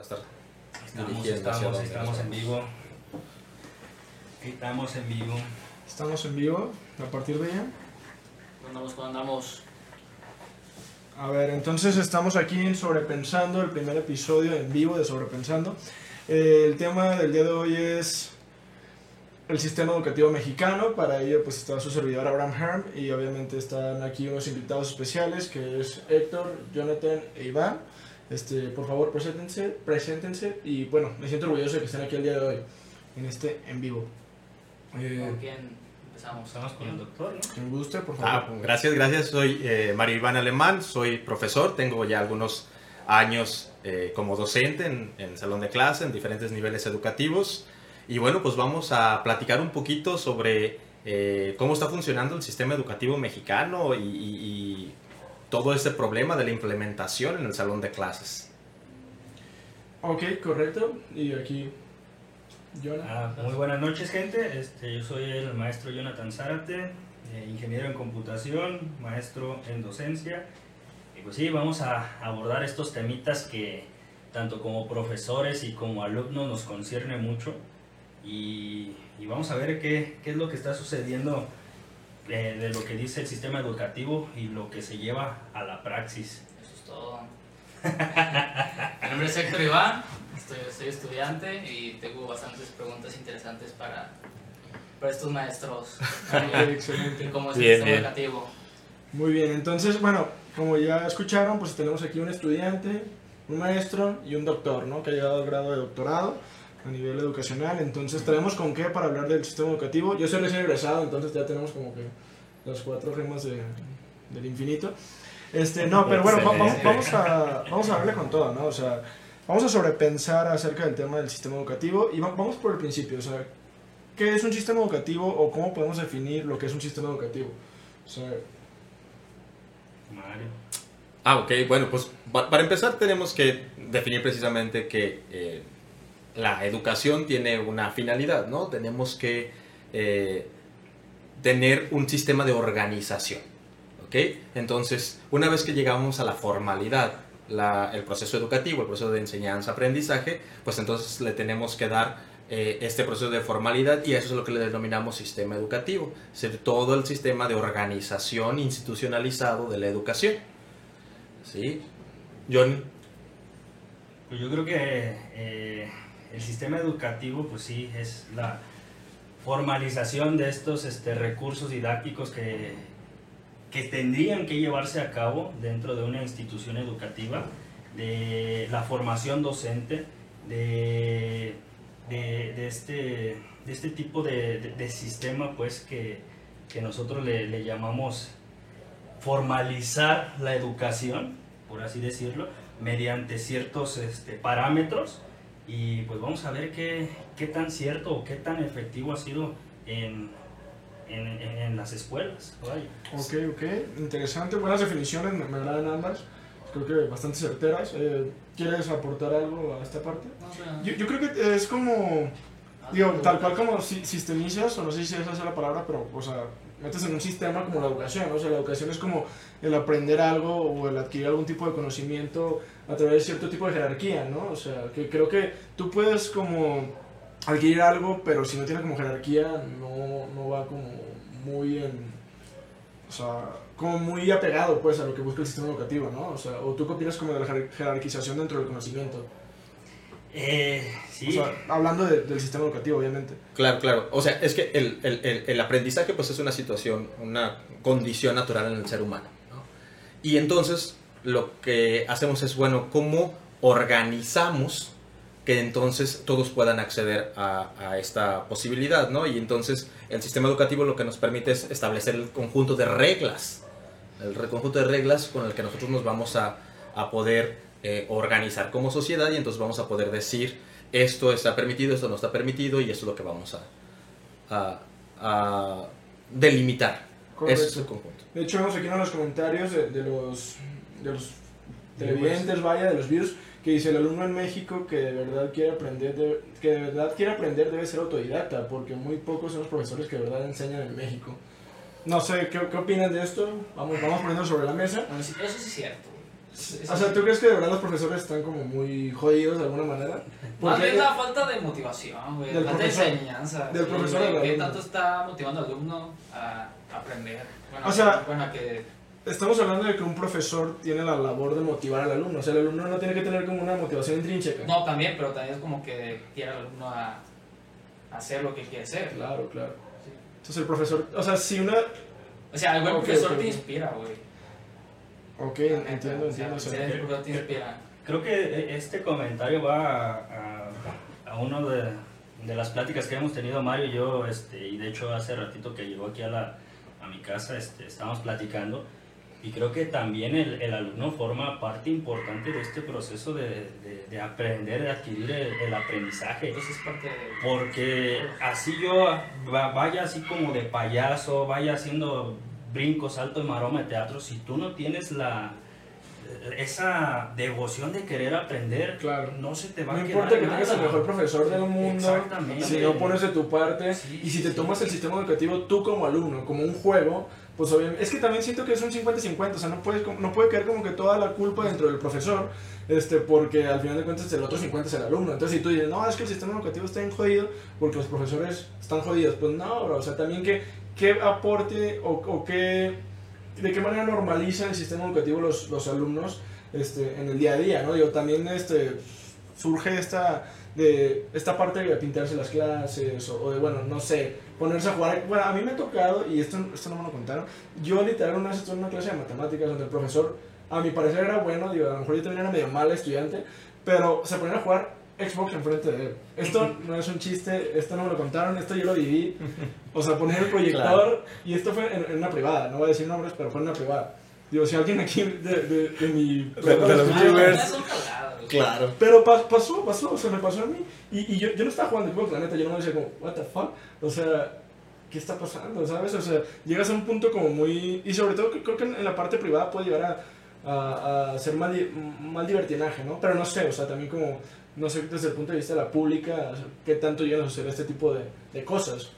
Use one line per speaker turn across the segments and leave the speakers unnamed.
estar
Estamos, estamos, estamos en vivo. Estamos en vivo.
Estamos en vivo a partir de ya.
Andamos cuando andamos.
A ver, entonces estamos aquí en Sobrepensando, el primer episodio en vivo de Sobrepensando. Eh, el tema del día de hoy es el sistema educativo mexicano. Para ello, pues está su servidor Abraham Herm y obviamente están aquí unos invitados especiales que es Héctor, Jonathan e Iván. Este, por favor, preséntense, preséntense y bueno, me siento orgulloso de que estén aquí el día de hoy en este en vivo. Eh,
¿Con quién empezamos?
Estamos con el doctor, ¿no?
quien guste, por favor.
Ah, gracias, gracias. Soy eh, Mario Iván Alemán, soy profesor, tengo ya algunos años eh, como docente en, en salón de clase, en diferentes niveles educativos. Y bueno, pues vamos a platicar un poquito sobre eh, cómo está funcionando el sistema educativo mexicano y, y- y todo ese problema de la implementación en el salón de clases.
Ok, correcto. Y aquí, Jonathan.
Ah, muy buenas noches, gente. Este, yo soy el maestro Jonathan Zárate, eh, ingeniero en computación, maestro en docencia. Y pues sí, vamos a abordar estos temitas que tanto como profesores y como alumnos nos concierne mucho. Y, y vamos a ver qué, qué es lo que está sucediendo eh, de lo que dice el sistema educativo y lo que se lleva a la praxis.
Eso es todo. Mi nombre es Héctor Iván, estoy, soy estudiante y tengo bastantes preguntas interesantes para, para estos maestros.
Excelente.
y cómo es
Bien,
el sistema
bien.
educativo.
Muy bien, entonces, bueno, como ya escucharon, pues tenemos aquí un estudiante, un maestro y un doctor, ¿no? Que ha llegado al grado de doctorado a nivel educacional. Entonces, tenemos con qué para hablar del sistema educativo. Yo soy recién egresado, entonces ya tenemos como que las cuatro gemas de- del infinito. Este, no, pero bueno, va- vamos, vamos, a, vamos a darle con todo, ¿no? O sea, vamos a sobrepensar acerca del tema del sistema educativo y va- vamos por el principio, o sea, ¿qué es un sistema educativo o cómo podemos definir lo que es un sistema educativo? O sea,
Mario.
Ah, ok, bueno, pues pa- para empezar tenemos que definir precisamente que eh, la educación tiene una finalidad, ¿no? Tenemos que eh, tener un sistema de organización, ¿ok? Entonces, una vez que llegamos a la formalidad, la- el proceso educativo, el proceso de enseñanza-aprendizaje, pues entonces le tenemos que dar eh, este proceso de formalidad y eso es lo que le denominamos sistema educativo, es decir, todo el sistema de organización institucionalizado de la educación. ¿Sí? John,
Pues yo creo que eh, el sistema educativo, pues sí, es la formalización de estos este, recursos didácticos que, que tendrían que llevarse a cabo dentro de una institución educativa, de la formación docente, de, de, este, de este tipo de sistema, pues que, que nosotros le, le llamamos formalizar la educación, por así decirlo, mediante ciertos este, parámetros y pues vamos a ver qué, qué tan cierto o qué tan efectivo ha sido en, en, en- en las escuelas. Vaya.
Ok, ok, interesante, buenas definiciones, me, me agradan ambas, creo que bastante certeras. Eh, ¿Quieres aportar algo a esta parte?
No, o sea,
Yo, yo creo que es como, digo, tal cual como si- sistemizas, o no sé si esa es la palabra, pero, o sea, metes en un sistema como la educación, o sea, la educación es como el aprender algo o el adquirir algún tipo de conocimiento a través de cierto tipo de jerarquía, ¿no? O sea, que creo que tú puedes como adquirir algo, pero si no tiene como jerarquía, no, no va como muy en, o sea, como muy apegado, pues, a lo que busca el sistema educativo, ¿no? O sea, o tú qué opinas como de la jer- jerarquización dentro del conocimiento.
Eh, sí,
O sea, hablando de- del sistema educativo, obviamente.
Claro, claro. O sea, es que el, el- el- el aprendizaje pues es una situación, una condición natural en el ser humano. ¿no? Y entonces lo que hacemos es, bueno, ¿cómo organizamos que entonces todos puedan acceder a, a esta posibilidad? ¿no? Y entonces el sistema educativo lo que nos permite es establecer el conjunto de reglas, el conjunto de reglas con el que nosotros nos vamos a, a poder eh, organizar como sociedad y entonces vamos a poder decir esto está permitido, esto no está permitido y esto es lo que vamos a, a- a delimitar. Ese es el conjunto.
De hecho, vemos aquí en los comentarios de, de los, de los televidentes, vaya, de los virus, que dice el alumno en México que de verdad quiere aprender, de- que de verdad quiere aprender debe ser autodidacta, porque muy pocos son los profesores que de verdad enseñan en México. No sé, ¿qué, qué opinan de esto? Vamos, vamos poniendo sobre la mesa.
Bueno, eso sí es cierto.
O sea, ¿tú crees que de verdad los profesores están como muy jodidos de alguna manera?
Más bien la falta de motivación, güey.
Del
Falta de enseñanza.
Del profesor
güey, ¿Qué tanto está motivando al alumno a aprender? Bueno,
O sea-
bueno, que
estamos hablando de que un profesor tiene la labor de motivar al alumno. O sea, el alumno no tiene que tener como una motivación intrínseca.
No, también, pero también es como que quiere al alumno a, hacer lo que quiere hacer.
Claro, claro.
Sí.
Entonces el profesor, o sea, si una...
O sea, el buen
Ok,
profesor
ok,
te inspira, güey.
Ok, entiendo, entiendo.
Creo que este comentario va a, a, a uno de, de las pláticas que hemos tenido Mario y yo, este, y de hecho hace ratito que llegó aquí a, la, a mi casa, este, estábamos platicando, y creo que también el, el alumno forma parte importante de este proceso de, de, de aprender, de adquirir el, el aprendizaje.
Entonces es parte de...
Porque así yo va- vaya así como de payaso, vaya haciendo brincos, salto y maroma de teatro, si tú no tienes la esa devoción de querer aprender,
Claro.
no se te va
No
a
importa
quedar
que tengas el mejor profesor del mundo, si no pones de tu parte
Sí,
y si te
sí.
tomas el sistema educativo tú como alumno, como un juego, pues obviamente, es que también siento que es un 50-50, o sea, no, puedes, no puede caer como que toda la culpa dentro del profesor, este, porque al final de cuentas el otro 50 es el alumno. Entonces si tú dices, no, es que el sistema educativo está bien jodido porque los profesores están jodidos, pues no, bro, o sea, también que, qué aporte o, o qué, de qué manera normaliza el sistema educativo los, los alumnos este, en el día a día, ¿no? Digo, también este, surge esta, de, esta parte de pintarse las clases o, o de, bueno, no sé, ponerse a jugar. Bueno, a mí me ha tocado, y esto, esto no me lo contaron, yo literal una vez estuve en una clase de matemáticas donde el profesor, a mi parecer era bueno, digo, a lo mejor yo también era medio mal estudiante, pero se ponían a jugar Xbox enfrente de él. Esto no es un chiste, esto no me lo contaron, esto yo lo viví. O sea, poner el proyector,
Claro.
y esto fue en, en una privada, no voy a decir nombres, pero fue en una privada. Digo, si alguien aquí de, de, de mi...
De- de los viewers. Claro.
Pero pa- pasó, pasó, o sea, me pasó a mí. Y, y yo, yo no estaba jugando Xbox, la neta, yo no me decía como, what the fuck, o sea, ¿qué está pasando, sabes? O sea, llegas a un punto como muy... Y sobre todo creo que en, la parte privada puede llegar a, a, a ser mal, mal divertinaje, ¿no? Pero no sé, o sea, también como, no sé, desde el punto de vista de la pública, qué tanto llegan a suceder este tipo de, de cosas.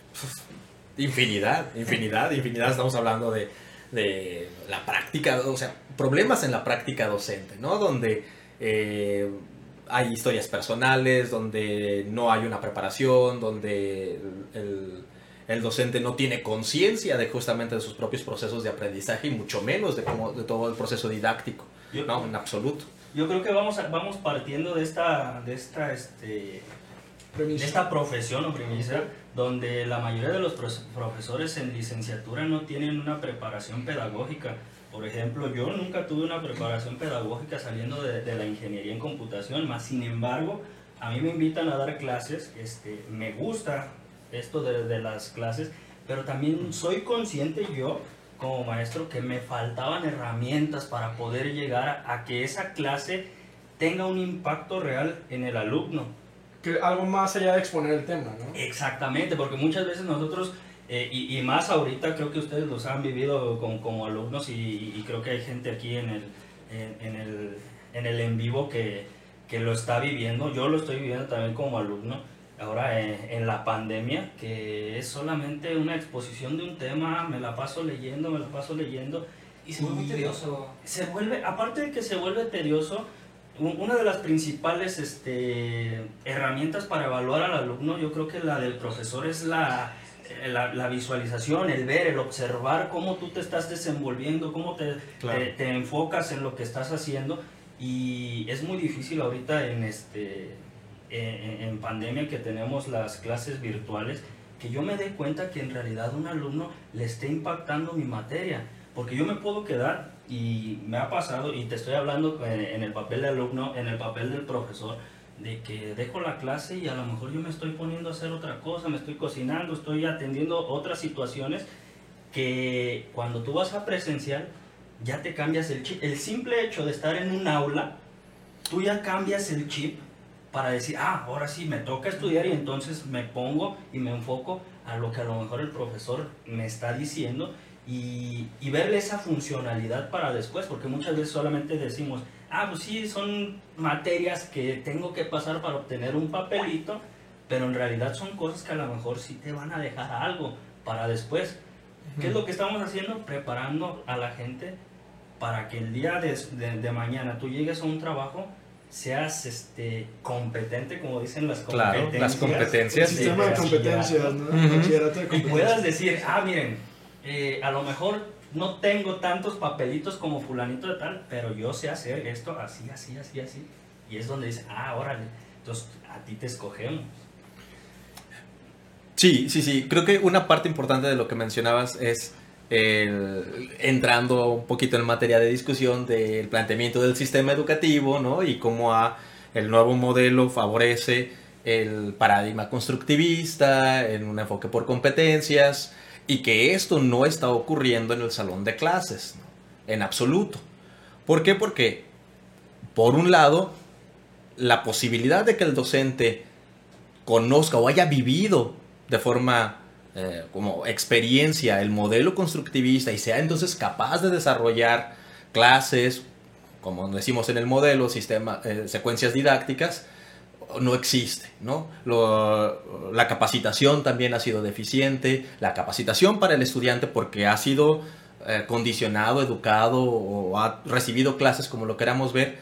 Infinidad, infinidad, infinidad. Estamos hablando de, de la práctica, o sea, problemas en la práctica docente, ¿no? Donde eh, hay historias personales, donde no hay una preparación, donde el, el- docente no tiene conciencia de justamente de sus propios procesos de aprendizaje y mucho menos de, cómo, de todo el proceso didáctico, ¿no? En absoluto.
Yo creo que vamos, a- vamos partiendo de esta, de esta, este, de esta profesión o premisa donde la mayoría de los profesores en licenciatura no tienen una preparación pedagógica. Por ejemplo, yo nunca tuve una preparación pedagógica saliendo de, de la ingeniería en computación, más sin embargo, a mí me invitan a dar clases, este, me gusta esto de, de las clases, pero también soy consciente yo como maestro que me faltaban herramientas para poder llegar a, a que esa clase tenga un impacto real en el alumno.
Que algo más allá de exponer el tema, ¿no?
Exactamente, porque muchas veces nosotros, eh, y, y más ahorita, creo que ustedes los han vivido como, como alumnos y, y creo que hay gente aquí en el en, en el, en el en vivo que, que lo está viviendo. Yo lo estoy viviendo también como alumno. Ahora eh, en la pandemia, que es solamente una exposición de un tema, me la paso leyendo, me la paso leyendo.
Y se vuelve muy tedioso.
Se vuelve, aparte de que se vuelve tedioso, una de las principales este, herramientas para evaluar al alumno, yo creo que la del profesor es la, eh, la, la visualización, el ver, el observar cómo tú te estás desenvolviendo, cómo te,
Claro.
te, te enfocas en lo que estás haciendo. Y es muy difícil ahorita en, este, en, pandemia que tenemos las clases virtuales, que yo me dé cuenta que en realidad un alumno le esté impactando mi materia. Porque yo me puedo quedar, y me ha pasado, y te estoy hablando eh, en el papel de alumno, en el papel del profesor, de que dejo la clase y a lo mejor yo me estoy poniendo a hacer otra cosa, me estoy cocinando, estoy atendiendo otras situaciones que cuando tú vas a presencial ya te cambias el chip. El simple hecho de estar en un aula, tú ya cambias el chip para decir, ah, ahora sí me toca estudiar y entonces me pongo y me enfoco a lo que a lo mejor el profesor me está diciendo y, y verle esa funcionalidad para después, porque muchas veces solamente decimos, ah, pues sí, son materias que tengo que pasar para obtener un papelito, pero en realidad son cosas que a lo mejor sí te van a dejar algo para después. ¿Qué es lo que estamos haciendo? Preparando a la gente para que el día de, de- de mañana tú llegues a un trabajo, seas este, competente, como dicen las
Claro,
competencias.
las competencias,
El
sí.
sistema de
de
competencias,
bachillerato.
¿no?
Ujú.
Bachillerato de
Y puedas decir, ah, miren, eh, a lo mejor no tengo tantos papelitos como fulanito de tal, pero yo sé hacer esto así, así, así, así. Y es donde dice, ah, órale, entonces a ti te escogemos.
Sí, sí, sí. Creo que una parte importante de lo que mencionabas es entrando un poquito en materia de discusión del planteamiento del sistema educativo, ¿no? Y cómo el nuevo modelo favorece el paradigma constructivista, en un enfoque por competencias, y que esto no está ocurriendo en el salón de clases, en absoluto. ¿Por qué? Porque, por un lado, la posibilidad de que el docente conozca o haya vivido de forma eh, como experiencia el modelo constructivista y sea entonces capaz de desarrollar clases, como decimos en el modelo, eh, secuencias didácticas, no existe, ¿no? La capacitación también ha sido deficiente, la capacitación para el estudiante porque ha sido eh, condicionado, educado o ha recibido clases, como lo queramos ver,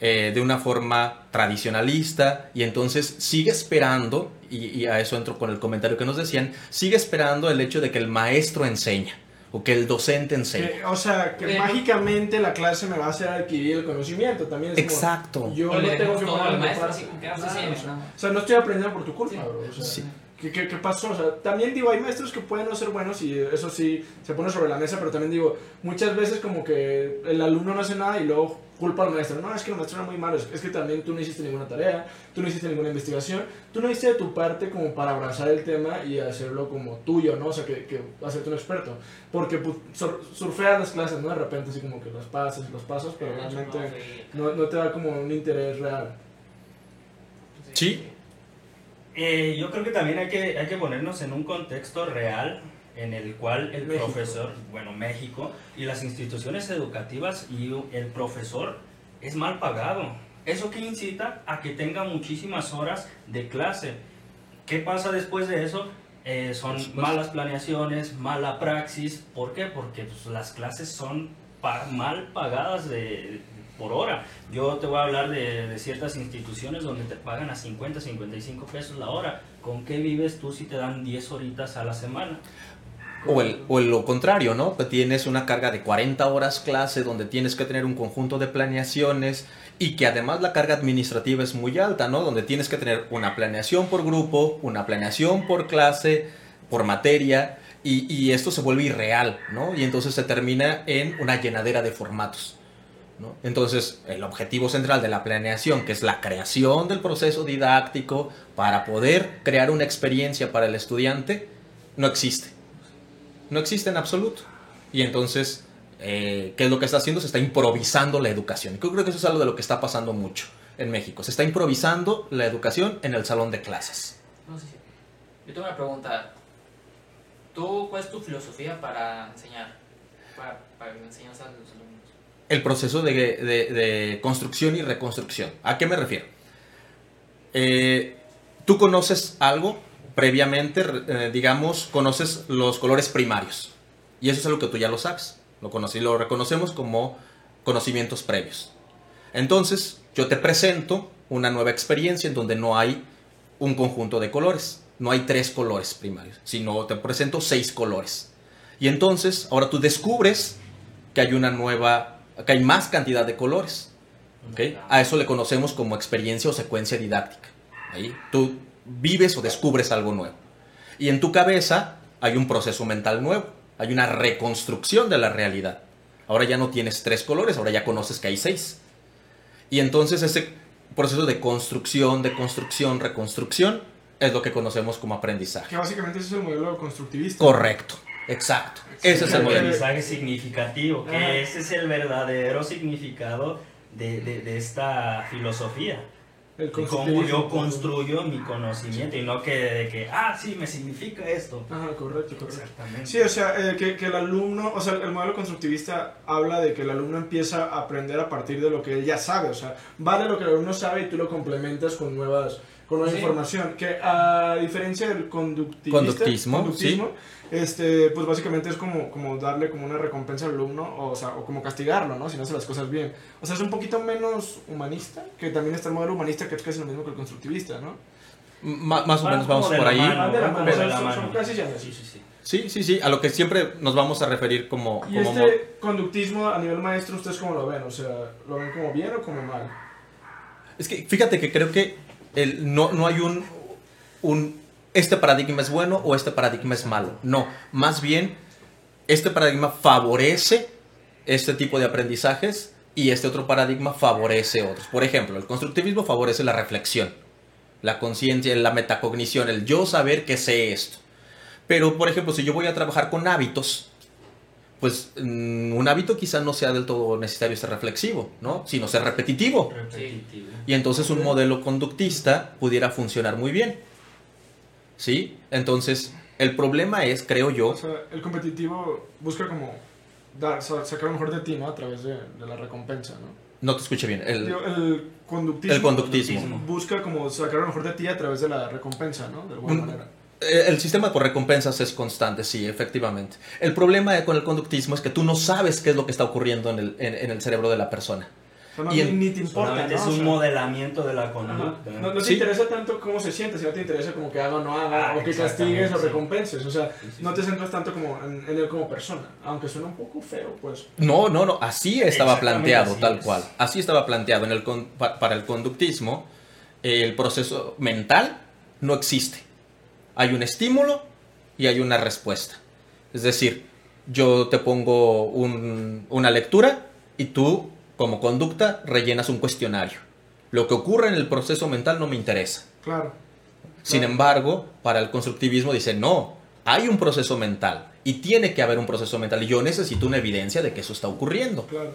eh, de una forma tradicionalista y entonces sigue esperando, y, y a eso entro con el comentario que nos decían, sigue esperando el hecho de que el maestro enseña o que el docente enseña.
Que, o sea, que mágicamente la clase me va a hacer adquirir el conocimiento también. es como,
Exacto.
Yo no tengo que
maestro, así
Claro,
¿no?
o sea, no estoy aprendiendo por tu culpa,
Sí.
bro. O sea,
Sí.
¿Qué, qué, qué pasó? O sea, también digo, hay maestros que pueden no ser buenos y eso sí se pone sobre la mesa, pero también digo, muchas veces como que el alumno no hace nada y luego culpa al maestro. No, es que el maestro era muy malo, es, que también tú no hiciste ninguna tarea, tú no hiciste ninguna investigación, tú no hiciste de tu parte como para abrazar el tema y hacerlo como tuyo, ¿no? O sea, que, que hacerte un experto. Porque pues, sur- surfeas las clases, ¿no? De repente así como que las pasas, los pasas, pero realmente no, no te da como un interés real.
Sí.
Eh, yo creo que también hay que, hay que ponernos en un contexto real en el cual el
México.
profesor, bueno, México, y las instituciones educativas y el profesor es mal pagado. Eso que incita a que tenga muchísimas horas de clase. ¿Qué pasa después de eso? Eh, son malas planeaciones, mala praxis. ¿Por qué? Porque pues, las clases son pa- mal pagadas de, por hora. Yo te voy a hablar de, de ciertas instituciones donde te pagan a 50, 55 pesos la hora. ¿Con qué vives tú si te dan 10 horitas a la semana?
O, el, o lo contrario, ¿no? Que tienes una carga de 40 horas clase donde tienes que tener un conjunto de planeaciones y que además la carga administrativa es muy alta, ¿no? Donde tienes que tener una planeación por grupo, una planeación por clase, por materia y, y esto se vuelve irreal, ¿no? Y entonces se termina en una llenadera de formatos. Entonces, el objetivo central de la planeación, que es la creación del proceso didáctico para poder crear una experiencia para el estudiante, no existe. No existe en absoluto. Y entonces, eh, ¿qué es lo que está haciendo? Se está improvisando la educación. Yo creo que eso es algo de lo que está pasando mucho en México. Se está improvisando la educación en el salón de clases.
No sé Yo tengo una pregunta. ¿Tú cuál es tu filosofía para enseñar? Para, para enseñar a los alumnos.
El proceso de, construcción y reconstrucción. ¿A qué me refiero? Eh, Tú conoces algo previamente, re- eh, digamos, conoces los colores primarios. Y eso es algo que tú ya lo sabes. Lo, conocí, lo reconocemos como conocimientos previos. Entonces, yo te presento una nueva experiencia en donde no hay un conjunto de colores. No hay tres colores primarios, sino te presento seis colores. Y entonces, ahora tú descubres que hay una nueva, que hay más cantidad de colores. ¿ok? A eso le conocemos como experiencia o secuencia didáctica. Ahí tú vives o descubres algo nuevo. Y en tu cabeza hay un proceso mental nuevo, hay una reconstrucción de la realidad. Ahora ya no tienes tres colores, ahora ya conoces que hay seis. Y entonces ese proceso de construcción, de construcción, reconstrucción, es lo que conocemos como aprendizaje.
Que básicamente es el modelo constructivista.
Correcto, exacto. Ese es el
el
modelo.
aprendizaje significativo, que
Ajá.
ese es el verdadero significado de, de- de esta filosofía.
El
De cómo yo construyo mi conocimiento y no que de que, ah, sí, me significa esto.
Ajá, correcto, correcto.
Exactamente.
Sí, o sea, eh, que, que el alumno, o sea, el modelo constructivista habla de que el alumno empieza a aprender a partir de lo que él ya sabe, o sea, vale lo que el alumno sabe y tú lo complementas con nuevas, con nueva
Sí.
información. Que a diferencia del conductivista,
Conductismo,
conductismo, este, pues básicamente es como, como darle como una recompensa al alumno, o, sea, o como castigarlo, ¿no? Si no hace las cosas bien. O sea, es un poquito menos humanista, que también está el modelo humanista, que es casi lo mismo que el constructivista, ¿no?
Ma- más o menos vamos por ahí.
o.
Sí, sí, sí,
a lo que siempre nos vamos a referir como...
Y
como
este conductismo a nivel maestro, ¿ustedes cómo lo ven? O sea, ¿lo ven como bien o como mal?
Es que fíjate que creo que el, no, no hay un, un... Este paradigma es bueno o este paradigma es malo. No, más bien, este paradigma favorece este tipo de aprendizajes y este otro paradigma favorece otros. Por ejemplo, el constructivismo favorece la reflexión, la conciencia, la metacognición, el yo saber que sé esto. Pero, por ejemplo, si yo voy a trabajar con hábitos, pues mm, un hábito quizá no sea del todo necesario ser reflexivo, ¿no? Sino ser repetitivo.
Repetitivo.
Y entonces un modelo conductista pudiera funcionar muy bien. ¿Sí? Entonces, el problema es, creo yo,
O sea, el competitivo busca como dar, sacar lo mejor de ti, ¿no? A través de, de la recompensa, ¿no?
no te escuché bien, el,
Digo, el conductismo,
el conductismo.
busca como sacar lo mejor de ti a través de la recompensa, ¿no? De alguna manera.
Eh, El sistema por recompensas es constante, sí, efectivamente. El problema con el conductismo es que tú no sabes qué es lo que está ocurriendo en el, en- en el cerebro de la persona.
Sea, no,
Y
ni, te importa,
es
O
un
sea,
modelamiento de la conducta.
No, no te
Sí.
interesa tanto cómo se siente, sino te interesa como que haga o no haga,
Ah,
o que castigues o recompenses. O sea,
Sí, sí,
no te centras tanto como en, en él como persona, aunque suena un poco feo, pues.
No, no, no, así estaba planteado,
así
tal
es.
cual. Así estaba planteado. En el con- pa- para el conductismo, el proceso mental no existe. Hay un estímulo y hay una respuesta. Es decir, yo te pongo un- una lectura y tú, como conducta, rellenas un cuestionario. Lo que ocurre en el proceso mental no me interesa.
Claro.
Sin
Claro.
embargo, para el constructivismo dice, no, hay un proceso mental y tiene que haber un proceso mental y yo necesito una evidencia de que eso está ocurriendo.
Claro.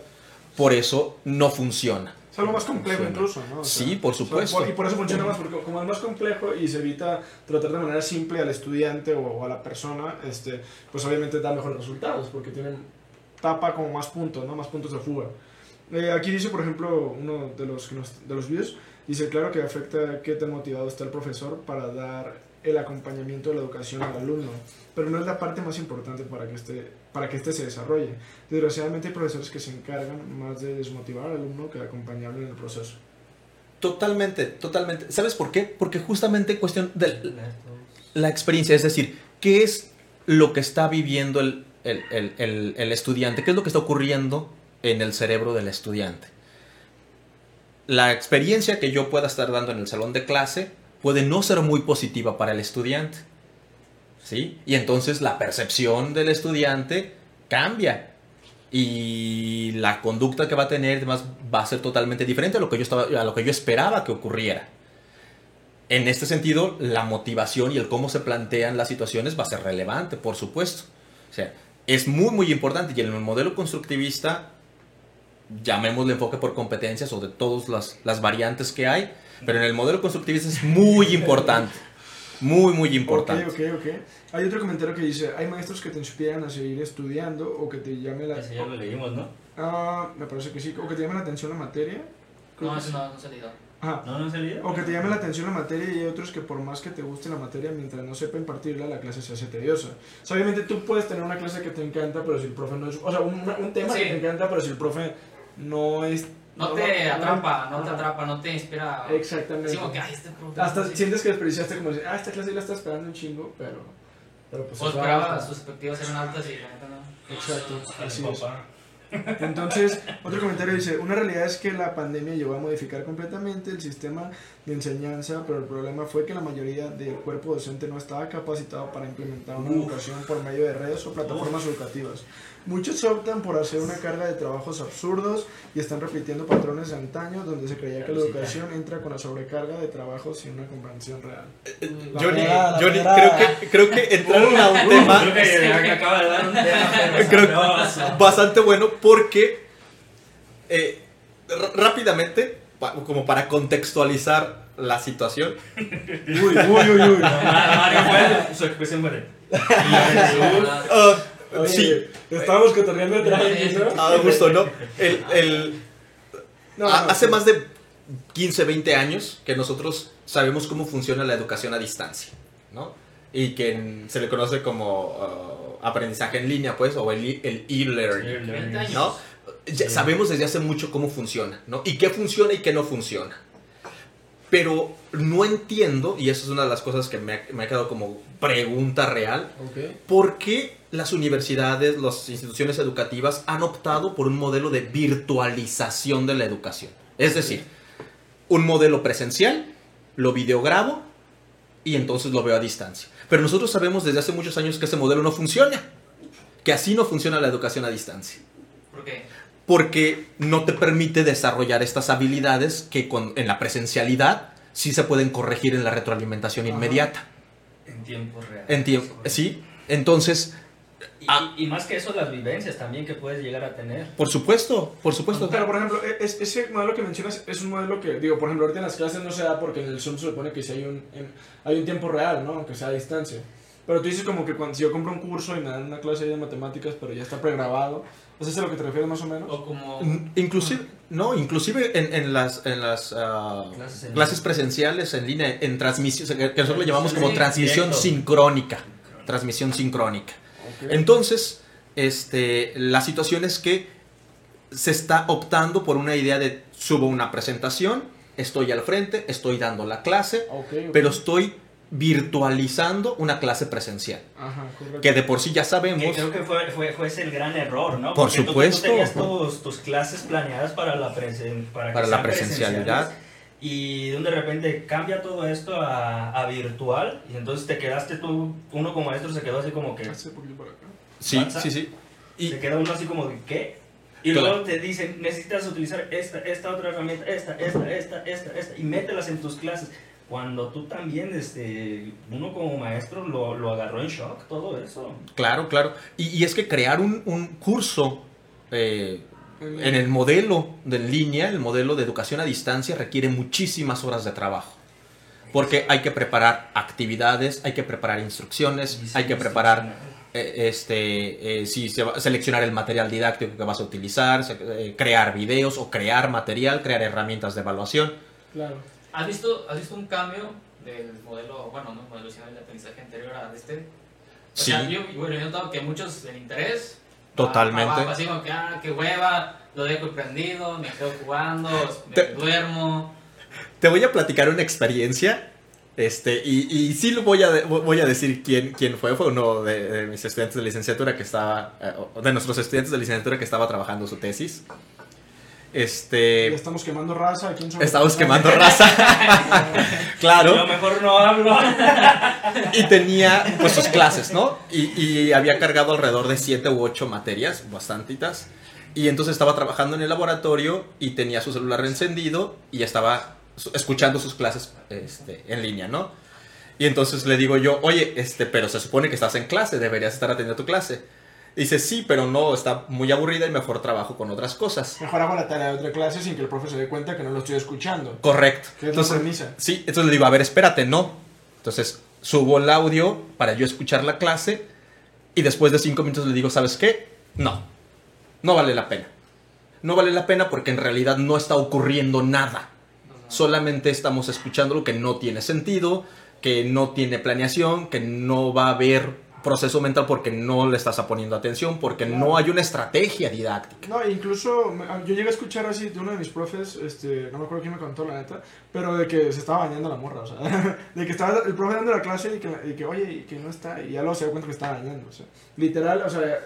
Por eso no funciona.
Es algo más complejo
Funciona.
incluso, ¿no? O sea,
Sí, por supuesto.
por- y por eso funciona más, porque como es más complejo y se evita tratar de manera simple al estudiante o, o a la persona, este, pues obviamente da mejores resultados, porque tienen, tapa como más puntos, ¿no? Más puntos de fuga. Eh, aquí dice, por ejemplo, uno de los, de los videos, dice, claro que afecta qué tan motivado está el profesor para dar el acompañamiento de la educación al alumno, pero no es la parte más importante para que este, para que este se desarrolle. Desgraciadamente hay profesores que se encargan más de desmotivar al alumno que de acompañarlo en el proceso.
Totalmente, totalmente. ¿Sabes por qué? Porque justamente en cuestión de la experiencia, es decir, ¿qué es lo que está viviendo el, el- el- el- el estudiante? ¿Qué es lo que está ocurriendo en el cerebro del estudiante? La experiencia que yo pueda estar dando en el salón de clase puede no ser muy positiva para el estudiante. ¿Sí? Y entonces la percepción del estudiante cambia. Y la conducta que va a tener además va a ser totalmente diferente a lo que yo, estaba, a lo que yo esperaba que ocurriera. En este sentido, la motivación y el cómo se plantean las situaciones va a ser relevante, por supuesto. O sea, es muy, muy importante. Y en el modelo constructivista, llamémosle enfoque por competencias o de todas las, las variantes que hay, pero en el modelo constructivista es muy importante. Muy, muy importante.
Ok, ok, ok. Hay otro comentario que dice, hay maestros que te inspiran a seguir estudiando o que te llame la...
Ese ya lo leímos, ¿no?
Ah, me parece que sí. O que te llame la atención la materia. Creo
No,
que
eso no, no ha salido.
Ajá.
¿No, no se leído?
O que te llame la atención la materia y hay otros que por más que te guste la materia, mientras no sepa impartirla, la clase se hace tediosa. O sea, obviamente tú puedes tener una clase que te encanta, pero si el profe no es... O sea, un, un tema
Sí.
que te encanta, pero si el profe no es...
No, te atrapa, no te atrapa, no te inspira.
Exactamente.
Sí, como que, ay, este.
Hasta sientes que desperdiciaste como decir, ah, esta clase la está esperando un chingo, pero... Pero pues...
O esperaba sus expectativas eran altas y la neta no.
Exacto, así es. Entonces, otro comentario dice, una realidad es que la pandemia llevó a modificar completamente el sistema de enseñanza, pero el problema fue que la mayoría del cuerpo docente no estaba capacitado para implementar una
Uf.
educación por medio de redes o plataformas educativas. Muchos optan por hacer una carga de trabajos absurdos y están repitiendo patrones de antaño donde se creía que la educación entra con la sobrecarga de trabajos sin una comprensión real. La
Johnny,
pegada, la
Johnny,
pegada.
creo que, creo que entraron a un tema
Creo que que acaba de dar un tema
Creo-
poderoso.
bastante bueno porque eh, rápidamente, pa- como para contextualizar la situación,
Uy, uy, uy, uy.
Mario fue, su expresión fue de...
ah,
Oye,
sí,
estábamos cotorreando ¿no?
a gusto, ¿no? El, el-
No,
a-
no,
hace
sí.
más de 15, 20 años que nosotros sabemos cómo funciona la educación a distancia, ¿no? Y que en- se le conoce como uh, aprendizaje en línea, pues, o el el e-learning,
20 años.
¿no? Ya sabemos desde hace mucho cómo funciona, ¿no? Y qué funciona y qué no funciona. Pero no entiendo, y eso es una de las cosas que me ha, me ha quedado como pregunta real,
Ok.
¿por qué las universidades, las instituciones educativas han optado por un modelo de virtualización de la educación? Es decir, un modelo presencial, lo videograbo y entonces lo veo a distancia. Pero nosotros sabemos desde hace muchos años que ese modelo no funciona, que así no funciona la educación a distancia
¿Por qué?
porque no te permite desarrollar estas habilidades que con- en la presencialidad sí se pueden corregir en la retroalimentación
Ajá.
inmediata.
En tiempo real.
En tiempo, ¿sí? Entonces,
Y,
Ah.
y- y más que eso, las vivencias también que puedes llegar a tener.
por supuesto, por supuesto.
Pero, por ejemplo, e- es- ese modelo que mencionas es un modelo que, digo, por ejemplo, ahorita en las clases no se da porque en el Zoom se supone que sí hay un, en- hay un tiempo real, ¿no? Aunque sea a distancia. Pero tú dices como que cuando si yo compro un curso y me dan una clase de matemáticas, pero ya está pregrabado, ¿es eso a lo que te refieres más o menos?
O como...
Inclusive, no, inclusive en, en las, en las ah,
Clases en
clases presenciales en línea, en transmisión, que nosotros le llamamos como transmisión
directo.
sincrónica. Transmisión sincrónica. Entonces, este, la situación es que se está optando por una idea de subo una presentación, estoy al frente, estoy dando la clase, pero estoy virtualizando una clase presencial.
Ajá, correcto.
Que de por sí ya sabemos.
creo que fue, fue, fue ese el gran error, ¿no?
Por
Porque
supuesto.
Tú, tenías tus, tus clases planeadas para la, presen- para
la presencialidad.
Y de repente cambia todo esto a, a virtual y entonces te quedaste tú, uno como maestro se quedó así como que...
Hace poquito por acá.
Sí,
WhatsApp.
sí, sí. Y,
se queda uno así como de ¿qué? Y
Claro.
luego te dicen, necesitas utilizar esta, esta otra herramienta, esta, esta, esta, esta, esta, y mételas en tus clases. Cuando tú también, este, uno como maestro lo, lo agarró en shock, todo eso.
claro, claro. Y, y es que crear un, un curso eh, en el modelo de línea, el modelo de educación a distancia, requiere muchísimas horas de trabajo. Porque hay que preparar actividades, hay que preparar instrucciones, hay que preparar eh, este, eh, si se va- seleccionar el material didáctico que vas a utilizar, se- eh, crear videos o crear material, crear herramientas de evaluación.
Claro.
¿Has visto, ¿Has visto un cambio del modelo, bueno, no modelo, sino del aprendizaje anterior a este? O
Sí.
sea, yo, bueno, yo he notado que muchos el interés... va
Totalmente.
para abajo, así como que, ah, qué hueva, lo dejo prendido, me quedo jugando, me
Te-
duermo.
Te voy a platicar una experiencia. Este, y, y sí lo voy a, de- voy a decir quién, quién fue. Fue uno de, de mis estudiantes de licenciatura que estaba, eh, de nuestros estudiantes de licenciatura que estaba trabajando su tesis.
Ya
Este,
estamos quemando raza.
estamos quemando raza.
Yo
claro.
mejor no hablo.
Y tenía pues sus clases, ¿no? Y, y había cargado alrededor de siete u ocho materias, bastantitas. Y entonces estaba trabajando en el laboratorio y tenía su celular encendido y estaba escuchando sus clases este, en línea, ¿no? Y entonces le digo yo, oye, este, pero se supone que estás en clase, deberías estar atendiendo tu clase. Dice, sí, pero no, está muy aburrida y mejor trabajo con otras cosas.
Mejor hago la tarea de otra clase sin que el profe se dé cuenta que no lo estoy escuchando.
Correcto.
Que es la
Entonces,
premisa.
Sí, entonces le digo, a ver, espérate, no. Entonces subo el audio para yo escuchar la clase y después de cinco minutos le digo, ¿sabes qué? No, no vale la pena. No vale la pena porque en realidad no está ocurriendo nada. Solamente estamos escuchando lo que no tiene sentido, que no tiene planeación, que no va a haber proceso mental porque no le estás poniendo atención, porque no hay una estrategia didáctica.
No, incluso me- yo llegué a escuchar así de uno de mis profes, este, no me acuerdo quién me contó la neta, pero de que se estaba bañando la morra, o sea, de que estaba el profe dando la clase y que, y que oye, y que no está, y ya luego se da cuenta que estaba bañando, o sea, literal, o sea,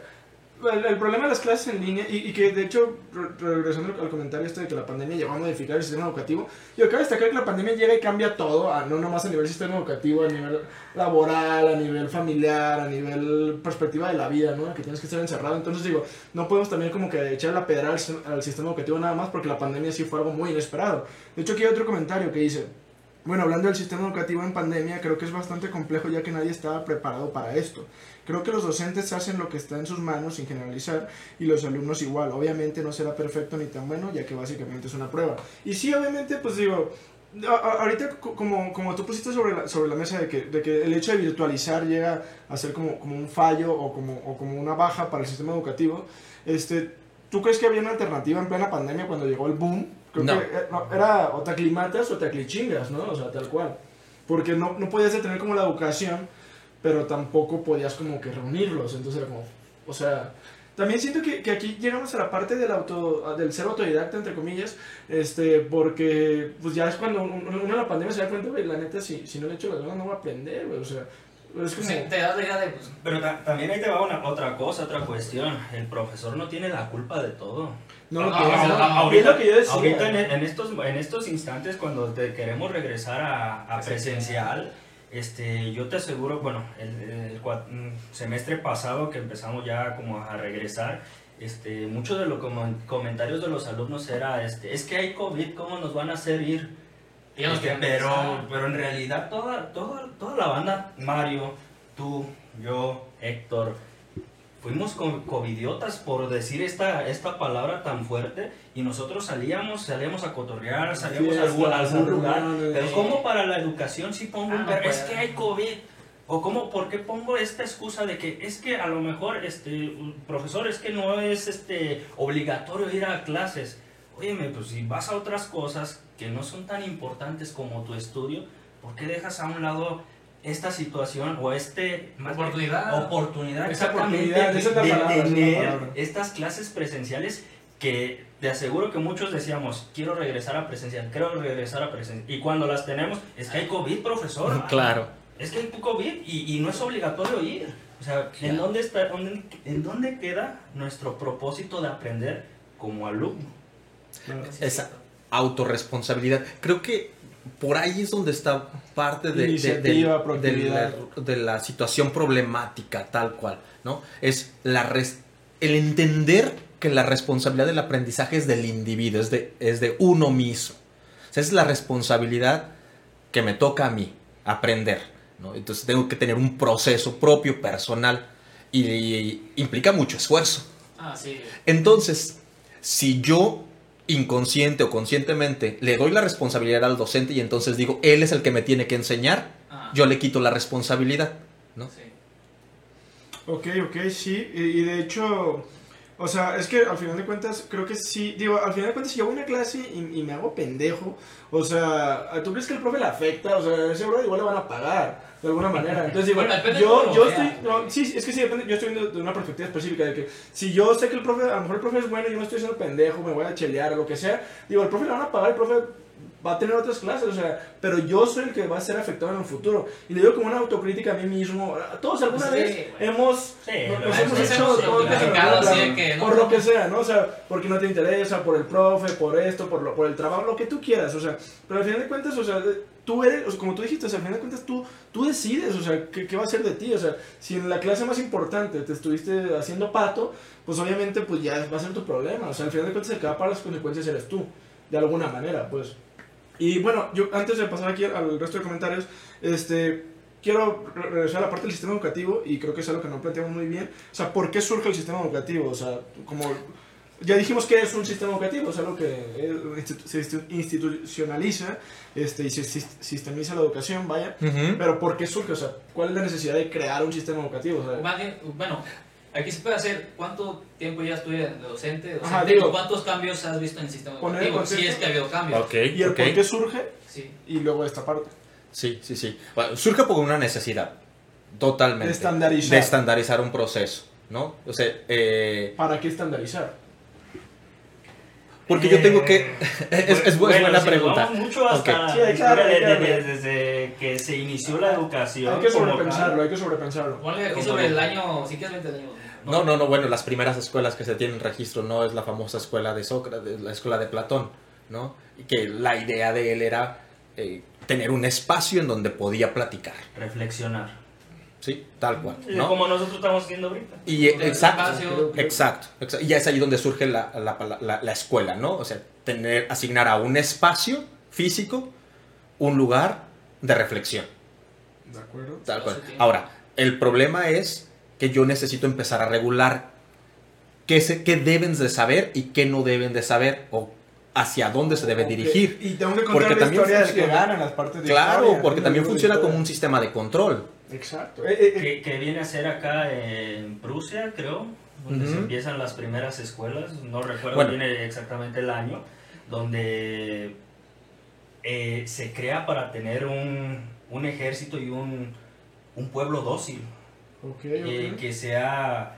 el, el problema de las clases en línea, y, y que de hecho, re- regresando al comentario este de que la pandemia llegó a modificar el sistema educativo, yo cabe destacar que la pandemia llega y cambia todo, a- no nomás a nivel sistema educativo, a nivel laboral, a nivel familiar, a nivel perspectiva de la vida, ¿no? Que tienes que estar encerrado. Entonces digo, no podemos también como que echar la pedra al, al sistema educativo nada más porque la pandemia sí fue algo muy inesperado. De hecho, aquí hay otro comentario que dice, bueno, hablando del sistema educativo en pandemia, creo que es bastante complejo ya que nadie estaba preparado para esto. Creo que los docentes hacen lo que está en sus manos sin generalizar y los alumnos igual. Obviamente no será perfecto ni tan bueno ya que básicamente es una prueba. Y sí, obviamente, pues digo, ahorita co- como, como tú pusiste sobre la, sobre la mesa de que, de que el hecho de virtualizar llega a ser como, como un fallo o como, o como una baja para el sistema educativo, este, ¿tú crees que había una alternativa en plena pandemia cuando llegó el boom? Creo
No.
que eh, era o te aclimatas o te aclichingas, ¿no? O sea, tal cual. Porque no, no podías tener como la educación, pero tampoco podías como que reunirlos. Entonces era como, o sea, también siento que, que aquí llegamos a la parte del, auto, del ser autodidacta, entre comillas, este, porque pues ya es cuando uno uno en la pandemia se da cuenta, güey, la neta, si, si no le echo las ganas no voy a aprender, güey, o sea, es como...
Sí, te das la idea de, pues,
Pero ta- también ahí te va una, otra cosa, otra cuestión. El profesor no tiene la culpa de todo.
No lo
No,
que
no,
es,
no,
¿no? Y es lo que yo decía.
ahorita en, en estos, en estos instantes, cuando te queremos regresar a, a presencial, este, yo te aseguro, bueno, el, mm, semestre pasado que empezamos ya como a regresar, este, muchos de los comen- comentarios de los alumnos era, este, es que hay COVID, ¿cómo nos van a hacer ir? Este, pero, pero en realidad toda, toda, toda la banda, Mario, tú, yo, Héctor, fuimos co- covidiotas por decir esta, esta palabra tan fuerte y nosotros salíamos, salíamos a cotorrear, salíamos a algún, a algún lugar, pero
Sí.
¿cómo para la educación si pongo
Ah,
un
no
Es que hay COVID. ¿O cómo, por qué pongo esta excusa de que es que a lo mejor, este, profesor, es que no es este, obligatorio ir a clases? Óyeme, pues si vas a otras cosas que no son tan importantes como tu estudio, ¿por qué dejas a un lado esta situación o este más bien,
Oportunidad.
oportunidad
Esa
exactamente
oportunidad,
de
palabra,
tener estas clases presenciales que te aseguro que muchos decíamos, quiero regresar a presencial, quiero regresar a presencial. Y cuando las tenemos, es que hay COVID, profesor.
Claro.
Es que hay COVID y, y no es obligatorio ir. O sea, ¿en
Ya.
dónde, está, dónde- ¿en dónde queda nuestro propósito de aprender como alumno?
Claro.
Esa autorresponsabilidad. Creo que por ahí es donde está parte de, de- de-
Iniciativa,
de
proactividad.
la, de la situación problemática, tal cual, ¿no? Es la res- el entender que la responsabilidad del aprendizaje es del individuo, es de, es de uno mismo. O sea, es la responsabilidad que me toca a mí, aprender, ¿no? Entonces tengo que tener un proceso propio, personal, y, y implica mucho esfuerzo.
Ah, sí.
Entonces, si yo inconsciente o conscientemente le doy la responsabilidad al docente y entonces digo, él es el que me tiene que enseñar,
Ah,
yo le quito la responsabilidad, ¿no?
sí.
Ok, ok, sí. Y, y de hecho, o sea, es que al final de cuentas, creo que sí. Digo, al final de cuentas, si yo voy a una clase y, y me hago pendejo, o sea, ¿tú crees que el profe le afecta? O sea, ese bro igual le van a pagar. De alguna manera. Entonces digo,
Bueno,
yo, yo estoy. no, sí, es que sí, depende. Yo estoy viendo de una perspectiva específica. De que si yo sé que el profe, a lo mejor el profe es bueno y yo me estoy haciendo pendejo, me voy a chelear o lo que sea, digo, el profe le van a pagar, el profe va a tener otras clases, o sea, pero yo soy el que va a ser afectado en el futuro. Y le digo como una autocrítica a mí mismo. Todos alguna
Sí,
vez
güey.
hemos,
Sí,
nos,
hemos
hecho,
todo por lo que sea, ¿no? O sea, porque no te interesa, por el profe, por esto, por, lo, por el trabajo, lo que tú quieras, o sea, pero al final de cuentas, o sea, tú eres, o sea, como tú dijiste, o sea, al final de cuentas tú, tú decides, o sea, ¿qué, qué va a ser de ti, o sea, si en la clase más importante te estuviste haciendo pato, pues obviamente pues ya va a ser tu problema, o sea, al final de cuentas el que va a pagar las consecuencias eres tú, de alguna manera, pues. Y bueno, yo antes de pasar aquí al, resto de comentarios, este, quiero re- regresar a la parte del sistema educativo y creo que es algo que no planteamos muy bien. O sea, ¿por qué surge el sistema educativo? O sea, como ya dijimos que es un sistema educativo, es algo que eh, institu- se institu- institucionaliza este, y se sis- sistemiza la educación, vaya.
Ujú.
Pero ¿por qué surge? O sea, ¿cuál es la necesidad de crear un sistema educativo? O sea,
bueno, aquí se puede hacer cuánto tiempo ya estuve de docente, docente
Ajá, digo,
y cuántos cambios has visto en el sistema educativo, si es que ha habido cambios.
Ok,
y el
ok.
por qué surge
Sí.
y luego esta parte.
Sí, sí, sí. Bueno, surge por una necesidad, totalmente.
De estandarizar.
De estandarizar un proceso, ¿no? O sea, eh,
¿Para qué estandarizar?
porque yo tengo que...
Eh,
es,
bueno,
buena
si
pregunta.
Mucho hasta
Ok.
Sí,
la
claro,
historia de-
claro.
de- de- desde que se inició la educación.
Hay que sobrepensarlo, hay que sobrepensarlo.
Ponle aquí sobre el año, si quieres 20 años.
No, no, no, bueno, las primeras escuelas que se tienen registro no es la famosa escuela de Sócrates, la escuela de Platón, ¿no? Y que la idea de él era eh, tener un espacio en donde podía platicar,
Reflexionar.
¿sí? Tal cual, ¿no?
Como nosotros estamos haciendo ahorita.
Y eh, exacto, exacto, exacto. Y ya es ahí donde surge la, la, la- la escuela, ¿no? O sea, tener, asignar a un espacio físico un lugar de reflexión.
¿De acuerdo?
Tal cual. Ahora, el problema es que yo necesito empezar a regular qué, se, qué deben de saber y qué no deben de saber o hacia dónde se debe dirigir.
Y tengo que
Porque
la
también
historia del que
funciona.
gana las partes de
Claro,
historia,
porque también funciona como un sistema de control.
Exacto. Eh, eh,
Que, que viene a ser acá en Prusia, creo, donde se empiezan las primeras escuelas. No recuerdo
Bueno.
bien exactamente el año. donde eh, se crea para tener un, un ejército y un, un pueblo dócil,
Ok,
eh,
ok.
que sea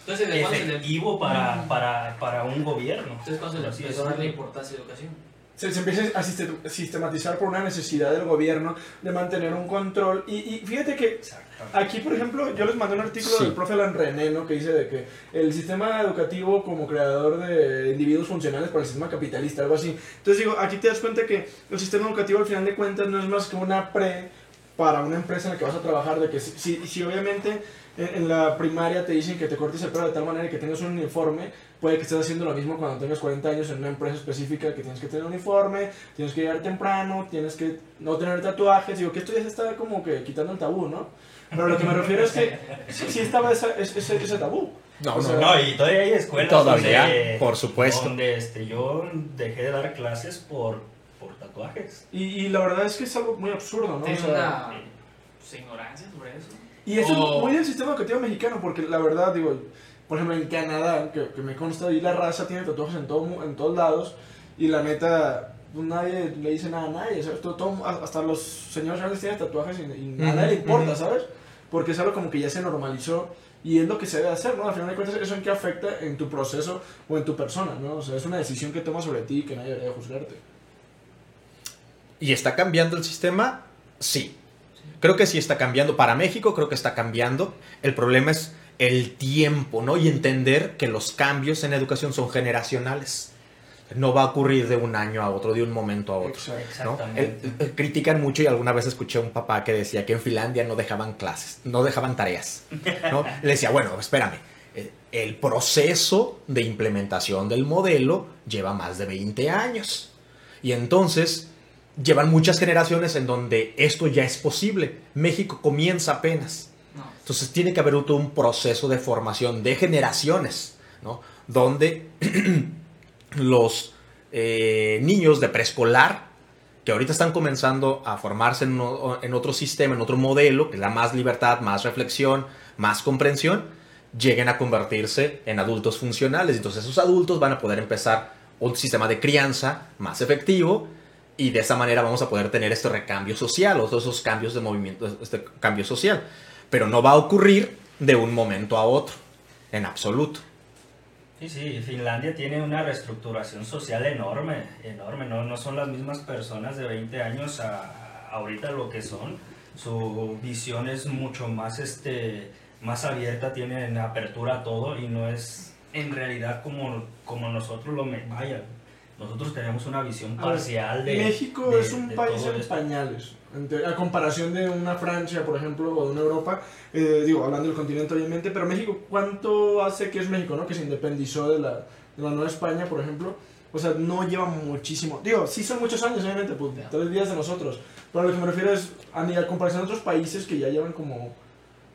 Entonces, ¿de se le,
efectivo para, para, para un gobierno.
entonces, ¿cuándo se le empezó a dar la importancia a la educación?
Se, se empieza a sistem- sistematizar por una necesidad del gobierno de mantener un control. Y, y fíjate que. Aquí, por ejemplo, yo les mandé un artículo
Sí.
del profe Alan René, ¿no? que dice de que el sistema educativo como creador de individuos funcionales para el sistema capitalista, algo así. Entonces digo, aquí te das cuenta que el sistema educativo al final de cuentas no es más que una pre para una empresa en la que vas a trabajar, de que si, si, si obviamente en, en la primaria te dicen que te cortes el pelo de tal manera que tengas un uniforme, puede que estés haciendo lo mismo cuando tengas 40 años en una empresa específica que tienes que tener uniforme, tienes que llegar temprano, tienes que no tener tatuajes, digo que esto ya se está como que quitando el tabú, ¿no? Pero lo que me refiero es que sí, sí estaba esa- ese, ese, ese tabú.
No,
O
no,
sea,
no.
No, y todavía hay escuelas
Todavía,
donde,
por supuesto.
donde este, yo dejé de dar clases por, por tatuajes.
Y, y la verdad es que es algo muy absurdo, ¿no? O
¿Tienes
sea,
una pues, ignorancia sobre eso?
Y eso
O-
es muy del sistema educativo mexicano, porque la verdad, digo, por ejemplo, en Canadá, que, que me consta, ahí la raza tiene tatuajes en, todo, en todos lados, y la neta, pues nadie le dice nada a nadie, ¿sabes? Todo, todo- hasta los señores grandes tienen tatuajes y, y a nadie le importa. ¿sabes? Porque es algo como que ya se normalizó, y es lo que se debe hacer, ¿no? Al final de cuentas, eso en qué afecta en tu proceso o en tu persona, ¿no? O sea, es una decisión que tomas sobre ti y que nadie debería juzgarte.
¿Y está cambiando el sistema? Sí. Creo que sí está cambiando. Para México creo que está cambiando. El problema es el tiempo, ¿no? Y entender que los cambios en educación son generacionales. No va a ocurrir de un año a otro, de un momento a otro. ¿no? El- el- critican mucho y alguna vez escuché a un papá que decía que en Finlandia no dejaban clases, no dejaban tareas. ¿no? Le decía, bueno, espérame, eh, el proceso de implementación del modelo lleva más de 20 años. Y entonces llevan muchas generaciones en donde esto ya es posible. México comienza apenas. Entonces tiene que haber todo un proceso de formación de generaciones, ¿no? Donde los eh, niños de preescolar, que ahorita están comenzando a formarse en, en otro sistema, en otro modelo, que da más libertad, más reflexión, más comprensión, lleguen a convertirse en adultos funcionales. Entonces esos adultos van a poder empezar un sistema de crianza más efectivo y de esa manera vamos a poder tener este recambio social o esos cambios de movimiento, este cambio social. Pero no va a ocurrir de un momento a otro, en absoluto.
Sí, sí, Finlandia tiene una reestructuración social enorme, enorme, no, no son las mismas personas de 20 años a, a ahorita lo que son, su visión es mucho más, este, más abierta, tienen apertura a todo y no es en realidad como, como nosotros lo... me- Vaya, nosotros tenemos una visión
ver,
parcial de...
México
de-
es un
de
país en
esto.
pañales. A comparación de una Francia, por ejemplo, o de una Europa, eh, digo, hablando del continente obviamente, pero México, ¿cuánto hace que es México, no? Que se independizó de la, de la Nueva España, por ejemplo. O sea, no lleva muchísimo. Digo, sí son muchos años, obviamente, pues
Ya.
tres días de nosotros. Pero a lo que me refiero es a, a comparación de otros países que ya llevan como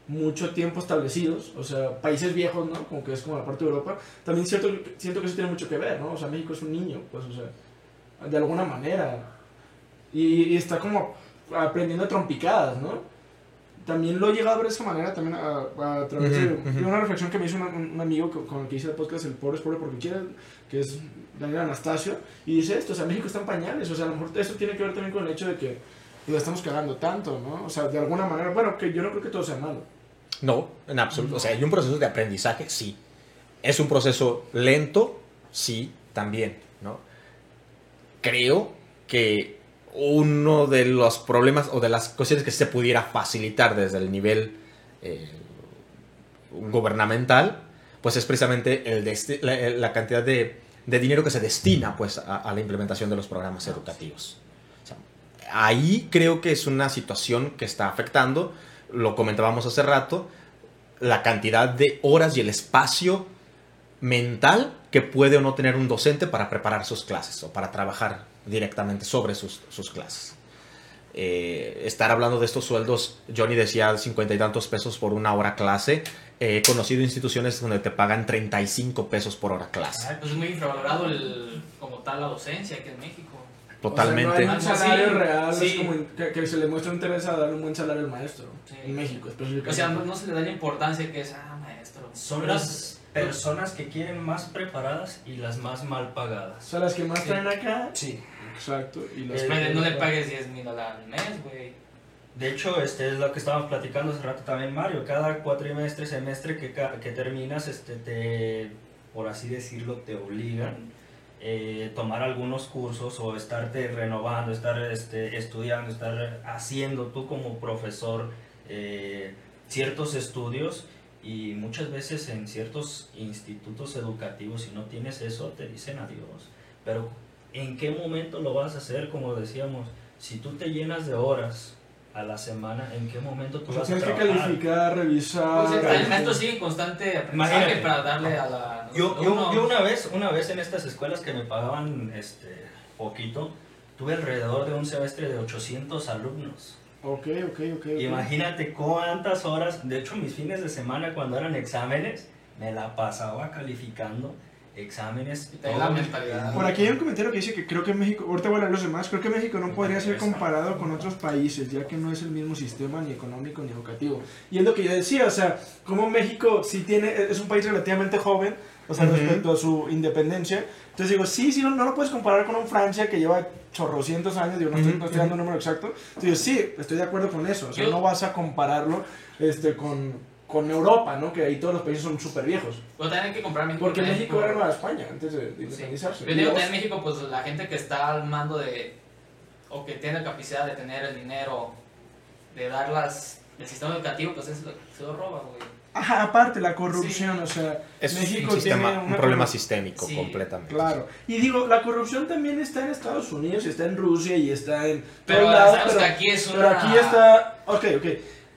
mucho tiempo establecidos, o sea, países viejos, ¿no? Como que es como la parte de Europa. También cierto, siento que eso tiene mucho que ver, ¿no? O sea, México es un niño, pues, o sea, de alguna manera. Y, y está como aprendiendo trompicadas, ¿no? También lo he llegado a ver de esa manera, también a, a través de,
Ujú, ujú.
de una reflexión que me hizo una- un, amigo co- con el que hice el podcast El Pobre es Pobre porque quiere, que es Daniel Anastasio, y dice esto, o sea, México está en pañales, o sea, a lo mejor eso tiene que ver también con el hecho de que lo estamos cagando tanto, ¿no? O sea, de alguna manera, bueno, que yo no creo que todo sea malo.
No, en absoluto. O sea, hay un proceso de aprendizaje, sí. Es un proceso lento, sí, también, ¿no? Creo que uno de los problemas o de las cuestiones que se pudiera facilitar desde el nivel eh, gubernamental, pues es precisamente el la, la cantidad de, dinero que se destina pues, a la implementación de los programas educativos. Ahí creo que es una situación que está afectando, lo comentábamos hace rato, la cantidad de horas y el espacio mental que puede o no tener un docente para preparar sus clases o para trabajar directamente sobre sus, sus clases. Eh, estar hablando de estos sueldos, Johnny decía cincuenta y tantos pesos por una hora clase. He conocido instituciones donde te pagan 35 pesos por hora clase.
Ay, pues es muy infravalorado el, como tal la docencia aquí en México.
Totalmente.
O sea, no hay un salario
sí,
real,
sí.
es como que, que se le muestra interés a darle un buen salario al maestro.
Sí.
En México, específicamente.
O sea, no, no se le da la importancia que es, ah, maestro.
Son
Pero
las, personas que quieren más preparadas y las más mal
O
pagadas.
sea, las que más
Sí.
traen acá.
Sí.
Exacto. Y las
Eh,
no le pagues 10 mil dólares al mes, güey.
De hecho, este es lo que estábamos platicando hace rato también, Mario. Cada cuatrimestre, semestre que, ca- que terminas, este, te, por así decirlo, te obligan eh, tomar algunos cursos o estarte renovando, estar este, estudiando, estar haciendo tú como profesor eh, ciertos estudios y muchas veces en ciertos institutos educativos, si no tienes eso, te dicen adiós. Pero ¿en qué momento lo vas a hacer? Como decíamos, si tú te llenas de horas a la semana, ¿en qué momento tú
O sea,
vas a
tienes que
trabajar?
calificar, revisar.
Pues el maestro sigue constante aprendizaje para darle a la...
Yo, yo, yo una vez, una vez en estas escuelas que me pagaban este poquito, tuve alrededor de un semestre de 800 alumnos.
Ok, ok, ok. ok.
Imagínate cuántas horas, de hecho mis fines de semana cuando eran exámenes, me la pasaba calificando exámenes.
Y la
todo el
mentalidad.
Por aquí hay un comentario que dice que creo que México, ahorita voy a los demás, creo que México no podría ser comparado con otros países, ya que no es el mismo sistema ni económico ni educativo. Y es lo que yo decía, o sea, como México sí tiene, es un país relativamente joven, o sea, respecto a su independencia. Entonces digo, sí, sí, no, no lo puedes comparar con un Francia que lleva chorrocientos años, digo, no estoy, no estoy dando un número exacto. Entonces digo, sí, estoy de acuerdo con eso, o sea, no vas a compararlo este, con, con Europa, ¿no? Que ahí todos los países son súper viejos.
Pero también hay que comprar México.
Porque México era Nueva España antes de, de
Sí.
independizarse.
Yo digo, en México, pues la gente que está al mando de. o que tiene la capacidad de tener el dinero, de dar las. el sistema educativo, pues es lo que se lo roba, güey.
Ajá, aparte la corrupción, o sea,
Es
México
un, sistema,
tiene
un problema sistémico
Sí,
completamente.
Claro. Y digo, la corrupción también está en Estados Unidos, está en Rusia y está en
Pero
todos lados,
sabemos
pero,
que aquí es una.
pero aquí está... Ok, ok.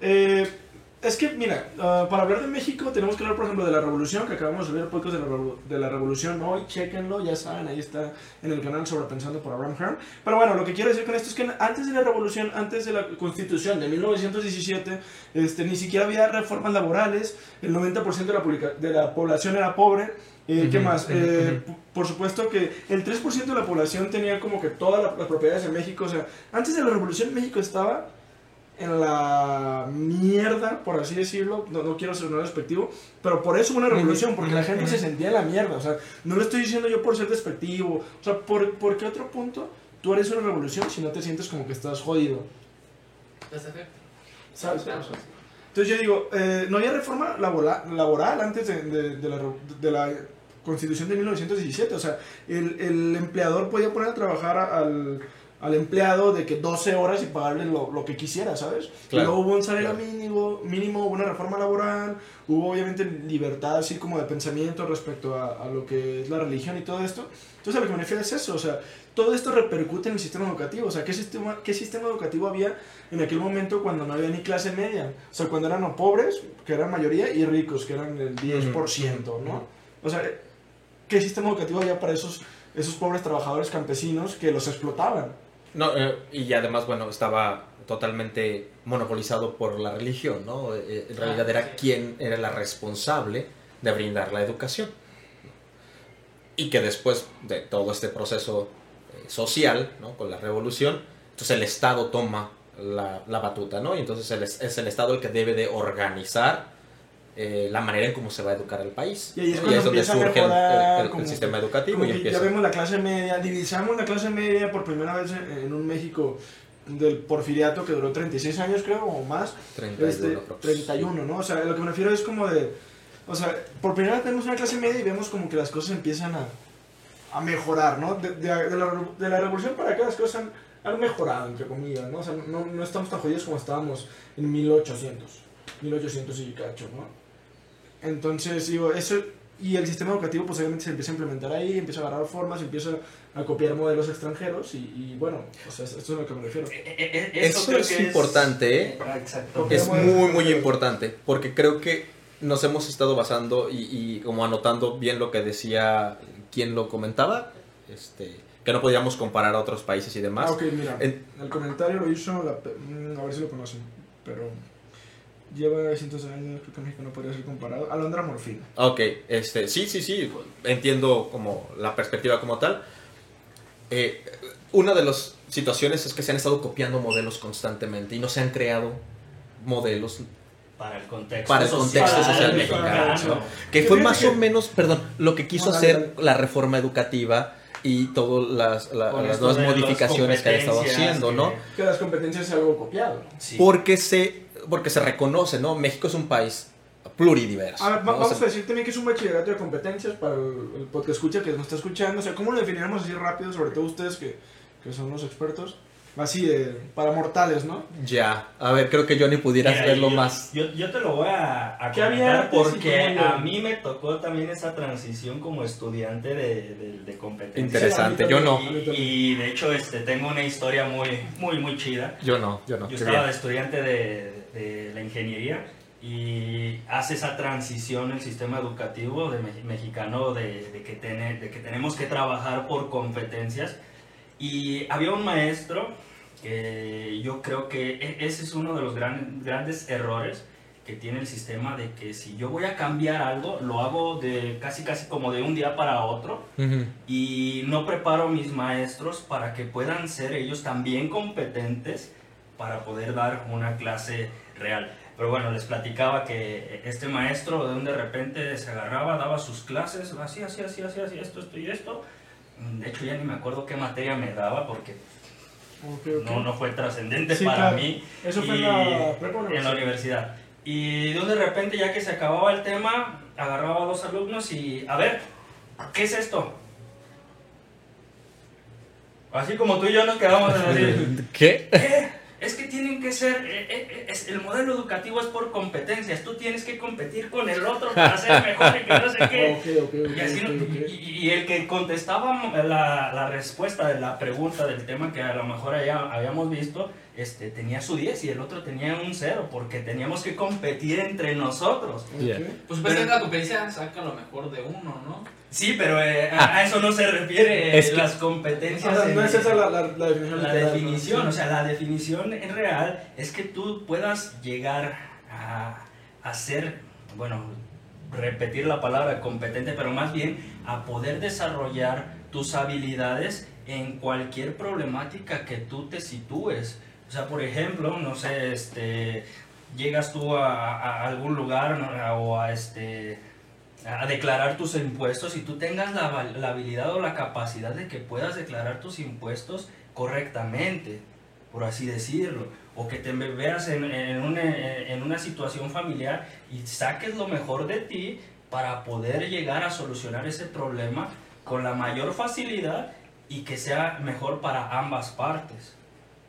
Eh, es que, mira, ah, para hablar de México tenemos que hablar, por ejemplo, de la revolución, que acabamos de el podcast de la, de la revolución hoy, chequenlo, ya saben, ahí está en el canal Sobrepensando por Abraham Hearn. Pero bueno, lo que quiero decir con esto es que antes de la revolución, antes de la constitución de 1917, este, ni siquiera había reformas laborales, el 90% de la, de la población era pobre. Eh, ¿Qué
Ujú,
más?
ujú,
Eh,
ujú.
p- por supuesto que el 3% de la población tenía como que todas la- las propiedades en México. O sea, antes de la revolución México estaba en la mierda, por así decirlo. No, no quiero ser despectivo, pero por eso hubo una revolución, porque la gente se sentía en la mierda. O sea, no lo estoy diciendo yo por ser despectivo. O sea, ¿por, por qué otro punto tú harías una revolución si no te sientes como que estás jodido? Entonces yo digo, eh, no había reforma laboral, laboral antes de, de- de la, de la constitución de 1917. O sea, el, el empleador podía poner a trabajar al, al empleado de que 12 horas y pagarle lo, lo que quisiera, ¿sabes?
Claro,
Y luego hubo un salario
claro.
mínimo, mínimo, hubo una reforma laboral, hubo obviamente libertad así como de pensamiento respecto a, a lo que es la religión y todo esto. Entonces a lo que me refiero es eso, o sea, todo esto repercute en el sistema educativo. O sea, ¿qué sistema, ¿qué sistema educativo había en aquel momento cuando no había ni clase media? O sea, cuando eran o pobres, que eran mayoría, y ricos, que eran el 10%, ¿no? O sea, ¿qué sistema educativo había para esos, esos pobres trabajadores campesinos que los explotaban?
No, eh, y además, bueno, estaba totalmente monopolizado por la religión, ¿no? Eh, en
Ah,
realidad era
sí.
quien era la responsable de brindar la educación. Y que después de todo este proceso eh, social, ¿no? Con la revolución, entonces el Estado toma la, la batuta, ¿no? Y entonces el es el Estado el que debe de organizar eh, la manera en cómo se va a educar el país.
Y ahí es cuando
donde
empieza a
surge el-
mejorar,
el, el sistema
que-
educativo y empieza...
ya vemos la clase media, divisamos la clase media por primera vez en, en un México del porfiriato que duró 36 años creo o más,
31
este,
aprox.
31, ¿no? O sea, lo que me refiero es como de, o sea, por primera vez tenemos una clase media y vemos como que las cosas empiezan a, a mejorar, ¿no? De, de- de la, de la revolución para acá las cosas han, han mejorado, entre comillas, ¿no? O sea, no, no estamos tan jodidos como estábamos en 1800, 1800 y cacho, ¿no? Entonces, digo, eso, y el sistema educativo pues obviamente se empieza a implementar ahí, empieza a agarrar formas, empieza a copiar modelos extranjeros y, y bueno, o sea, esto es a lo que me refiero.
Eh, eh, eh,
Eso es
que
importante, ¿eh?
Ah, Exacto.
Es muy, muy importante, porque creo que nos hemos estado basando y, y como anotando bien lo que decía quien lo comentaba, este, que no podíamos comparar a otros países y demás.
Ah, ok, mira,
En-
el comentario lo hizo, la mm, a ver si lo conocen, pero lleva cientos de años, creo que México no podría ser comparado. Alondra Morfina.
Ok, este, sí, sí, sí, entiendo como la perspectiva como tal. Eh, una de las situaciones es que se han estado copiando modelos constantemente y no se han creado modelos
para el contexto
Para el contexto
social
mexicano,
¿no?
Que fue más
que-
o menos, perdón, lo que quiso hacer la reforma educativa y todas las, la- las nuevas
de las
modificaciones que ha estado haciendo,
que-
¿no?
Que las competencias es algo copiado.
Sí.
Porque se, porque se reconoce, ¿no? México es un país pluridiverso.
A ver, vamos
sea,
a decir también que es un bachillerato de competencias para el, el podcast escucha que nos está escuchando. O sea, ¿cómo lo definiríamos así rápido, sobre todo ustedes que, que son los expertos? Así de, para mortales, ¿no?
Ya, a ver, creo que Johnny pudiera
Mira,
hacerlo
yo,
más.
Yo, yo te lo voy a, a
¿Qué había
comentar porque a mí me tocó también esa transición como estudiante de, de, de competencia.
Interesante,
Sí,
yo no.
Y, y de hecho este, tengo una historia muy, muy, muy chida.
Yo no, yo no.
Yo
qué
estaba de estudiante de, de la ingeniería y hace esa transición el sistema educativo de me- mexicano de, de que tiene, de que tenemos que trabajar por competencias. Y había un maestro que yo creo que e- ese es uno de los gran- grandes errores que tiene el sistema de que si yo voy a cambiar algo, lo hago de casi casi como de un día para otro
Ujú.
y no preparo a mis maestros para que puedan ser ellos también competentes para poder dar una clase real. Pero bueno, les platicaba que este maestro de un de repente se agarraba, daba sus clases, así, así, así, así, así, esto, esto y esto. De hecho ya ni me acuerdo qué materia me daba porque No, no fue trascendente
Sí,
para
claro.
mí.
Eso fue en
Y-
la prepa o
en la universidad. Y de repente, ya que se acababa el tema, agarraba a dos alumnos y, a ver, ¿qué es esto? Así como tú y yo nos quedamos en así,
¿Qué?
¿qué? Es que tienen que ser, eh, eh, es- el modelo educativo es por competencias, tú tienes que competir con el otro para ser mejor y que no sé qué. Y, así no-
ok, ok.
y- y el que contestaba la, la respuesta de la pregunta del tema que a lo mejor haya- habíamos visto, este, tenía su 10 y el otro tenía un 0, porque teníamos que competir entre nosotros.
Pues supuestamente la competencia saca lo mejor de uno, ¿no?
Sí, pero eh, a, a eso no se refiere eh,
Es que-
las competencias.
no
en-
es esa la, la, la definición
la
literal, ¿no?
definición, o sea, la definición en real es que tú puedas llegar a, a ser, bueno, repetir la palabra competente, pero más bien a poder desarrollar tus habilidades en cualquier problemática que tú te sitúes. O sea, por ejemplo, no sé, este, llegas tú a, a algún lugar ¿no? o a este a declarar tus impuestos y tú tengas la, la habilidad o la capacidad de que puedas declarar tus impuestos correctamente, por así decirlo, o que te ve- veas en, en una, en una situación familiar y saques lo mejor de ti para poder llegar a solucionar ese problema con la mayor facilidad y que sea mejor para ambas partes.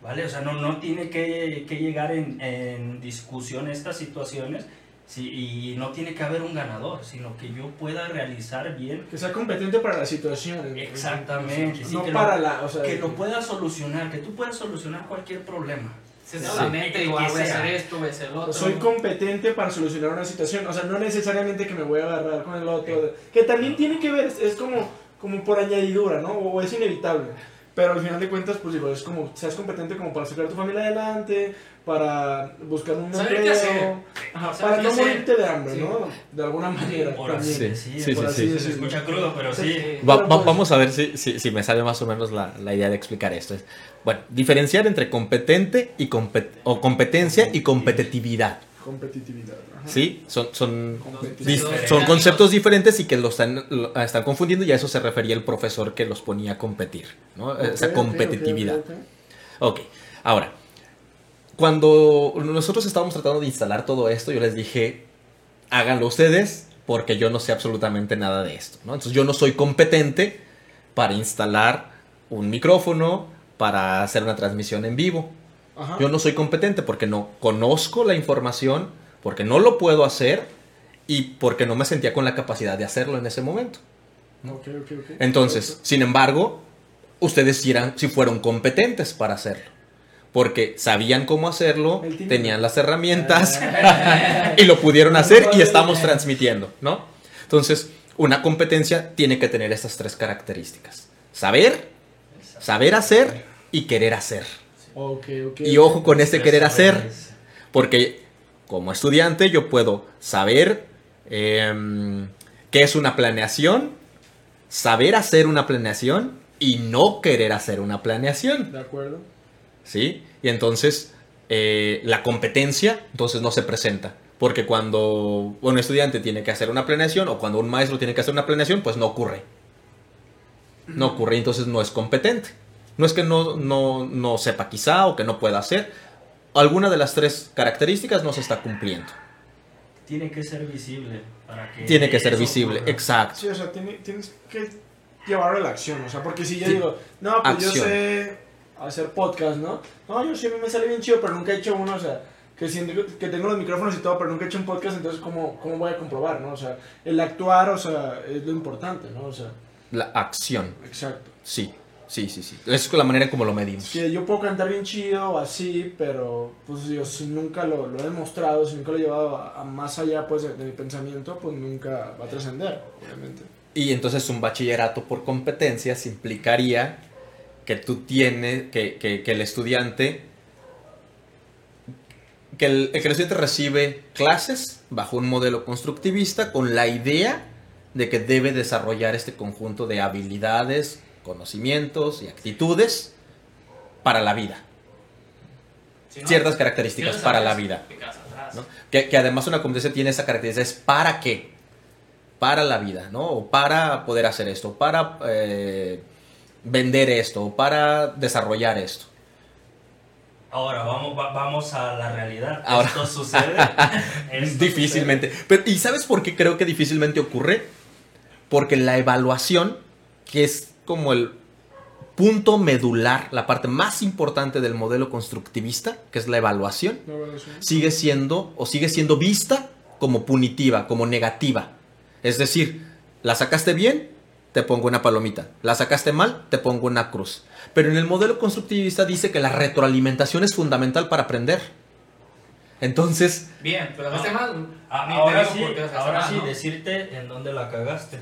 ¿Vale? O sea, no, no tiene que, que llegar en, en discusión estas situaciones sí, y no tiene que haber un ganador, sino que yo pueda realizar bien
Que sea competente para la situación.
Exactamente, sí,
no
que lo-
para la. O sea,
que lo puedas solucionar, que tú puedas solucionar cualquier problema.
Se te
Sí.
voy a hacer esto, voy a hacer lo otro.
Soy competente para solucionar una situación. O sea, no necesariamente que me voy a agarrar con el otro. Que también tiene que ver, es, es como, como por añadidura, ¿no? O es inevitable. Pero al final de cuentas, pues digo, es como, seas competente como para sacar a tu familia adelante, para buscar un empleo. para no morirte de hambre,
Sí.
¿no? De alguna manera.
Por
también.
así
Sí, sí,
por
sí, sí.
Se escucha crudo, pero sí.
Sí.
Va- vamos a ver si, si, si me sale más o menos la, la idea de explicar esto. Es, bueno, diferenciar entre competente y compet- o competencia y competitividad.
Competitividad. ajá.
¿Sí? Son, son, son conceptos diferentes y que lo están, lo están confundiendo y a eso se refería el profesor que los ponía a competir. ¿no?
Ok,
Esa competitividad.
ok, ok, ok.
Ok, ahora, cuando nosotros estábamos tratando de instalar todo esto, yo les dije, háganlo ustedes, porque yo no sé absolutamente nada de esto, ¿no? Entonces yo no soy competente para instalar un micrófono, para hacer una transmisión en vivo.
Ajá.
Yo no soy competente porque no conozco la información, porque no lo puedo hacer y porque no me sentía con la capacidad de hacerlo en ese momento. Entonces, sin embargo, ustedes sí, eran, sí fueron competentes para hacerlo. Porque sabían cómo hacerlo, tenían las herramientas y lo pudieron hacer y estamos transmitiendo, ¿no? Entonces, una competencia tiene que tener estas tres características. Saber, saber hacer y querer hacer.
Ok, ok.
Y ojo con este
Tres
querer hacer, porque como estudiante yo puedo saber em, qué es una planeación, saber hacer una planeación y no querer hacer una planeación,
De acuerdo.
¿sí? Y entonces eh, la competencia entonces no se presenta, Porque cuando un estudiante tiene que hacer una planeación o cuando un maestro tiene que hacer una planeación, pues no ocurre. No ocurre, y entonces no es competente. No es que no, no, no sepa quizá o que no pueda hacer. Alguna de las tres características no se está cumpliendo.
Tiene que ser visible para que
Tiene que ser visible,
ocurra.
exacto.
Sí, o sea, tiene- tienes que llevarlo a la acción, o sea, porque si yo
Sí.
digo, no, pues yo sé hacer podcast, ¿no? No, yo sí me sale bien chido, pero nunca he hecho uno, o sea, que, siento que tengo los micrófonos y todo, pero nunca he hecho un podcast, entonces, ¿cómo, ¿cómo voy a comprobar, no? O sea, el actuar, o sea, es lo importante, ¿no? O sea,
La acción,
exacto.
sí, sí, sí, sí. Es la manera en como lo medimos.
Que yo puedo cantar bien chido o así, pero pues digo, si nunca lo, lo he demostrado, si nunca lo he llevado a, a más allá pues de, de mi pensamiento, pues nunca va a trascender, obviamente.
Y entonces un bachillerato por competencias implicaría que tú tienes, que, que- que el estudiante, que el, que el estudiante recibe clases bajo un modelo constructivista con la idea de que debe desarrollar este conjunto de habilidades, conocimientos y actitudes para la vida.
Si no,
Ciertas
si
características
no
para la vida. ¿no? Que, que además una competencia tiene esa característica, es para qué, para la vida, ¿no? O para poder hacer esto, para eh, vender esto, o para desarrollar esto.
Ahora vamos, va- vamos a la realidad.
Ahora.
Esto sucede. Esto
difícilmente. Pero, ¿Y sabes por qué creo que difícilmente ocurre? Porque la evaluación, que es como el punto medular, la parte más importante del modelo constructivista, que es la evaluación,
bueno, sí.
sigue siendo o sigue siendo vista como punitiva, como negativa. Es decir, la sacaste bien, te pongo una palomita. La sacaste mal, te pongo una cruz. Pero en el modelo constructivista dice que la retroalimentación es fundamental para aprender. Entonces,
Bien, pero
No.
este mal.
Ah, ahora sí, ahora
mal,
sí,
¿no?
decirte en dónde la cagaste,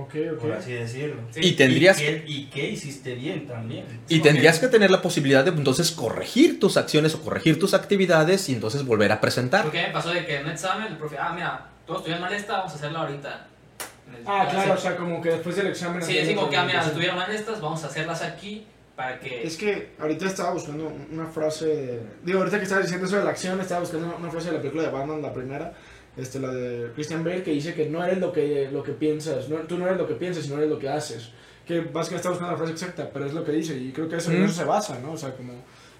Ok,
por
ok.
así decirlo.
Sí.
y tendrías
¿Y
que...
qué, y qué hiciste bien también?
Y tendrías que tener la posibilidad de entonces corregir tus acciones o corregir tus actividades y entonces volver a presentar.
Porque me pasó de que en un examen el profe, ah, mira, todos estuvieron mal esta, vamos a hacerla ahorita.
Ah, claro, o sea, como que después del examen...
Sí, es como que, ah, mira, estuvieron mal estas, vamos a hacerlas aquí para que.
Es que ahorita estaba buscando una frase. Digo, ahorita que estabas diciendo eso de la acción, estaba buscando una frase de la película de Batman, la primera, este, la de Christian Bale, que dice que no eres lo que, lo que piensas, no, tú no eres lo que piensas, sino eres lo que haces. Que básicamente está buscando la frase exacta, pero es lo que dice, y creo que eso, en
Mm.
eso se basa, ¿no? O sea, como,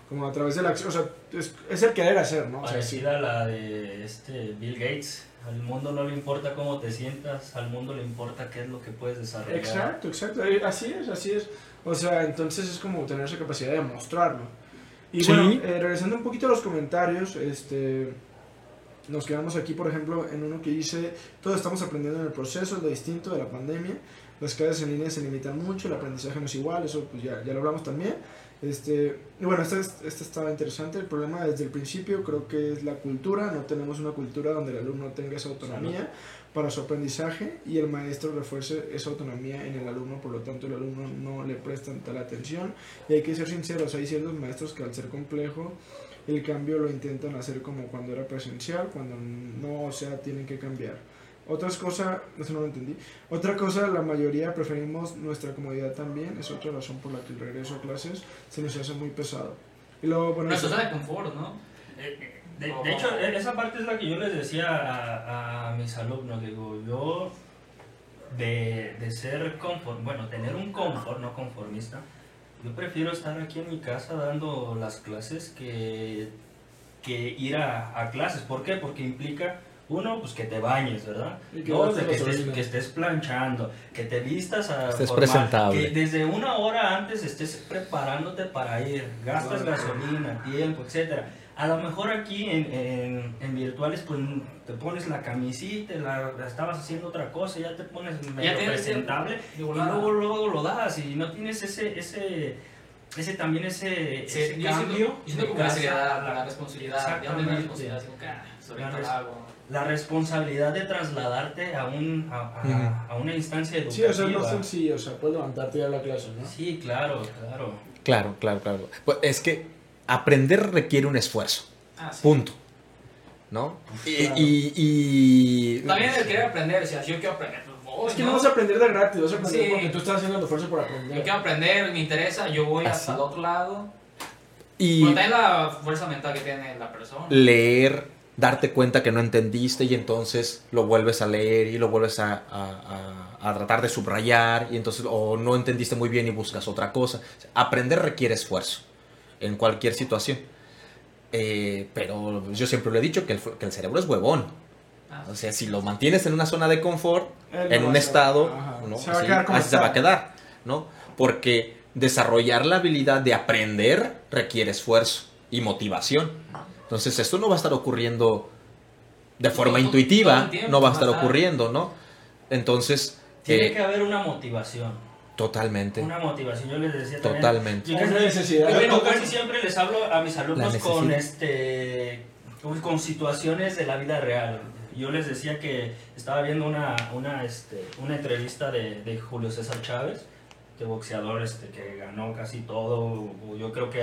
como a través de la acción, o sea, es, es el querer hacer, ¿no? O sea.
Parecida a la de este Bill Gates. Al mundo no le importa cómo te sientas, al mundo le importa qué es lo que puedes desarrollar.
Exacto, exacto, eh, así es, así es. O sea, entonces es como tener esa capacidad de mostrarlo. Y
Sí.
bueno, eh, regresando un poquito a los comentarios, este, nos quedamos aquí, por ejemplo, en uno que dice, todos estamos aprendiendo en el proceso, es lo distinto de la pandemia, las clases en línea se limitan mucho, el aprendizaje no es igual, eso pues ya, ya lo hablamos también. Este, y bueno, esta, es- esta estaba interesante, el problema desde el principio creo que es la cultura, no tenemos una cultura donde el alumno tenga esa autonomía para su aprendizaje y el maestro refuerce esa autonomía en el alumno, por lo tanto el alumno no le prestan tal atención. Y hay que ser sinceros, hay ciertos maestros que al ser complejo el cambio lo intentan hacer como cuando era presencial, cuando no, o sea, tienen que cambiar. Otras cosas, eso no lo entendí. Otra cosa, la mayoría preferimos nuestra comodidad también, es otra razón por la que el regreso a clases se nos hace muy pesado. Y luego, bueno, eso-
de confort, ¿no?
Eh, eh, De, de hecho, esa parte es la que yo les decía a, a mis alumnos. Digo, yo de, de ser confort, bueno, tener un confort, no conformista, yo prefiero estar aquí en mi casa dando las clases que, que ir a, a clases. ¿Por qué? Porque implica, uno, pues que te bañes, ¿verdad?
Que
Dos, de que estés,
gasolina.
que estés planchando, que te vistas a
Estés presentable.
que desde una hora antes estés preparándote para ir, gastas
Claro.
gasolina, tiempo, etcétera. A lo mejor aquí en, en, en virtuales pues te pones la camisita, la, la estabas haciendo otra cosa, ya te pones medio
tienes-
presentable y luego, luego lo das y no tienes ese, ese, ese también ese,
Sí,
ese
yo
cambio.
siento, yo siento
de
como la seriedad,
la-
la responsabilidad. ¿De dónde viene la responsabilidad? Ah, sobre
La res- la responsabilidad de trasladarte a, un, a, a- a una instancia
Sí,
educativa.
o sea, es más sencillo, o sea, puedes levantarte y dar la clase, ¿no?
Sí, claro, claro.
Claro, claro, claro. Pues es que aprender requiere un esfuerzo.
Ah, sí.
Punto. ¿No? Y,
Claro.
y- y-
También el querer aprender, o sea, yo quiero aprender. voy,
Es que
¿no?
no vas a aprender de gratis, vas a aprender
Sí.
porque tú estás haciendo el esfuerzo por
Yo
aprender.
quiero aprender, me interesa, yo voy
Así.
hasta el otro lado.
y
también la fuerza mental que tiene la persona.
leer darte cuenta que no entendiste y entonces lo vuelves a leer y lo vuelves a, a- a- a tratar de subrayar y entonces o no entendiste muy bien y buscas otra cosa. Aprender requiere esfuerzo en cualquier situación. Eh, pero yo siempre lo he dicho que el, que el cerebro es huevón.
Ah,
O sea, si lo mantienes en una zona de confort, en
no
un estado. ¿no?
Se va
Así- así se va a quedar, ¿no? Porque desarrollar la habilidad de aprender requiere esfuerzo y motivación. Entonces, esto no va a estar ocurriendo de forma
Todo- todo
intuitiva,
tiempo,
no va a estar ocurriendo, ¿no? Entonces,
Tiene
eh,
que haber una motivación.
Totalmente,
Una motivación, yo les decía también.
totalmente.
Yo casi,
una necesidad.
yo
Bueno,
casi siempre les hablo a mis alumnos con este con, con situaciones de la vida real. Yo les decía que estaba viendo una, una, este, una entrevista de, de Julio César Chávez, de boxeador este, que ganó casi todo. Yo creo que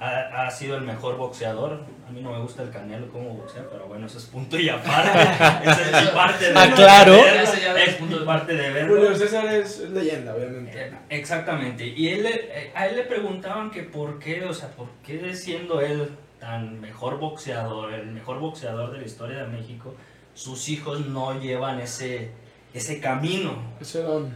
ha, sido el mejor boxeador. A mí no me gusta el Canelo como boxea, pero bueno, eso es punto y aparte. Esa es mi parte de
Ah, claro.
de verlo,
Ese ya es punto
parte de verlo.
Julio César es leyenda, obviamente.
Eh, Exactamente. Y él, le- eh, a él le preguntaban que por qué, o sea, por qué siendo él tan mejor boxeador, el mejor boxeador de la historia de México, sus hijos no llevan ese, ese camino,
Ese don,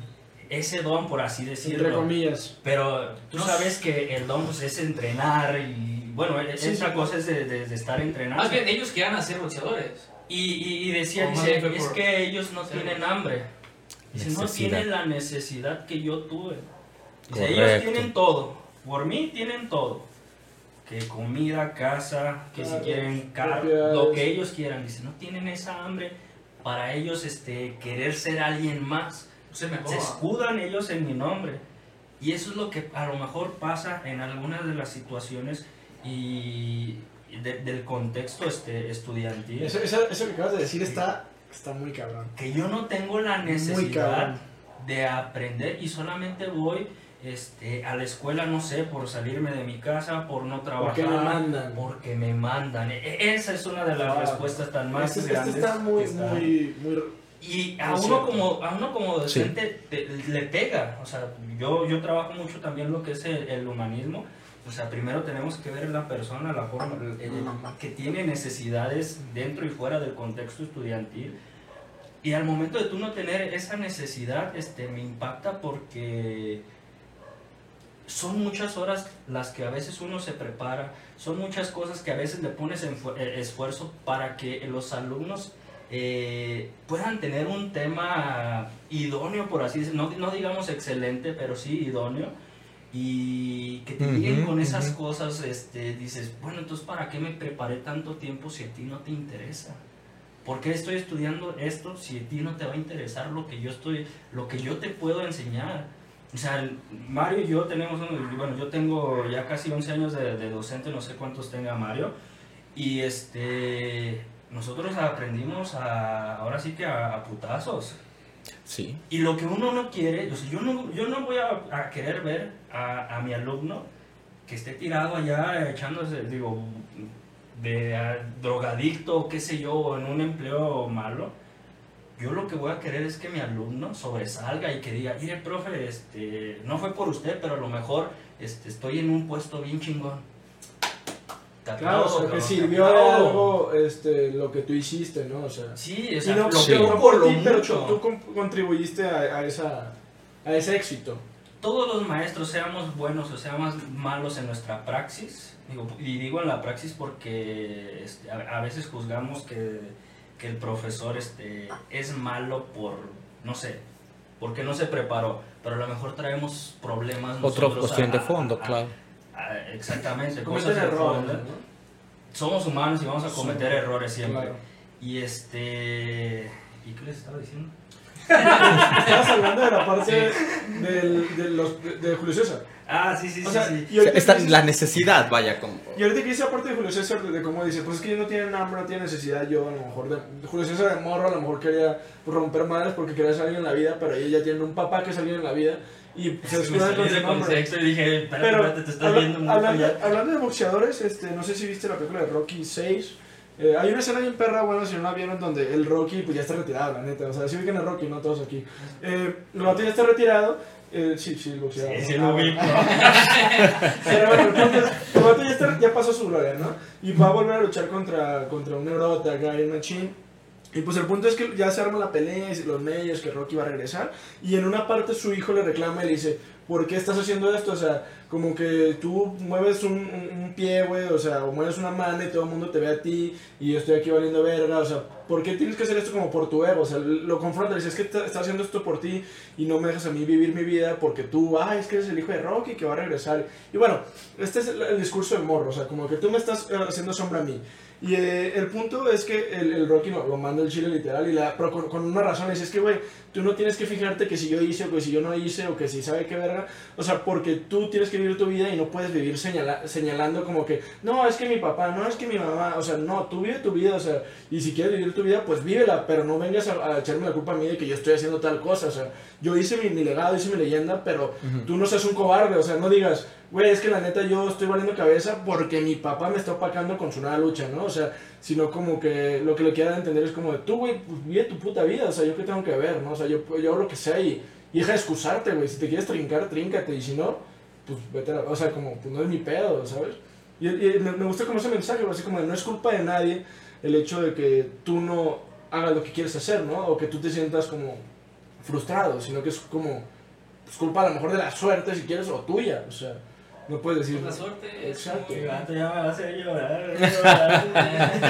ese don, por así
entre
decirlo.
comillas.
Pero tú
No.
sabes que el don pues, es entrenar y, bueno,
Sí,
esta
sí.
cosa es de, de- de estar entrenando.
Más bien, ellos quieran ser boxeadores.
Y, y- y decía, dice, es
por-
que ellos no tienen hambre. Dice, no tienen la necesidad que yo tuve. Dice, ellos tienen todo. Por mí tienen todo. Que comida, casa, que si quieren carro, lo que ellos quieran. Dice, no tienen esa hambre para ellos este, querer ser alguien más.
Se me
Se escudan ellos en mi nombre. Y eso es lo que a lo mejor pasa en algunas de las situaciones y y de- del contexto este, estudiantil.
Eso, eso, eso que acabas de decir está, está muy cabrón.
que yo no tengo la necesidad de aprender y solamente voy este, a la escuela, no sé, por salirme de mi casa, por no trabajar,
Porque me mandan.
porque me mandan. E- Esa es una de las
Ah,
respuestas tan más
Este, este
grandes.
está muy,
que está-
muy, muy...
Y a
muy
uno,
cierto.
como, a uno como docente te- le pega. O sea, yo, yo trabajo mucho también lo que es el, el humanismo. O sea, primero tenemos que ver la persona, la forma, el- el- que tiene necesidades dentro y fuera del contexto estudiantil. Y al momento de tú no tener esa necesidad, este, me impacta porque son muchas horas las que a veces uno se prepara, son muchas cosas que a veces le pones en eh, esfuerzo para que los alumnos eh, puedan tener un tema idóneo, por así decirlo, no, no digamos excelente, pero sí idóneo, y que te lleguen
Ujú,
con esas
ujú.
cosas, este, dices, bueno, entonces ¿para qué me preparé tanto tiempo si a ti no te interesa? ¿Por qué estoy estudiando esto si a ti no te va a interesar lo que yo estoy, lo que yo te puedo enseñar? O sea, Mario y yo tenemos, bueno, yo tengo ya casi 11 años de, de docente, no sé cuántos tenga Mario, y este, nosotros aprendimos a, ahora sí que a, a putazos.
Sí.
Y lo que uno no quiere, o sea, yo no, yo no voy a, a querer ver a, a mi alumno que esté tirado allá echándose, digo, de a- drogadicto, qué sé yo, en un empleo malo. Yo lo que voy a querer es que mi alumno sobresalga y que diga, mire, profe, este, no fue por usted, pero a lo mejor este, estoy en un puesto bien chingón.
Claro, o sea, que sirvió de
aplaudo".
algo este, lo que tú hiciste, ¿no? O sea,
Sí, o sea,
no,
lo
sí.
que
no por ti, pero
mucho.
tú, tú con- contribuiste a, a esa, a ese éxito.
todos los maestros, seamos buenos o seamos malos en nuestra praxis, digo, y digo en la praxis porque este, a, a veces juzgamos que, que el profesor este, es malo por, no sé, porque no se preparó, pero a lo mejor traemos problemas.
Otra
nosotros
cuestión
a-
de fondo,
a-
claro.
A- exactamente,
Cometen errores,
fondo.
¿no?
Somos humanos y vamos a cometer
Sí,
errores siempre.
Claro.
Y este... ¿Y qué les estaba diciendo?
Estabas hablando de la parte del, de, los, de, de Julio César.
Ah, sí, sí,
O
sí,
sea,
sí.
y ahorita
Esta-
dices-
la necesidad, vaya, como...
Y ahorita que dice aparte de Julio César, de, de cómo dice, pues es que ellos no tienen hambre, no tienen necesidad, yo a lo mejor, de, Julio César de morro a lo mejor quería romper madres porque quería ser alguien en la vida, pero ellos ya tienen un papá que es alguien en la vida y se
me
escudan
salí
con
de contexto y dije, espérate,
Pero
espérate, te estás
habla-
viendo mucho
hablando,
ya.
hablando de boxeadores, este, no sé si viste la película de Rocky 6. eh, hay una escena bien perra, bueno, si no la vieron, donde el Rocky pues ya está retirado, la neta. O sea, si ubican a Rocky, no todos aquí. Eh, el vato ya está retirado Eh, sí, sí, el boxeador.
Sí, sí,
Ah,
lo vi.
Pero bueno, el punto es, el vato ya, está- ya pasó su gloria, ¿no? Y va a volver a luchar contra, contra un neurota, Gary Machine. Y pues el punto es que ya se arma la pelea, y los medios, que Rocky va a regresar. Y en una parte su hijo le reclama y le dice, ¿por qué estás haciendo esto? O sea, como que tú mueves un, un- un pie, güey, o sea, o mueves una mano y todo el mundo te ve a ti y yo estoy aquí valiendo verga, o sea, ¿por qué tienes que hacer esto como por tu ego? O sea, lo confronta, le dice, es que está- estás haciendo esto por ti y no me dejas a mí vivir mi vida porque tú, ay, es que eres el hijo de Rocky que va a regresar. Y bueno, este es el, el discurso del morro, o sea, como que tú me estás eh, haciendo sombra a mí. Y eh, el punto es que el, el Rocky lo, lo manda el chile literal, y la, pero con, con una razón, le dice, es que, güey, tú no tienes que fijarte que si yo hice o que si yo no hice o que si sabe qué verga, o sea, porque tú tienes que vivir tu vida y no puedes vivir señala- señalando como que, no, es que mi papá, no, es que mi mamá, o sea, no, tú vive tu vida, o sea, y si quieres vivir tu vida, pues vívela, pero no vengas a, a echarme la culpa a mí de que yo estoy haciendo tal cosa, o sea, yo hice mi, mi legado, hice mi leyenda, pero tú no seas un cobarde, o sea, no digas, güey, es que la neta yo estoy valiendo cabeza porque mi papá me está opacando con su nueva lucha, ¿no? O sea, sino como que lo que le quieran entender es como de, tú, güey, pues vive tu puta vida, o sea, yo qué tengo que ver, ¿no? O sea, yo, yo hago lo que sea y, y deja de excusarte, güey, si te quieres trincar, tríncate, y si no, pues vete a o sea, como, pues no es mi pedo, ¿sabes? Y, me, gusta como ese mensaje, así como de, no es culpa de nadie el hecho de que tú no hagas lo que quieres hacer, ¿no? O que tú te sientas como frustrado, sino que es como, pues culpa a lo mejor de la suerte, si quieres, o tuya, o sea, no puedes decir...
La suerte
Exacto.
Ya me hace llorar. llorar.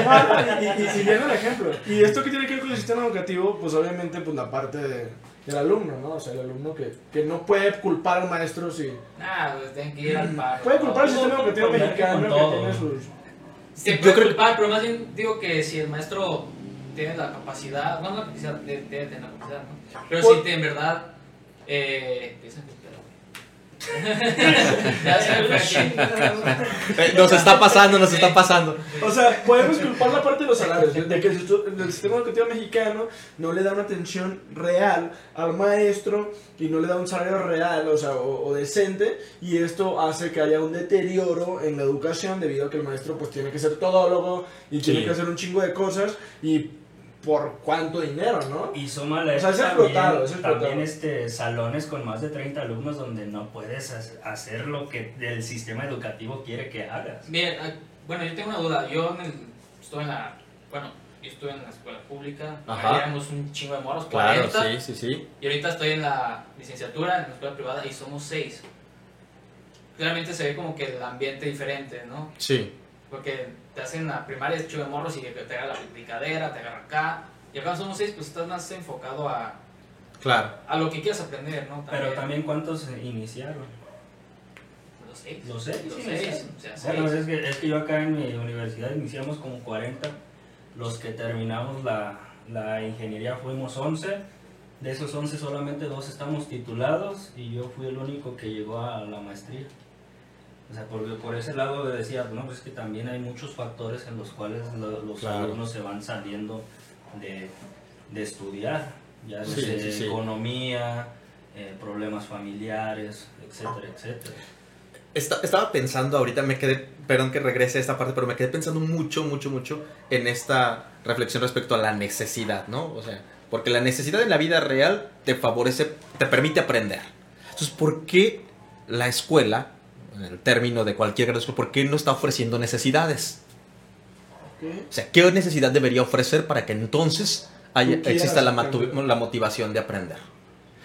Ah, y, siguiendo el ejemplo. Y esto que tiene que ver con el sistema educativo, pues obviamente pues la parte de, del alumno, ¿no? O sea, el alumno que, que no puede culpar al maestro si...
Nah, pues tienen que ir al paro.
Puede culpar al sistema educativo mexicano
todo.
que tiene sus...
Se
Yo
puede
creo-
culpar, pero más bien digo que si el maestro tiene la capacidad, no la capacidad, debe tener la capacidad, ¿no? Pero si te- en verdad, eh,
Nos está pasando, nos está pasando.
O sea, podemos culpar la parte de los salarios, de que el, sistema educativo mexicano no le da una atención real al maestro y no le da un salario real, o sea, o, o decente, y esto hace que haya un deterioro en la educación debido a que el maestro pues tiene que ser todólogo y tiene
Sí.
que hacer un chingo de cosas y por cuánto dinero, ¿no?
Y súmale
O sea, es
también,
explotado, es explotado.
también este, salones con más de 30 alumnos donde no puedes ha- hacer lo que el sistema educativo quiere que hagas.
Bien, ah, bueno, yo tengo una duda. Yo en el- estuve en la, bueno, yo estuve en la escuela pública,
Ajá.
éramos un chingo de moros,
Claro,
40,
sí, sí, sí.
y ahorita estoy en la licenciatura en la escuela privada y somos 6. Claramente se ve como que el ambiente diferente, ¿no?
Sí.
Porque te hacen la primaria chingo de morros y te agarra la picadera, te agarra acá. Y acá somos 6, pues estás más enfocado a,
Claro.
a lo que quieras aprender, ¿no?
Pero también cuántos iniciaron.
Los 6.
Los seis
Los
iniciaron.
6, o sea,
Bueno,
seis.
es que, es que yo acá en mi universidad iniciamos como 40. Los que terminamos la, la ingeniería fuimos 11. De esos 11 solamente dos estamos titulados y yo fui el único que llegó a la maestría. O sea, por, por ese lado decía, no, pues es que también hay muchos factores en los cuales lo- los
Claro.
alumnos se van saliendo de, de estudiar, ya desde
sí, sí.
economía, eh, problemas familiares, etcétera, etcétera.
Esta- estaba pensando ahorita, me quedé, perdón que regrese a esta parte, pero me quedé pensando mucho, mucho, mucho en esta reflexión respecto a la necesidad, ¿no? O sea, porque la necesidad en la vida real te favorece, te permite aprender. Entonces, ¿por qué la escuela, el término de cualquier grado de escuela, por qué no está ofreciendo necesidades?
¿Qué?
O sea, ¿qué necesidad debería ofrecer para que entonces haya- exista la, la motivación de aprender?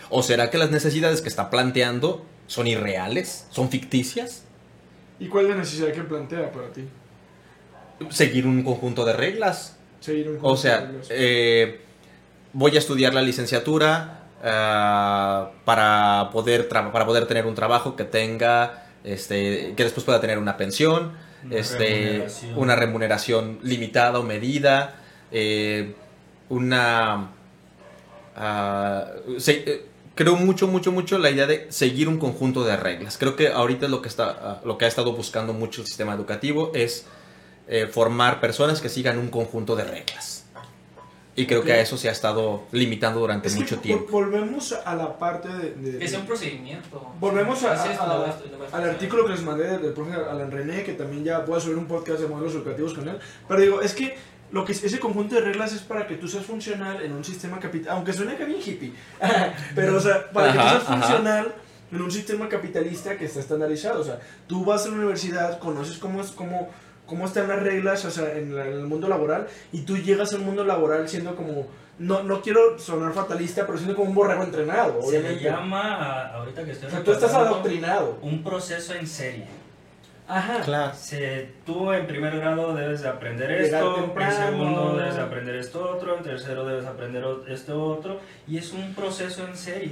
¿O será que las necesidades que está planteando son irreales? ¿Son ficticias?
¿Y cuál es la necesidad que plantea para ti?
Seguir un conjunto de reglas.
Seguir un
O sea,
reglas.
eh, voy a estudiar la licenciatura ah, para, poder para poder tener un trabajo que tenga, este, que después pueda tener una pensión,
Una
este,
remuneración.
una remuneración limitada o medida, eh, una... ah, se- eh, creo mucho, mucho, mucho la idea de seguir un conjunto de reglas. Creo que ahorita lo que, está, ah, lo que ha estado buscando mucho el sistema educativo es eh, formar personas que sigan un conjunto de reglas. Y creo que a eso se ha estado limitando durante
Es que
mucho tiempo.
Volvemos a la parte de... de-
Que sea un procedimiento.
Volvemos a-
Es
a-
a-
al artículo que les mandé del profe Alan René, que también ya voy a subir un podcast de modelos educativos con él. Pero digo, es que lo que ese conjunto de reglas es para que tú seas funcional en un sistema capital, aunque suene que bien hippie, pero o sea, para que
Ajá,
tú seas
ajá.
funcional en un sistema capitalista que está estandarizado. O sea, tú vas a la universidad, conoces cómo, es, cómo, cómo están las reglas o sea, en, la- en el mundo laboral y tú llegas al mundo laboral siendo como, no, no quiero sonar fatalista, pero siendo como un borrego entrenado,
Se le llama, a- ahorita que estoy
O sea, tú estás adoctrinado.
un proceso en serie.
Ajá.
Claro.
Se, tú en primer grado debes de aprender
Llegar
esto,
temprano.
en segundo debes de aprender esto otro, en tercero debes aprender o- esto otro, y es un proceso en serie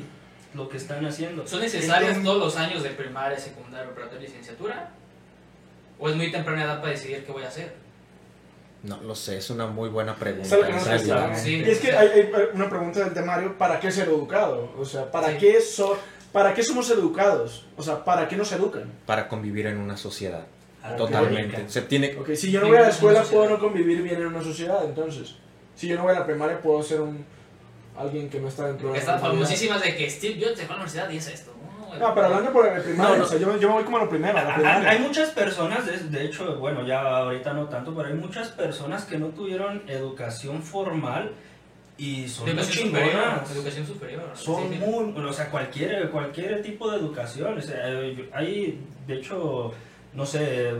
lo que están haciendo.
¿Son necesarios
Entonces,
todos los años de primaria, secundaria, preparatoria y licenciatura? ¿O es muy temprana edad para decidir qué voy a hacer?
No lo sé, es una muy buena pregunta.
Es no.
Sí.
Y es que hay, hay una pregunta del temario, ¿para qué ser educado? O sea, ¿para,
Sí.
qué so- ¿para qué somos educados? O sea, ¿para qué nos educan?
Para convivir en una sociedad.
armónica.
Totalmente. Se tiene,
Ok, si yo no voy a la escuela, puedo no convivir bien en una sociedad, entonces. Si yo no voy a la primaria, puedo ser un alguien que no está dentro de la comunidad.
famosísimas de que Steve Jobs se fue a la universidad y es esto. No,
pero hablando por el primario,
No, no.
o sea, yo, yo me voy como a lo primero, a la
Hay-
primaria.
Hay muchas personas, de, de hecho, bueno, ya ahorita no tanto, pero hay muchas personas que no tuvieron educación formal y son muy
Educación superior.
chingonas.
Educación superior.
Son
Sí,
muy, o sea, cualquier, cualquier tipo de educación. o sea, hay, de hecho, no sé,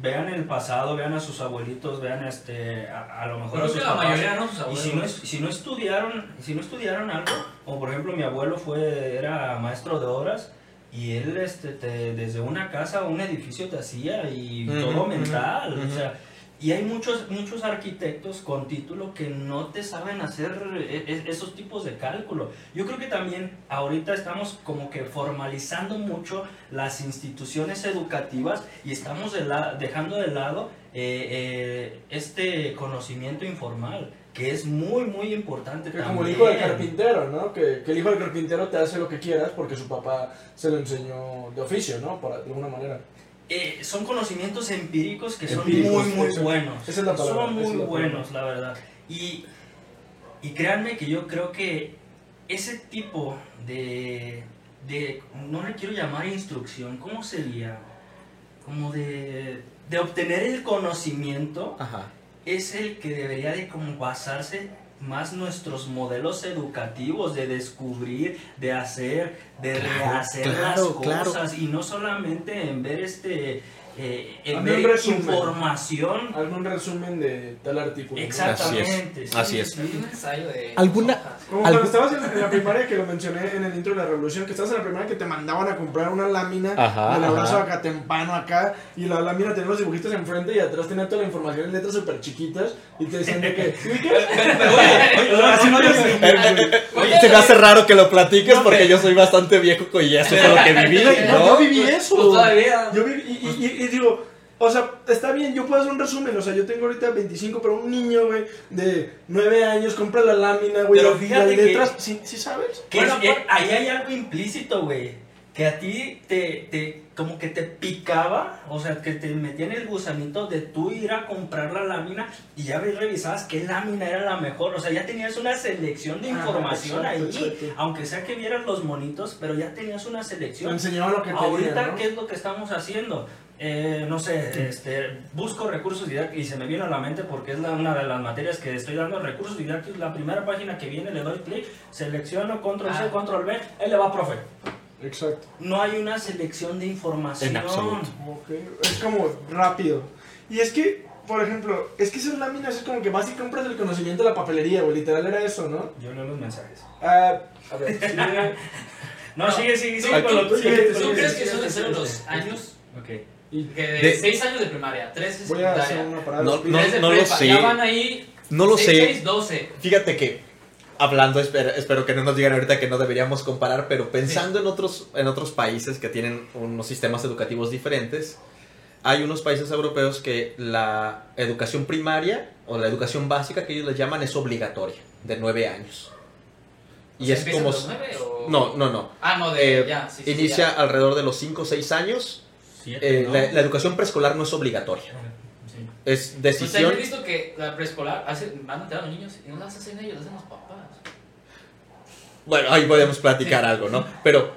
vean el pasado, vean a sus abuelitos, vean este, a, a lo mejor a sus
que la
papás.
mayoría no sus
Y
abuelos.
si no, si no estudiaron, si no estudiaron algo, como por ejemplo mi abuelo fue, era maestro de obras, y él este, te- desde una casa, un edificio te hacía y todo mental. O sea, y hay muchos, muchos arquitectos con título que no te saben hacer e- e- esos tipos de cálculo. Yo creo que también ahorita estamos como que formalizando mucho las instituciones educativas y estamos de la- dejando de lado eh, eh, este conocimiento informal, que es muy, muy importante
Que
también.
como el hijo del carpintero, ¿no? Que, que el hijo del carpintero te hace lo que quieras porque su papá se lo enseñó de oficio, ¿no? De alguna manera.
Eh, son conocimientos empíricos que son
Empíricos,
muy, muy
eso-
buenos.
esa es la palabra,
Son
es
muy
la palabra.
buenos, la verdad. Y, y créanme que yo creo que ese tipo de, de, no le quiero llamar instrucción, ¿cómo sería? Como de, de obtener el conocimiento
Ajá.
es el que debería de como basarse más nuestros modelos educativos de descubrir, de hacer, de
Claro,
rehacer
claro,
las
claro.
cosas y no solamente en ver este eh, en ver
resumen.
información
un resumen de tal artículo.
exactamente sí,
Así es.
sí.
Es un ensayo de.
¿Alguna-
hojas.
Como
Algo-
cuando estabas en, en la primaria, que lo mencioné en el intro de la revolución, que estabas en la primaria que te mandaban a comprar una lámina
Ajá,
del abrazo acá tempano acá, y la lámina tenía los dibujitos enfrente y atrás tenía toda la información en letras súper chiquitas, y te decían de que...
Se me hace raro que lo platiques porque yo soy bastante viejo y eso fue lo que viví,
No, yo viví eso.
pues, todavía.
Yo vi, y, y- y- y digo, o sea, está bien, yo puedo hacer un resumen, o sea, yo tengo ahorita 25, pero un niño, güey, de 9 años compra la lámina, güey,
Pero fíjate que-
letras, ¿sí, sí sabes?
Que
Bueno,
es- eh,
por-
ahí hay algo implícito, güey. Que a ti te, te, como que te picaba, o sea, que te metía en el gusanito de tú ir a comprar la lámina y ya revisabas qué lámina era la mejor. O sea, ya tenías una selección de
Ah,
información
exacto,
ahí.
exacto.
Aunque sea que vieras los monitos, pero ya tenías una
Te
selección.
enseñaban lo que
Ahorita,
tenían, ¿no?
¿qué es lo que estamos haciendo? Eh, no sé, este, busco recursos didácticos y se me viene a la mente porque es la- una de las materias que estoy dando, recursos didácticos, la primera página que viene, le doy clic, selecciono, control C,
Ah.
control V, ahí le va, profe.
Exacto.
No hay una selección de información.
En absoluto.
Ok, Es como rápido. Y es que, por ejemplo, es que esas láminas es como que vas y compras el conocimiento de la papelería, güey, literal era eso, ¿no?
Yo leo los mensajes.
Ah, a ver, sigue.
No,
No,
sigue, sigue,
¿tú-
sigue con lo
tú-
tuyo.
sigue,
¿Tú
sigue,
crees que suelen
sigue,
ser los años?
Ok.
Y
Que de
De-
6 años de primaria, 3 de
voy a hacer una parada.
No, no,
tres de
no lo
prepa,
sé.
Ya van ahí.
No lo sé.
seis, 12.
Fíjate que hablando, espero, espero que no nos digan ahorita que no deberíamos comparar, pero pensando en otros en otros países que tienen unos sistemas educativos diferentes, hay unos países europeos que la educación primaria o la educación básica que ellos le llaman es obligatoria, de 9 años.
O
Y
sea,
es
¿empieza a
como
los nueve o-
No, no, no.
Ah, no, de.
Eh,
ya, sí, sí,
Inicia
ya.
alrededor de los 5 o 6 años.
Siete,
Eh,
¿no?
la, la educación preescolar no es obligatoria.
Sí.
Es
Pues
decisión.
he visto que la preescolar hace, van a entrar los niños y no las hacen ellos, las hacen los papás.
Bueno, ahí podemos platicar algo, ¿no? Pero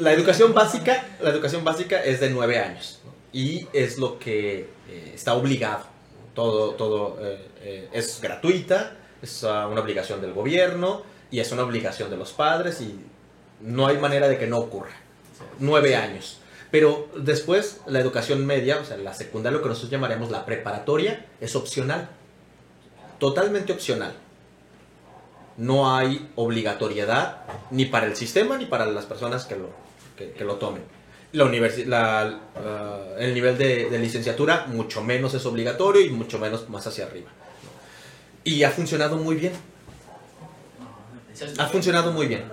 la educación básica, la educación básica es de nueve años ¿no? y es lo que eh, está obligado. Todo, todo eh, es gratuita, es una obligación del gobierno y es una obligación de los padres y no hay manera de que no ocurra. nueve años. Pero después la educación media, o sea, la secundaria, lo que nosotros llamaremos la preparatoria, es opcional. Totalmente opcional. No hay obligatoriedad ni para el sistema ni para las personas que lo, que, lo tomen. La la, el nivel de licenciatura mucho menos es obligatorio y mucho menos más hacia arriba. Y ha funcionado muy bien. Ha funcionado muy bien.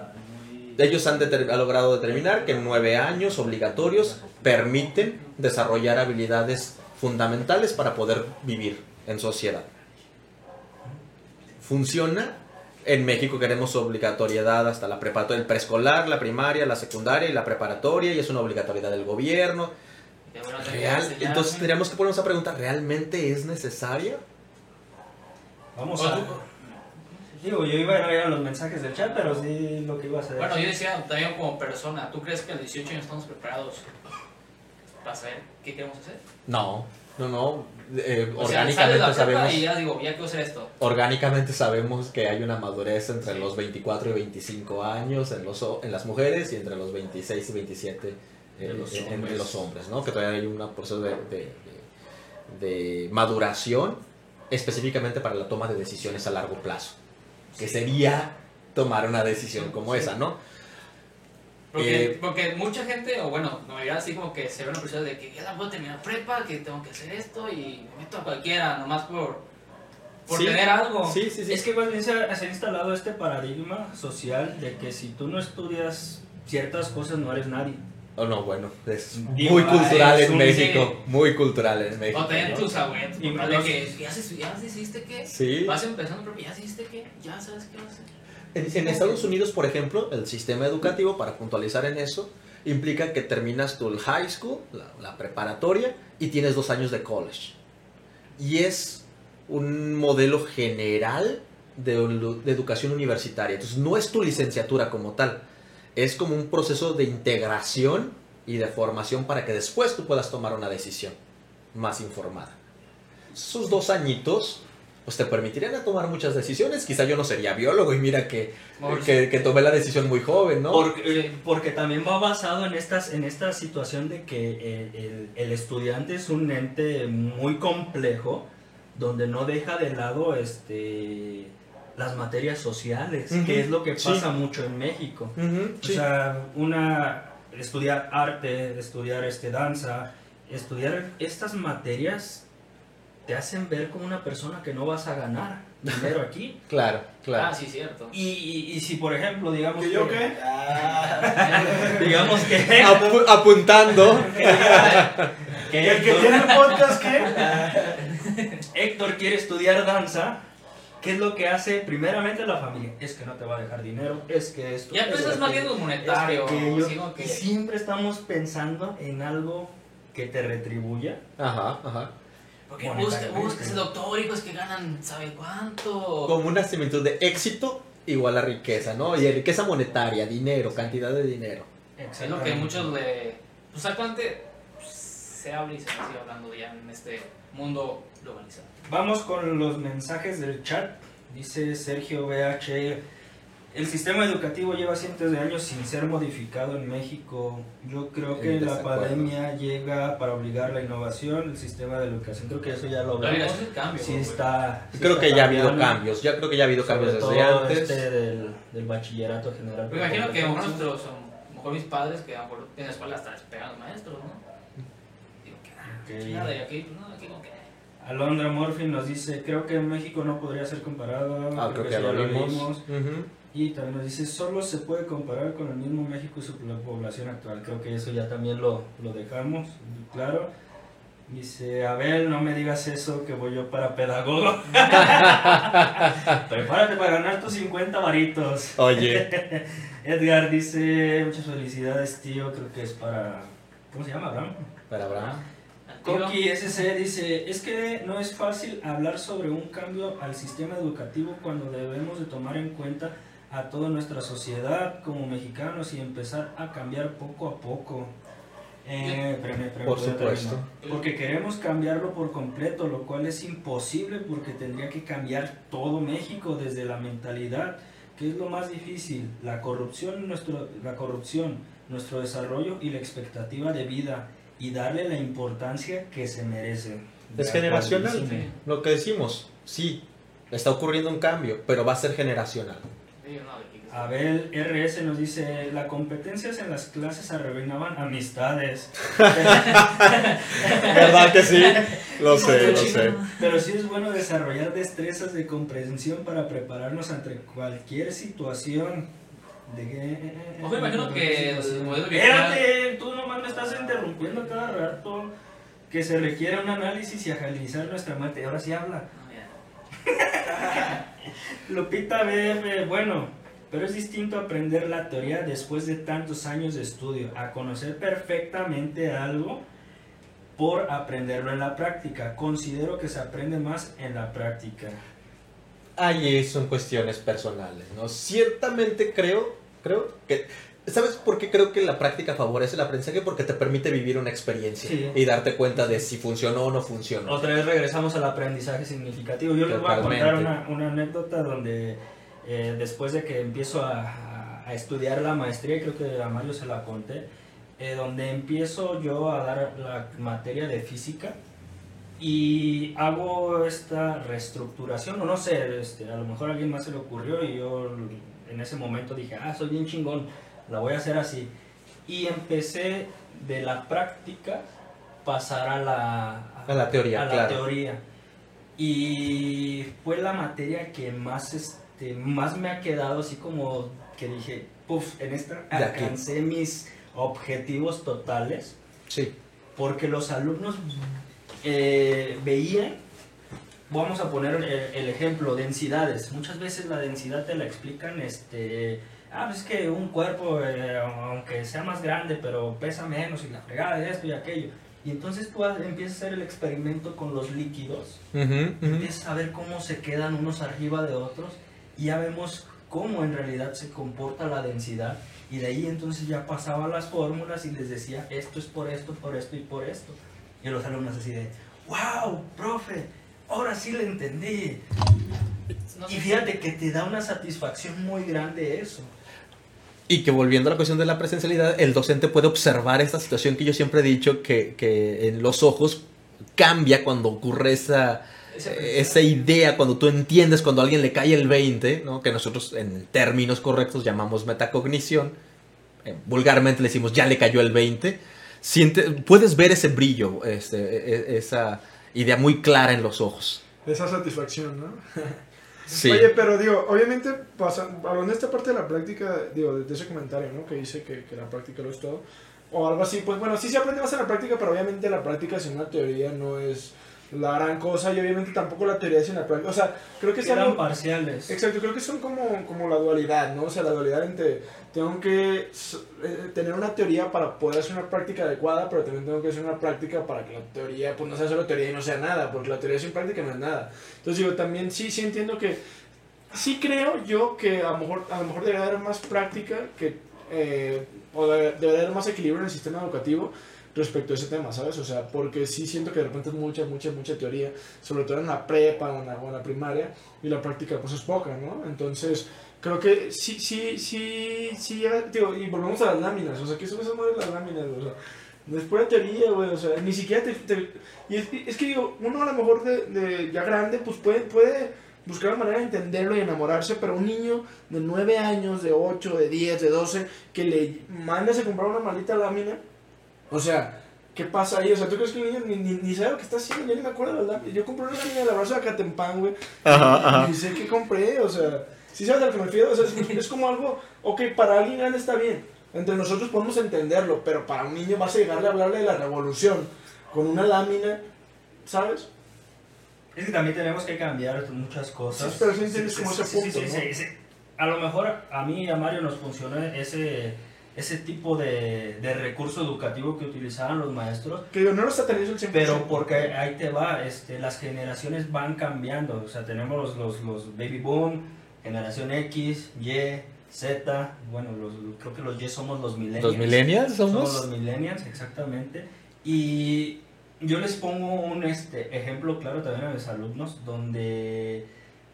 Ellos han, han logrado determinar que nueve años obligatorios permiten desarrollar habilidades fundamentales para poder vivir en sociedad. Funciona. En México queremos obligatoriedad hasta la preparatoria, el preescolar, la primaria, la secundaria y la preparatoria, y es una obligatoriedad del gobierno. Real, entonces tendríamos que ponernos a preguntar, ¿realmente es necesaria?
Vamos
O
a... Digo, yo iba a leer los mensajes del chat, pero sí lo que ibas a decir.
Bueno, yo decía también como persona, ¿tú crees que a los 18 años estamos preparados para saber qué queremos hacer?
No, no, no. eh,
O sea,
orgánicamente sabemos.
y ya digo, ya quiero hacer esto.
Orgánicamente sabemos que hay una madurez entre
Sí.
los 24 y 25 años en, los, en las mujeres y entre los 26 y 27 eh,
los
en- entre
hombres.
los hombres, ¿no? Que todavía hay un proceso de, de- de- de maduración específicamente para la toma de decisiones a largo plazo, que sería tomar una decisión como esa, ¿no?
Porque,
Eh,
porque mucha gente, o bueno, la mayoría así como que se ve una presión de que ya la puedo terminar prepa, que tengo que hacer esto y me meto a cualquiera, nomás por, por
Sí,
tener algo.
Sí, sí, sí.
Es que más bien se ha, se ha instalado este paradigma social de que si tú no estudias ciertas cosas no eres nadie.
Oh, no, bueno, es
Digo,
muy cultural
es
en México, muy cultural en México.
O tener
¿no?
tus abuelos,
Y los-
que ya, se- ya decidiste que
Sí.
vas empezando prepa, ya decidiste que ya sabes qué vas a hacer.
En, en Estados Unidos, por ejemplo, el sistema educativo, para puntualizar en eso, implica que terminas tu high school, la, la preparatoria, y tienes dos años de college. Y es un modelo general de, de educación universitaria. Entonces, no es tu licenciatura como tal, es como un proceso de integración y de formación para que después tú puedas tomar una decisión más informada. Esos dos añitos pues te permitirían a tomar muchas decisiones. Quizá yo no sería biólogo y mira que, que, que tomé la decisión muy joven, ¿no?
Porque, porque también va basado en, estas, en esta situación de que eh, el, el estudiante es un ente muy complejo donde no deja de lado este, las materias sociales, que es lo que
sí.
pasa mucho en México. O
sí.
sea, una, estudiar arte, estudiar este, danza, estudiar estas materias te hacen ver como una persona que no vas a ganar dinero aquí.
claro, claro.
Ah, sí, cierto.
Y, y, y si, por ejemplo, digamos
¿Que yo qué?
digamos que,
Apu- apuntando.
que
¿El que tiene el podcast qué?
Héctor quiere estudiar danza, ¿qué es lo que hace primeramente la familia? Es que no te va a dejar dinero, es que esto...
Ya
es
piensas más bien monetario.
es que
que-
Y siempre estamos pensando en algo que te retribuya.
Ajá, ajá.
Porque busca, busca ese doctor y pues que ganan, ¿sabe cuánto?
Como una similitud de éxito igual a riqueza, ¿no? Y riqueza monetaria, dinero, cantidad de dinero.
Es lo que muchos le. Pues actualmente pues, se habla y se sigue hablando ya en este mundo globalizado.
Vamos con los mensajes del chat. Dice Sergio BH. El sistema educativo lleva cientos de años sin ser modificado en México. Yo creo que la pandemia llega para obligar la innovación, el sistema de educación. Creo que eso ya lo
La
vemos.
es cambio.
Sí está. sí
Creo
está
que ya ha habido cambios, ya creo que ya ha habido cambios
sobre
desde
todo
antes.
Este del, del bachillerato general.
Me imagino que mejor nuestros, a lo mejor mis padres que a lo mejor en la escuela pegan los maestros, ¿no? Digo que nada,
Ok.
nada, y aquí, pues no.
Alondra Morphy nos dice, creo que México no podría ser comparado.
Ah, creo que ya
sí
lo vimos.
Y también nos dice, solo se puede comparar con el mismo México y su población actual. Creo que eso ya también lo, lo dejamos claro. Dice, Abel, no me digas eso, que voy yo para pedagogo. Prepárate para ganar tus 50 varitos.
Oye,
Edgar dice, muchas felicidades, tío. Creo que es para... ¿Cómo se llama, Abraham?
para Abraham.
Coqui SC dice, es que no es fácil hablar sobre un cambio al sistema educativo cuando debemos de tomar en cuenta a toda nuestra sociedad como mexicanos y empezar a cambiar poco a poco. Eh, espérame, espérame,
Por supuesto.
Porque queremos cambiarlo por completo, lo cual es imposible porque tendría que cambiar todo México desde la mentalidad, que es lo más difícil, la corrupción, nuestro, la corrupción, nuestro desarrollo y la expectativa de vida y darle la importancia que se merece.
Es generacional, lo que decimos, sí, está ocurriendo un cambio, pero va a ser generacional.
Abel RS nos dice, las competencias en las clases arruinaban amistades.
¿Verdad que sí? Lo sé, lo sé.
Pero sí es bueno desarrollar destrezas de comprensión para prepararnos ante cualquier situación. De que...
Ojo, imagino que
Espérate, tú nomás me estás interrumpiendo cada rato. Que se requiere un análisis y agilizar nuestra mente. Ahora sí habla. Lupita BF, bueno, pero es distinto aprender la teoría después de tantos años de estudio, a conocer perfectamente algo por aprenderlo en la práctica. Considero que se aprende más en la práctica.
Ahí son cuestiones personales, ¿no? Ciertamente creo, creo que ¿Sabes por qué creo que la práctica favorece el aprendizaje? Porque te permite vivir una experiencia y darte cuenta de si funcionó o no funcionó.
Otra vez regresamos al aprendizaje significativo. Yo les voy a contar una, una anécdota donde eh, después de que empiezo a, a, estudiar la maestría, creo que a Mario se la conté, eh, donde empiezo yo a dar la materia de física y hago esta reestructuración, o no sé, este, a lo mejor a alguien más se le ocurrió y yo en ese momento dije, ah, soy bien chingón la voy a hacer así. Y empecé de la práctica pasar a la,
a, la teoría.
A la teoría. Y fue la materia que más, este, más me ha quedado así como que dije, puff, en esta alcancé mis objetivos totales.
Sí.
Porque los alumnos eh, veían, vamos a poner el, el, ejemplo, densidades. Muchas veces la densidad te la explican este, ah, pues es que un cuerpo, eh, aunque sea más grande, pero pesa menos y la fregada de esto y aquello. Y entonces tú empiezas a hacer el experimento con los líquidos, empiezas a ver cómo se quedan unos arriba de otros y ya vemos cómo en realidad se comporta la densidad. Y de ahí entonces ya pasaba las fórmulas y les decía, esto es por esto, por esto y por esto. Y los alumnos así de, wow, profe, ahora sí le entendí. y fíjate que te da una satisfacción muy grande eso.
Y que volviendo a la cuestión de la presencialidad, el docente puede observar esta situación que yo siempre he dicho que, que en los ojos cambia cuando ocurre esa, esa idea, cuando tú entiendes, cuando a alguien le cae el 20, ¿no? que nosotros en términos correctos llamamos metacognición, eh, vulgarmente le decimos ya le cayó el 20, siente, puedes ver ese brillo, este, e, e, esa idea muy clara en los ojos.
Esa satisfacción, ¿no? Oye, pero digo, obviamente, hablando de esta parte de la práctica, digo, de, ese comentario, ¿no? Que dice que, que, la práctica lo es todo, o algo así, pues bueno, sí se aprende más en la práctica, pero obviamente la práctica sin una teoría no es la gran cosa y obviamente tampoco la teoría sin la práctica. O sea, creo que
son parciales.
Exacto, creo que son como, como la dualidad, ¿no? O sea, la dualidad entre tengo que eh, tener una teoría para poder hacer una práctica adecuada, pero también tengo que hacer una práctica para que la teoría, pues no sea solo teoría y no sea nada, porque la teoría sin práctica no es nada. Entonces digo, también sí, sí entiendo que, sí creo yo que a lo mejor, a lo mejor debería haber más práctica, que, eh, o debería haber más equilibrio en el sistema educativo, respecto a ese tema, ¿sabes? O sea, porque sí siento que de repente es mucha, mucha, mucha teoría, sobre todo en la prepa o en la, o en la primaria, y la práctica pues es poca, ¿no? Entonces, creo que sí, sí, sí, sí, digo, y volvemos a las láminas, o sea, que eso se mueve las láminas, o sea, no es pura teoría, güey, o sea, ni siquiera te... y es, es, que digo, uno a lo mejor de, de ya grande, pues puede, puede buscar la manera de entenderlo y enamorarse, pero un niño de 9 años, de 8, de 10, de 12, que le mandes a comprar una maldita lámina, o sea, ¿qué pasa ahí? O sea, ¿tú crees que el niño ni, ni, ni sabe lo que está haciendo? Yo ni me acuerdo, ¿verdad? Yo compré una lámina del abrazo de Acatempán, güey. Ajá, Y sé que compré, o sea, ¿sí sabes a lo que me refiero? O sea, es, como algo, ok, para alguien grande está bien. Entre nosotros podemos entenderlo, pero para un niño vas a llegarle a hablarle de la revolución con una lámina, ¿sabes?
Es que también tenemos que cambiar muchas cosas.
Sí, pero sí entiendes como ese punto,
¿no? A lo mejor a mí y a Mario nos funcionó ese ese tipo de, de, recurso educativo que utilizaban los maestros.
Que no lo está teniendo el
Pero porque ahí te va, este, las generaciones van cambiando. O sea, tenemos los, los, los baby boom, generación X, Y, Z. Bueno, los, creo que los Y somos los millennials.
¿Los millennials somos?
Somos los millennials, exactamente. Y yo les pongo un este, ejemplo claro también a mis alumnos, donde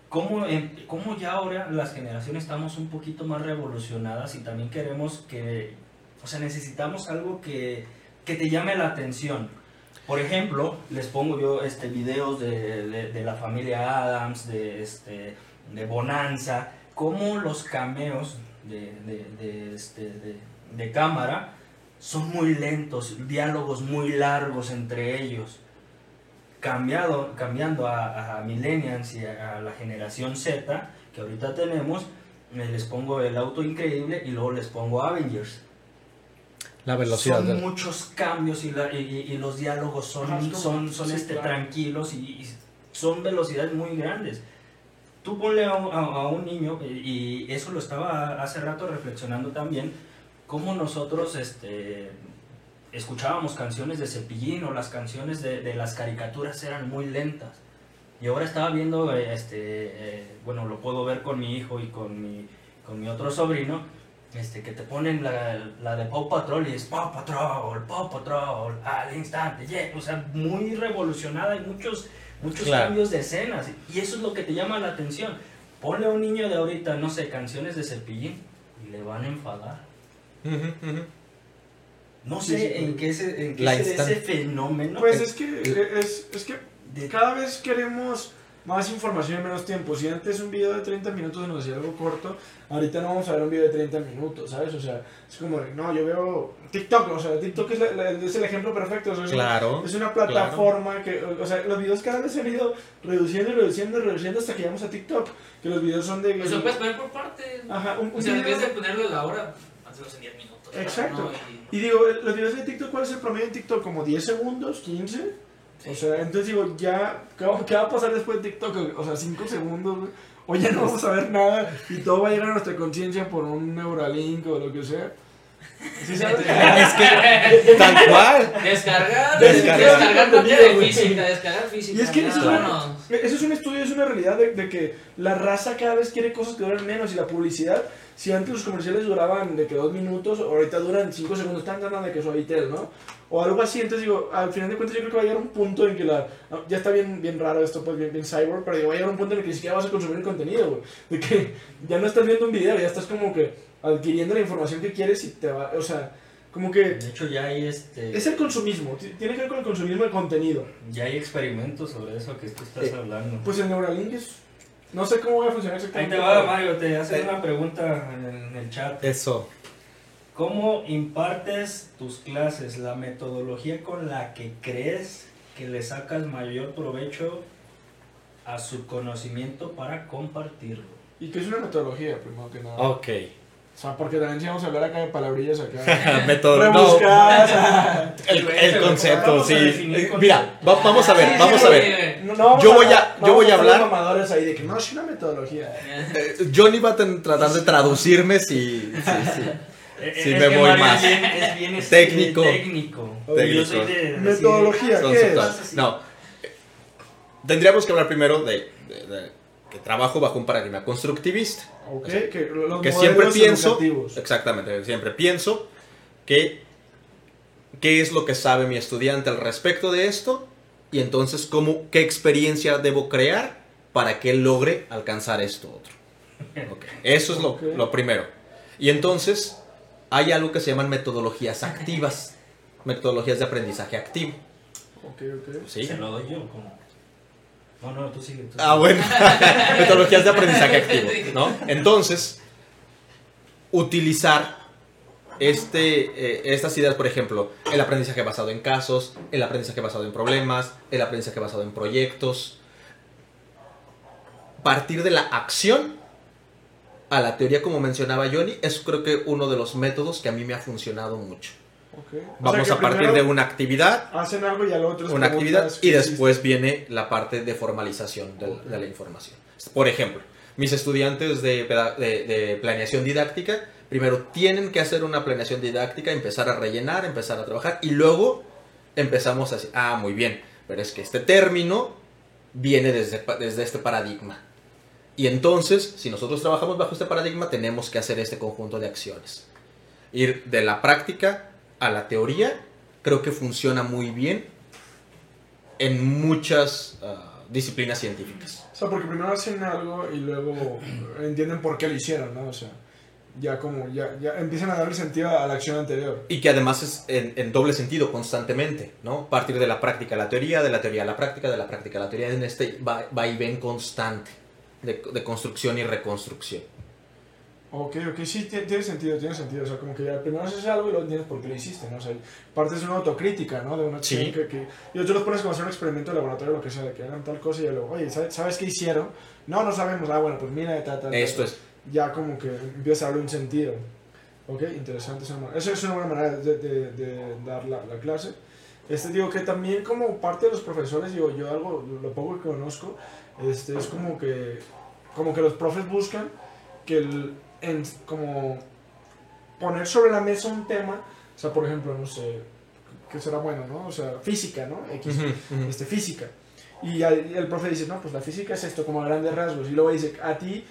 cómo, cómo ya ahora las generaciones estamos un poquito más revolucionadas y también queremos que O sea, necesitamos algo que, que te llame la atención. Por ejemplo, les pongo yo este, videos de, de- de la familia Adams, de, este, de Bonanza, cómo los cameos de, de, este, de cámara son muy lentos, diálogos muy largos entre ellos. Cambiado, cambiando a, a Millennials y a, a la generación Z que ahorita tenemos, eh, les pongo el auto increíble y luego les pongo Avengers.
La velocidad
Son
del...
muchos cambios y, la- y- y- y los diálogos son,
Ajá,
son, son
sí,
este,
claro.
tranquilos y, y son velocidades muy grandes. Tú ponle a, un- a- a un niño, y, y eso lo estaba hace rato reflexionando también, cómo nosotros este, escuchábamos canciones de Cepillín o las canciones de, de las caricaturas eran muy lentas. Y ahora estaba viendo, eh, este, eh, bueno, lo puedo ver con mi hijo y con mi, con mi otro sobrino, este, que te ponen la, la de Paw Patrol y es Paw Patrol, Paw Patrol, al instante, yeah. o sea, muy revolucionada y muchos, muchos
Claro.
cambios de escenas. Y eso es lo que te llama la atención. Ponle a un niño de ahorita, no sé, canciones de Cepillín y le van a enfadar.
Ujú, ujú.
No
Sí,
sé
sí,
en qué se, en qué se ese fenómeno.
Pues es que, es, es que
de-
cada vez queremos más información en menos tiempo. Si antes un video de 30 minutos nos hacía algo corto, ahorita no vamos a ver un video de 30 minutos, ¿sabes? O sea, es como, no, yo veo TikTok, o sea, TikTok es, la- la- es el ejemplo perfecto. o sea, es una-
Claro.
Es una plataforma que, o sea, los videos cada vez se han ido reduciendo y reduciendo y reduciendo hasta que llegamos a TikTok. Que los videos son de.
Pues lo puedes poner por partes.
Ajja, un, un
O sea, en
video-
vez de ponerle la hora, hazlos en 10 minutos.
Exacto.
¿no? Y-
Y digo, los videos de TikTok, ¿cuál es el promedio en TikTok? ¿Como 10 segundos? ¿15?
Sí.
O sea, entonces digo, ya, ¿qué va, a pasar después de TikTok? O sea, 5 segundos, güey. O ya no vamos a ver nada y todo va a llegar a nuestra conciencia por un Neuralink o lo que sea. ¿Sí sabes?
Es que, tal cual.
Descargar,
Descargar
descargar,
contenido,
de física, descargar física.
Y es que eso es,
vámonos.
una, eso es un estudio, es una realidad de, de que la raza cada vez quiere cosas que duran menos y la publicidad, si antes los comerciales duraban de que dos minutos, ahorita duran cinco segundos, tan tan de que suavitel, ¿no? O algo así, entonces digo, al final de cuentas yo creo que va a llegar un punto en que la... Ya está bien, bien raro esto, pues bien, bien cyber, pero digo, va a llegar un punto en el que ni siquiera vas a consumir el contenido, güey. De que ya no estás viendo un video, ya estás como que adquiriendo la información que quieres y te va... O sea, como que...
De hecho, ya hay este.
Es el consumismo, tiene que ver con el consumismo de contenido.
Ya hay experimentos sobre eso que tú estás
Eh,
hablando.
Pues el Neuralink es... No sé cómo va a funcionar
Ahí
exactamente.
te va, Mario, te hacen
Eh.
una pregunta en el, en el chat.
Eso.
¿Cómo impartes tus clases? La metodología con la que crees que le sacas mayor provecho a su conocimiento para compartirlo.
¿Y qué es una metodología, primero que nada?
Ok.
O sea, porque también si vamos a hablar acá de palabrillas acá.
Método. No, el, el concepto, sí. Eh. Mira, va- vamos a ver, vamos a ver.
Oye,
No, no vamos
Yo voy a-
no
yo voy a
vamos
hablar-
mamadores ahí de que no, es una metodología.
Eh, Johnny va a ten- tratar de traducirme si. Sí,
es
me voy más.
Es bien, es bien, este,
Técnico.
técnico.
Técnico.
Yo soy de, de decir,
Metodología, ¿qué es?
Conceptual. No. Tendríamos que hablar primero de, de- de que trabajo bajo un paradigma constructivista.
Ok, que los
que siempre pienso,
educativos.
exactamente, siempre pienso que qué es lo que sabe mi estudiante al respecto de esto y entonces cómo, qué experiencia debo crear para que él logre alcanzar esto otro. Eso es lo, primero. Y entonces hay algo que se llaman metodologías activas, metodologías de aprendizaje activo.
Ok, ok.
¿sí?
Se lo doy yo, como. No, no, tú sigue. tú
Ah, bueno. Metodologías de aprendizaje activo, ¿no? Entonces, utilizar este, eh, estas ideas, por ejemplo, el aprendizaje basado en casos, el aprendizaje basado en problemas, el aprendizaje basado en proyectos. Partir de la acción a la teoría, como mencionaba Johnny, es creo que uno de los métodos que a mí me ha funcionado mucho.
Ok. O
Vamos
sea,
a partir de una actividad
Hacen algo y al otro les
una actividad y después viene la parte de formalización de, de la información. Por ejemplo, mis estudiantes de, de- de planeación didáctica primero tienen que hacer una planeación didáctica, empezar a rellenar, empezar a trabajar y luego empezamos a decir, ah, muy bien, pero es que este término viene desde, desde este paradigma. Y entonces, si nosotros trabajamos bajo este paradigma, tenemos que hacer este conjunto de acciones. Ir de la práctica a la teoría, creo que funciona muy bien en muchas ah, disciplinas científicas.
O sea, porque primero hacen algo y luego entienden por qué lo hicieron, ¿no? O sea, ya como, ya, ya empiezan a darle sentido a la acción anterior.
Y que además es en, en doble sentido constantemente, ¿no? Partir de la práctica a la teoría, de la teoría a la práctica, de la práctica a la teoría, en este va, va y ven constante de, de construcción y reconstrucción.
Ok, ok, sí, tiene, sentido, tiene sentido. O sea, como que ya primero haces algo y lo entiendes por qué lo hiciste, ¿no? O sea, partes de una autocrítica, ¿no? De una
Sí.
que, que... Y tú los pones como hacer un experimento de laboratorio lo que sea, de que hagan tal cosa y luego, oye, ¿sabes, ¿sabes qué hicieron? No, no sabemos. Ah, bueno, pues mira, tal, tal.
Esto es.
Ya como que empieza a darle un sentido. Ok, interesante. Esa es una buena manera de, de, de dar la, la clase. Este digo que también como parte de los profesores, digo, yo algo, lo poco que conozco, este, es como que, como que los profes buscan que el, en, como poner sobre la mesa un tema, o sea, por ejemplo, no sé, ¿qué será bueno, no? O sea, física, ¿no? X,
Ujú, ujú.
este, física. Y el profe dice, no, pues la física es esto, como a grandes rasgos. Y luego dice, a ti,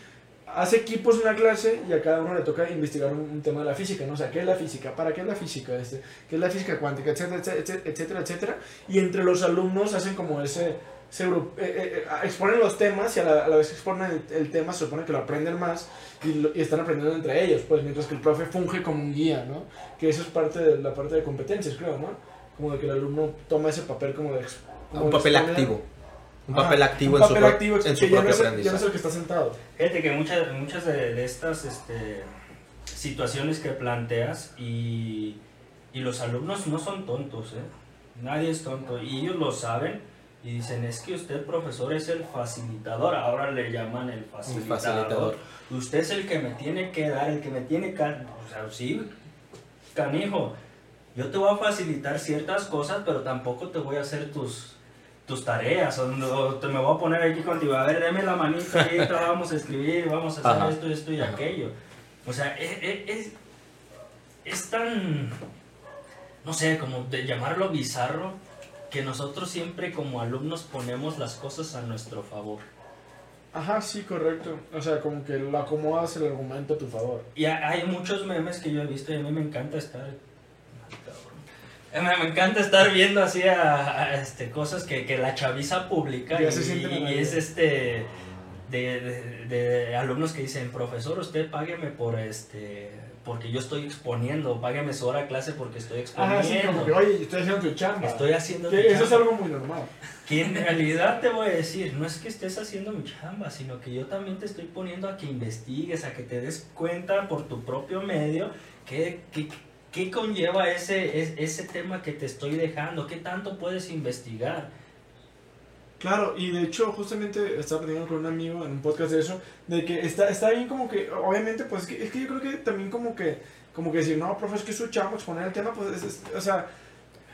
haz equipos en la clase y a cada uno le toca investigar un, un tema de la física, ¿no? O sea, ¿qué es la física? ¿Para qué es la física? Este, ¿Qué es la física cuántica? Etcétera, etcétera, etcétera, etcétera. Y entre los alumnos hacen como ese... se eh, eh, eh, exponen los temas y a la, a la vez que exponen el, el tema se supone que lo aprenden más y, lo- y están aprendiendo entre ellos, pues mientras que el profe funge como un guía, ¿no? Que eso es parte de la parte de competencias, creo, ¿no? Como de que el alumno toma ese papel como de... como
Un
de
papel activo. Un papel activo
un
en su,
papel
pro-
activo
en
que
su
ya no,
propio
es, el- ya no
aprendizaje.
es el que está sentado.
Fíjate que muchas, muchas de, de estas este, situaciones que planteas y, y los alumnos no son tontos, ¿eh? Nadie es tonto y ellos lo saben y dicen, es que usted, profesor, es el facilitador. Ahora le llaman el
El
facilitador. Usted es el que me tiene que dar, el que me tiene que... O sea, sí, canijo, yo te voy a facilitar ciertas cosas, pero tampoco te voy a hacer tus, tus tareas. O no, te me voy a poner aquí contigo, a ver, deme la manita, ahorita vamos a escribir, vamos a hacer
Ajá.
esto, esto y
Ajá.
aquello. O sea, es, es, es, es tan, no sé, como de llamarlo bizarro, que nosotros siempre como alumnos ponemos las cosas a nuestro favor.
Ajá, sí, correcto. O sea, como que lo acomodas el argumento a tu favor.
Y ha- hay muchos memes que yo he visto y a mí me encanta estar. Me, encanta estar viendo así a, a, este, cosas que, que la chaviza publica y, es este de, de- de alumnos que dicen profesor usted págueme por este porque yo estoy exponiendo págueme su hora de clase porque estoy
Ajá, sí,
exponiendo
como que, oye, estoy haciendo tu chamba.
estoy haciendo
Que
mi
eso es
chamba".
algo muy normal.
Que en realidad te voy a decir, no es que estés haciendo mi chamba, sino que yo también te estoy poniendo a que investigues, a que te des cuenta por tu propio medio qué, qué, qué conlleva ese, es- ese tema que te estoy dejando, qué tanto puedes investigar.
Claro, y de hecho, justamente estaba platicando con un amigo en un podcast de eso, de que está, está bien como que, obviamente, pues es que, es que yo creo que también como que, como que decir, no, profe, es que es su chamba exponer el tema, pues, es- es- o sea,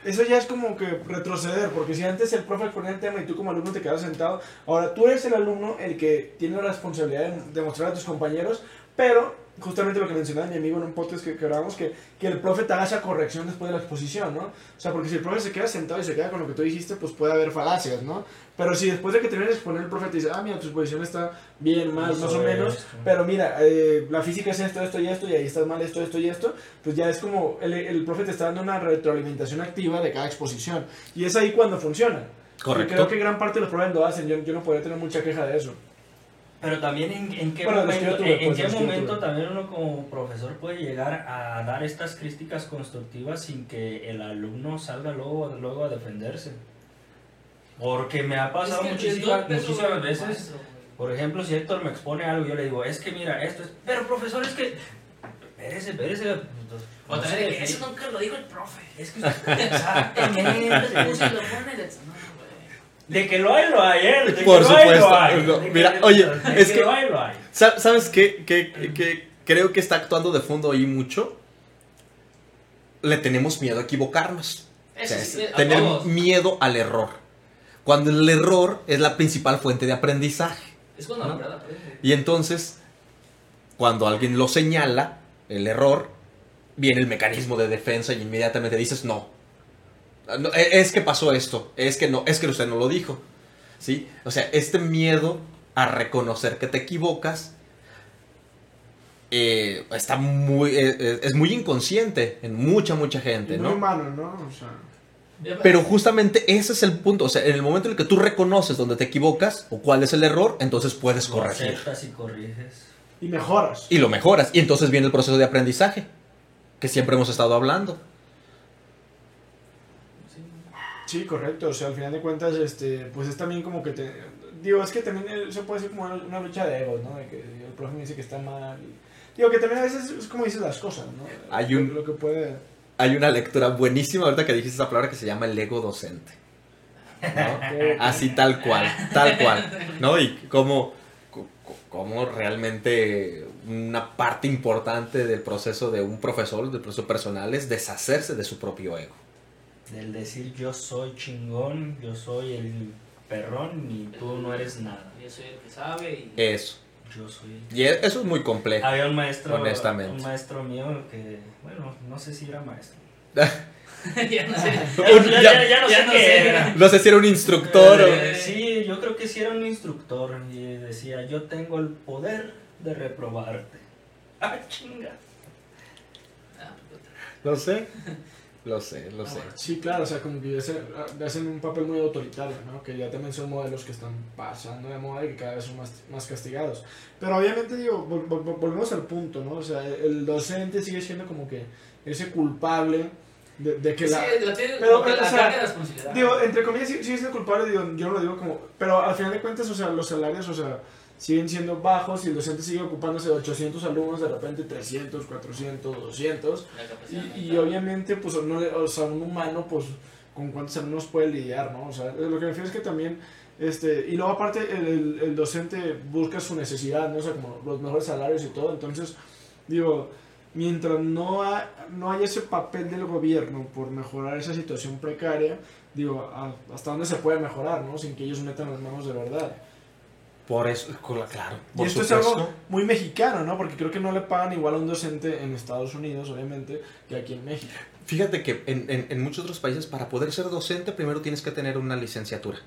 eso ya es como que retroceder, porque si antes el profe exponía el tema y tú como alumno te quedas sentado, ahora tú eres el alumno el que tiene la responsabilidad de demostrar a tus compañeros, pero justamente lo que mencionaba mi amigo en un podcast que, que grabamos, que, que el profe te haga esa corrección después de la exposición, ¿no? O sea, porque si el profe se queda sentado y se queda con lo que tú dijiste, pues puede haber falacias, ¿no? Pero si después de que termines de exponer el profe te dice, ah, mira, tu exposición está bien, mal, más o menos,
esto.
pero mira, eh, la física es esto, esto y esto, y ahí estás mal esto, esto y esto, pues ya es como el, el profe te está dando una retroalimentación activa de cada exposición. Y es ahí cuando funciona. Y
Correcto.
creo que gran parte de los profes lo hacen, yo, yo no podría tener mucha queja de eso.
Pero también en, en qué
Bueno,
momento,
tuve,
en,
pues,
qué
los que yo
momento
tuve.
también uno como profesor puede llegar a dar estas críticas constructivas sin que el alumno salga luego, luego a defenderse. Porque me ha pasado
Es que
muchísimas, muchísimas veces
maestro.
Por ejemplo, si Héctor me expone algo, yo le digo, es que mira, esto es. Pero profesor, es que. Espérese, espérese.
O
no
también que eso nunca lo dijo el profe.
Es que
Exactamente.
exactamente.
lo pone en el.
De que lo hay, lo hay, ¿eh? De que
Por
lo hay,
supuesto.
lo hay.
No,
De que-
mira, oye,
de
es
que
que-
lo hay, lo hay.
¿Sabes qué? Que, que creo que está actuando de fondo ahí mucho. Le tenemos miedo a equivocarnos. O
Eso
sea,
sí,
es
a
tener
todos.
miedo al error. Cuando el error es la principal fuente de aprendizaje.
Es cuando
¿no?
la verdad aprende.
Y entonces, cuando alguien lo señala, el error, viene el mecanismo de defensa y inmediatamente dices, no. No, e- Es que pasó esto, es que no, es que usted no lo dijo. ¿Sí? O sea, este miedo a reconocer que te equivocas eh, está muy, eh, eh, es muy inconsciente en mucha, mucha gente,
Y muy
¿no?
humano, ¿no? O sea,
Pero justamente ese es el punto. O sea, en el momento en el que tú reconoces donde te equivocas o cuál es el error, entonces puedes corregir.
aceptas y corriges.
Y mejoras.
y lo mejoras. Y entonces viene el proceso de aprendizaje, que siempre hemos estado hablando.
Sí.
Correcto. O sea, al final de cuentas, este, pues es también como que te... Digo, es que también se puede decir como una, lucha de egos, ¿no? De que el profe me dice que está mal. y- Digo, que también a veces es como dices las cosas, ¿no?
Hay
Lo-
un-
Lo que puede...
Hay una lectura buenísima ahorita que dijiste esa palabra que se llama el ego docente. ¿no? Así tal cual, tal cual, ¿no? Y cómo, cómo realmente una parte importante del proceso de un profesor, del proceso personal, es deshacerse de su propio ego.
Del decir yo soy chingón, yo soy el perrón y tú no eres nada.
Yo soy el que sabe y...
Eso.
Yo soy el...
Y e- eso es muy complejo.
Había un maestro,
Honestamente.
un maestro mío que, bueno, no sé si era maestro.
ya no sé.
Un-
ya,
ya-
ya- ya no
ya
sé
no
qué
sé.
era.
No sé si era un instructor o...
Eh, sí, yo creo que sí era un instructor y decía, yo tengo el poder de reprobarte. Ah, chinga.
Ah.
Lo sé, lo sé, lo
Ah,
sé.
bueno.
Sí, claro, o sea, como que hacen, hacen un papel muy autoritario, ¿no? Que ya también son modelos que están pasando de moda y que cada vez son más, más castigados. Pero obviamente, digo, vol- vol- volvemos al punto, ¿no? O sea, el docente sigue siendo como que ese culpable de, de que
Sí,
la...
la tiene
Pero,
como que
o
la
sea,
carga de responsabilidad.
Digo, entre comillas, sí- sigue siendo culpable, digo, yo no lo digo como... Pero al final de cuentas, o sea, los salarios, o sea, siguen siendo bajos y el docente sigue ocupándose de 800 alumnos, de repente 300, 400, 200.
La capacidad
Y, y obviamente, pues, no, o sea, un humano, pues, con cuántos alumnos puede lidiar, ¿no? O sea, lo que me refiero es que también, este, y luego aparte, el, el- el docente busca su necesidad, ¿no? O sea, como los mejores salarios y todo, entonces, digo, mientras no, ha- no haya ese papel del gobierno por mejorar esa situación precaria, digo, a- hasta dónde se puede mejorar, ¿no? Sin que ellos metan las manos de verdad.
Por eso, claro,
Y esto es algo muy mexicano, ¿no? Porque creo que no le pagan igual a un docente en Estados Unidos, obviamente, que aquí en México.
Fíjate que en, en- en muchos otros países para poder ser docente primero tienes que tener una licenciatura.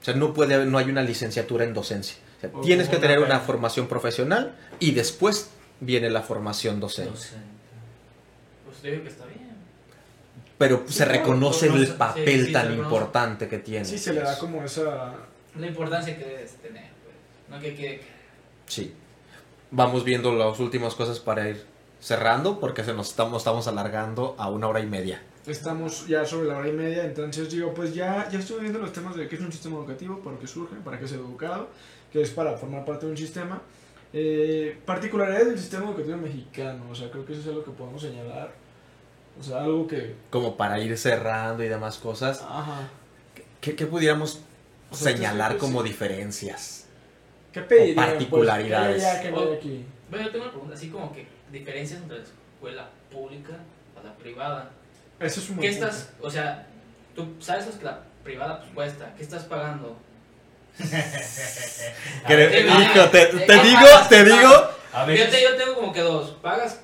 O sea, no puede no hay una licenciatura en docencia. O sea,
O
tienes que tener
una
formación profesional y después viene la formación docente.
Docente.
Pues te digo que está bien.
Pero
Sí,
se
claro,
reconoce
no,
el papel
sí,
tan importante que tiene.
Sí, se le da como esa...
La importancia que debes tener. No que quede...
Sí. Vamos viendo las últimas cosas para ir cerrando porque se nos estamos, estamos alargando a una hora y media.
Estamos ya sobre la hora y media, entonces digo, pues ya, ya estuve viendo los temas de qué es un sistema educativo, por qué surge, para qué es educado, que es para formar parte de un sistema. Eh, particularidades del sistema educativo mexicano, o sea, creo que eso es algo que podemos señalar. O sea, algo que...
Como para ir cerrando y demás cosas.
Ajá.
¿Qué, qué pudiéramos
O sea,
señalar
pues,
como
sí.
diferencias?
¿Qué pedirían? Pues,
particularidades.
¿qué hay allá, qué no hay aquí?
Bueno, yo tengo una pregunta, así como que diferencias entre la escuela pública a la privada.
Eso es un
¿Qué estás, o sea, tú sabes que la privada pues cuesta, ¿qué estás pagando?
Que-
ver,
hijo, te,
eh,
te
ah,
digo, te digo,
A veces,
yo tengo como que dos, pagas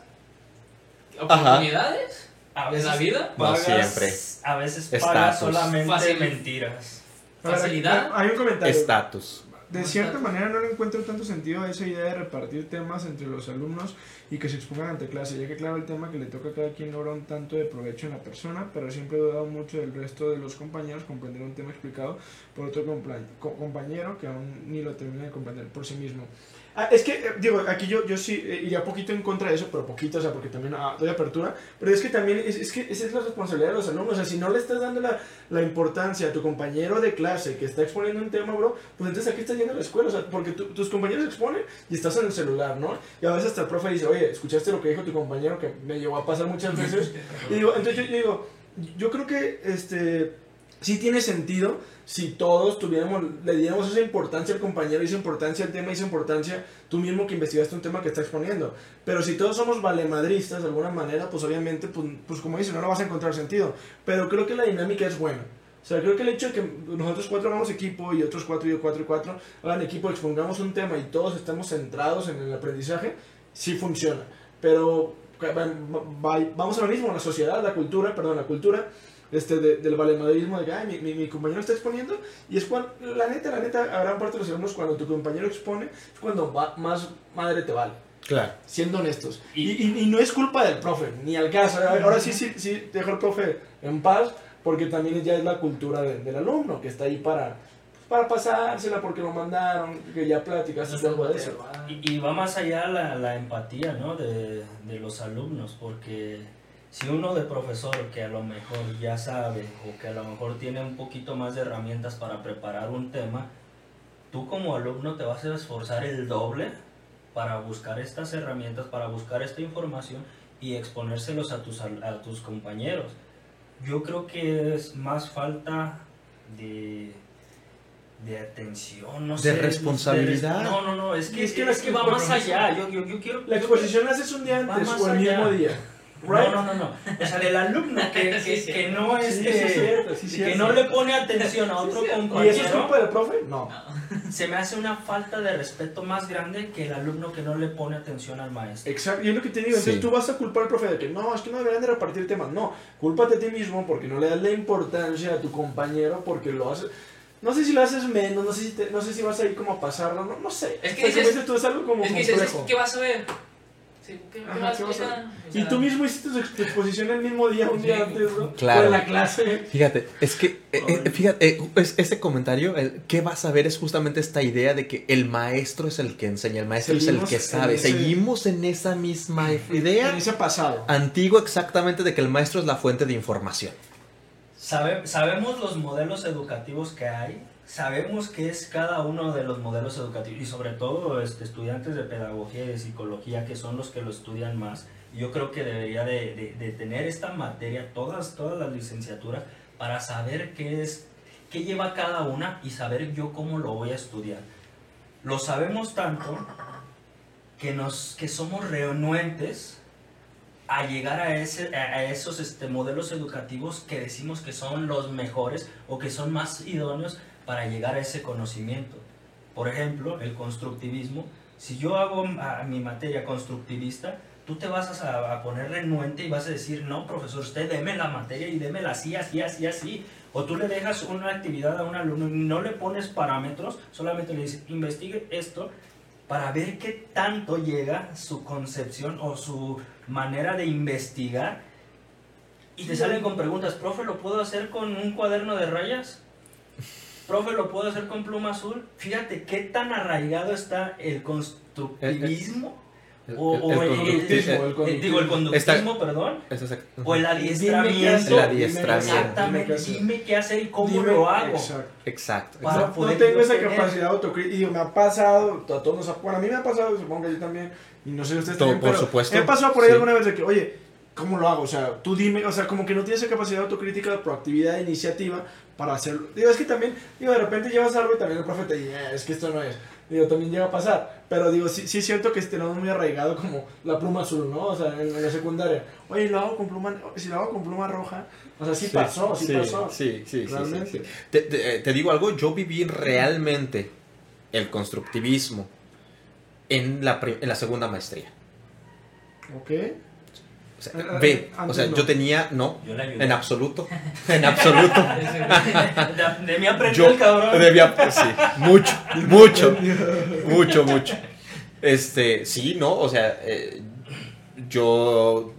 oportunidades
a
en
veces
la vida,
No
pagas-
siempre.
A veces
Estatus.
pagas solamente
Fácil.
mentiras.
Facilidad.
Hay un comentario.
estatus.
De cierta manera no le encuentro tanto sentido a esa idea de repartir temas entre los alumnos y que se expongan ante clase, ya que claro el tema que le toca a cada quien logra un tanto de provecho en la persona, pero siempre he dudado mucho del resto de los compañeros comprender un tema explicado por otro compañero que aún ni lo termina de comprender por sí mismo. Ah, es que, eh, digo, aquí yo, yo sí eh, iría poquito en contra de eso, pero poquito, o sea, porque también ah, doy apertura, pero es que también, es, es que esa es la responsabilidad de los alumnos, o sea, si no le estás dando la, la importancia a tu compañero de clase que está exponiendo un tema, bro, pues entonces aquí estás yendo a la escuela, o sea, porque tu- tus compañeros exponen y estás en el celular, ¿no? Y a veces hasta el profe dice, oye, ¿escuchaste lo que dijo tu compañero? Que me llegó a pasar muchas veces. y digo, entonces yo, yo digo, yo creo que, este, sí tiene sentido si todos tuviéramos, le diéramos esa importancia al compañero, esa importancia al tema, esa importancia tú mismo que investigaste un tema que está exponiendo. Pero si todos somos valemadristas de alguna manera, pues obviamente, pues, pues como dicen, no lo vas a encontrar sentido. Pero creo que la dinámica es buena. O sea, creo que el hecho de que nosotros cuatro hagamos equipo y otros cuatro y yo cuatro y cuatro hagan equipo, expongamos un tema y todos estamos centrados en el aprendizaje, sí funciona. Pero va- va- vamos a lo mismo, la sociedad, la cultura, perdón, la cultura este, de- del valemadrismo, de que "Ay, mi, mi, mi compañero está exponiendo, y es cuando, la neta, la neta, a gran parte de los alumnos, cuando tu compañero expone, es cuando va- más madre te vale
Claro.
siendo honestos. Y,
Y-
y- y no es culpa del profe, ni al caso. Ahora sí, sí, sí, dejo al profe en paz, porque también ya es la cultura de- del alumno, que está ahí para, para pasársela porque lo mandaron, que ya platicaste
No
algo de eso.
Y, y va más allá la, la empatía ¿no? de, de los alumnos, porque si uno de profesor que a lo mejor ya sabe o que a lo mejor tiene un poquito más de herramientas para preparar un tema, tú como alumno te vas a esforzar el doble para buscar estas herramientas, para buscar esta información y exponérselos a tus, a tus compañeros. Yo creo que es más falta de, de atención, no
De
sé,
responsabilidad.
No, no, no, es que,
Es que
es que va más allá. Yo, yo, yo quiero.
La exposición la haces un día antes o el mismo día. Right?
No, no, no, no. O sea, del alumno que, que,
sí.
que no es
Sí, sí, es cierto, sí,
que no le pone atención a otro
¿Y eso es
compañero,
culpa del profe? No.
se me hace una falta de respeto más grande que el alumno que no le pone atención al maestro.
Exacto, y es lo que te digo, entonces
Sí.
tú vas a culpar al profe de que no, es que no deberían de repartir temas. No, cúlpate a ti mismo porque no le das la importancia a tu compañero porque lo haces. No sé si lo haces menos, no sé si, te- no sé si vas a ir como a pasarlo, no, no sé.
Es que dices
tú, es algo como
Es que dices,
complejo.
¿qué vas a ver? Sí, ¿qué, qué
Ajá,
vas
¿qué
a
vas a
ver?
Y tú mismo hiciste tu ex- tu exposición el mismo día, un día antes, ¿no?
Claro.
O en la clase.
Fíjate, es que, eh, eh, fíjate, eh, es- ese comentario, el ¿qué vas a ver? Es justamente esta idea de que el maestro es el que enseña, el maestro
Seguimos
es el que
en
sabe.
ese-
Seguimos en esa misma
En
idea
ese pasado.
antigua exactamente de que el maestro es la fuente de información.
Sabe- sabemos los modelos educativos que hay, sabemos qué es cada uno de los modelos educativos y sobre todo este, estudiantes de pedagogía y de psicología que son los que lo estudian más. Yo creo que debería de, de- de tener esta materia, todas, todas las licenciaturas, para saber qué es, qué lleva cada una y saber yo cómo lo voy a estudiar. Lo sabemos tanto que, nos, que somos renuentes a llegar a, ese, a esos este, modelos educativos que decimos que son los mejores o que son más idóneos para llegar a ese conocimiento. Por ejemplo, el constructivismo. Si yo hago a, mi materia constructivista, tú te vas a, a poner renuente y vas a decir, no, profesor, usted deme la materia y démela así, así, así, así. O tú le dejas una actividad a un alumno y no le pones parámetros, solamente le dices, investigue esto para ver qué tanto llega su concepción o su manera de investigar. Y te salen con preguntas, profe, ¿lo puedo hacer con un cuaderno de rayas? Profe, ¿lo puedo hacer con pluma azul? Fíjate qué tan arraigado está el constructivismo.
El-
O,
el- conductismo,
el
digo, el conductismo, perdón,
Es exacto.
o el adiestramiento.
adiestramiento.
Exactamente, dime qué hacer y cómo
Dime-
lo hago.
Exacto.
Exacto. Exacto.
No, tengo
yo
esa
tener-
capacidad autocrítica. Me ha pasado, a todos nos ha, bueno, a mí me ha pasado, supongo que a ti también, y no sé si ustedes
Todo,
también,
por
pero
supuesto.
Me ha pasado por ahí
Sí.
alguna vez de que, oye, ¿cómo lo hago? O sea, tú dime, o sea, como que no tienes esa capacidad de autocrítica, de proactividad, de iniciativa para hacerlo. Digo, es que también, digo, de repente llevas algo y también el profe te dice, "Eh, es que esto no es. Digo, también llega a pasar. Pero digo, sí, sí es cierto que tenemos muy arraigado como la pluma azul, ¿no? O sea, en, en la secundaria. Oye, lo hago con pluma, si lo hago con pluma roja. O sea, sí, pasó, sí, pasó.
Sí, sí, sí, sí,
Realmente.
sí. Te, te- te digo algo, yo viví realmente el constructivismo en la, en la segunda maestría.
¿Ok?
O sea,
Eh,
ve,
eh,
o sea,
no.
yo tenía, no,
Yo
en absoluto, en absoluto.
De, de mí aprendió
Yo
el cabrón.
debía, pues, sí, mucho, mucho, mucho, mucho. Este, sí, ¿no? O sea, eh, yo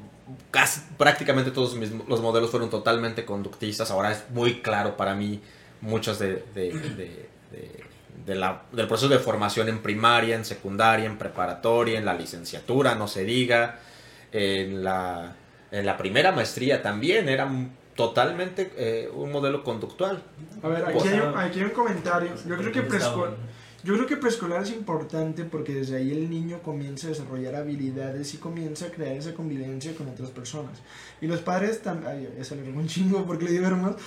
casi prácticamente todos mis, los modelos fueron totalmente conductistas. Ahora es muy claro para mí muchos de, de- de- de- de la- del proceso de formación en primaria, en secundaria, en preparatoria, en la licenciatura, no se diga, en la, en la primera maestría también era totalmente eh, un modelo conductual.
A ver, aquí hay, un, aquí hay un comentario. Yo creo que preescolar, yo creo que preescolar es importante porque desde ahí el niño comienza a desarrollar habilidades y comienza a crear esa convivencia con otras personas. Y los padres también, ay, eso le regó un chingo porque le.
Ups.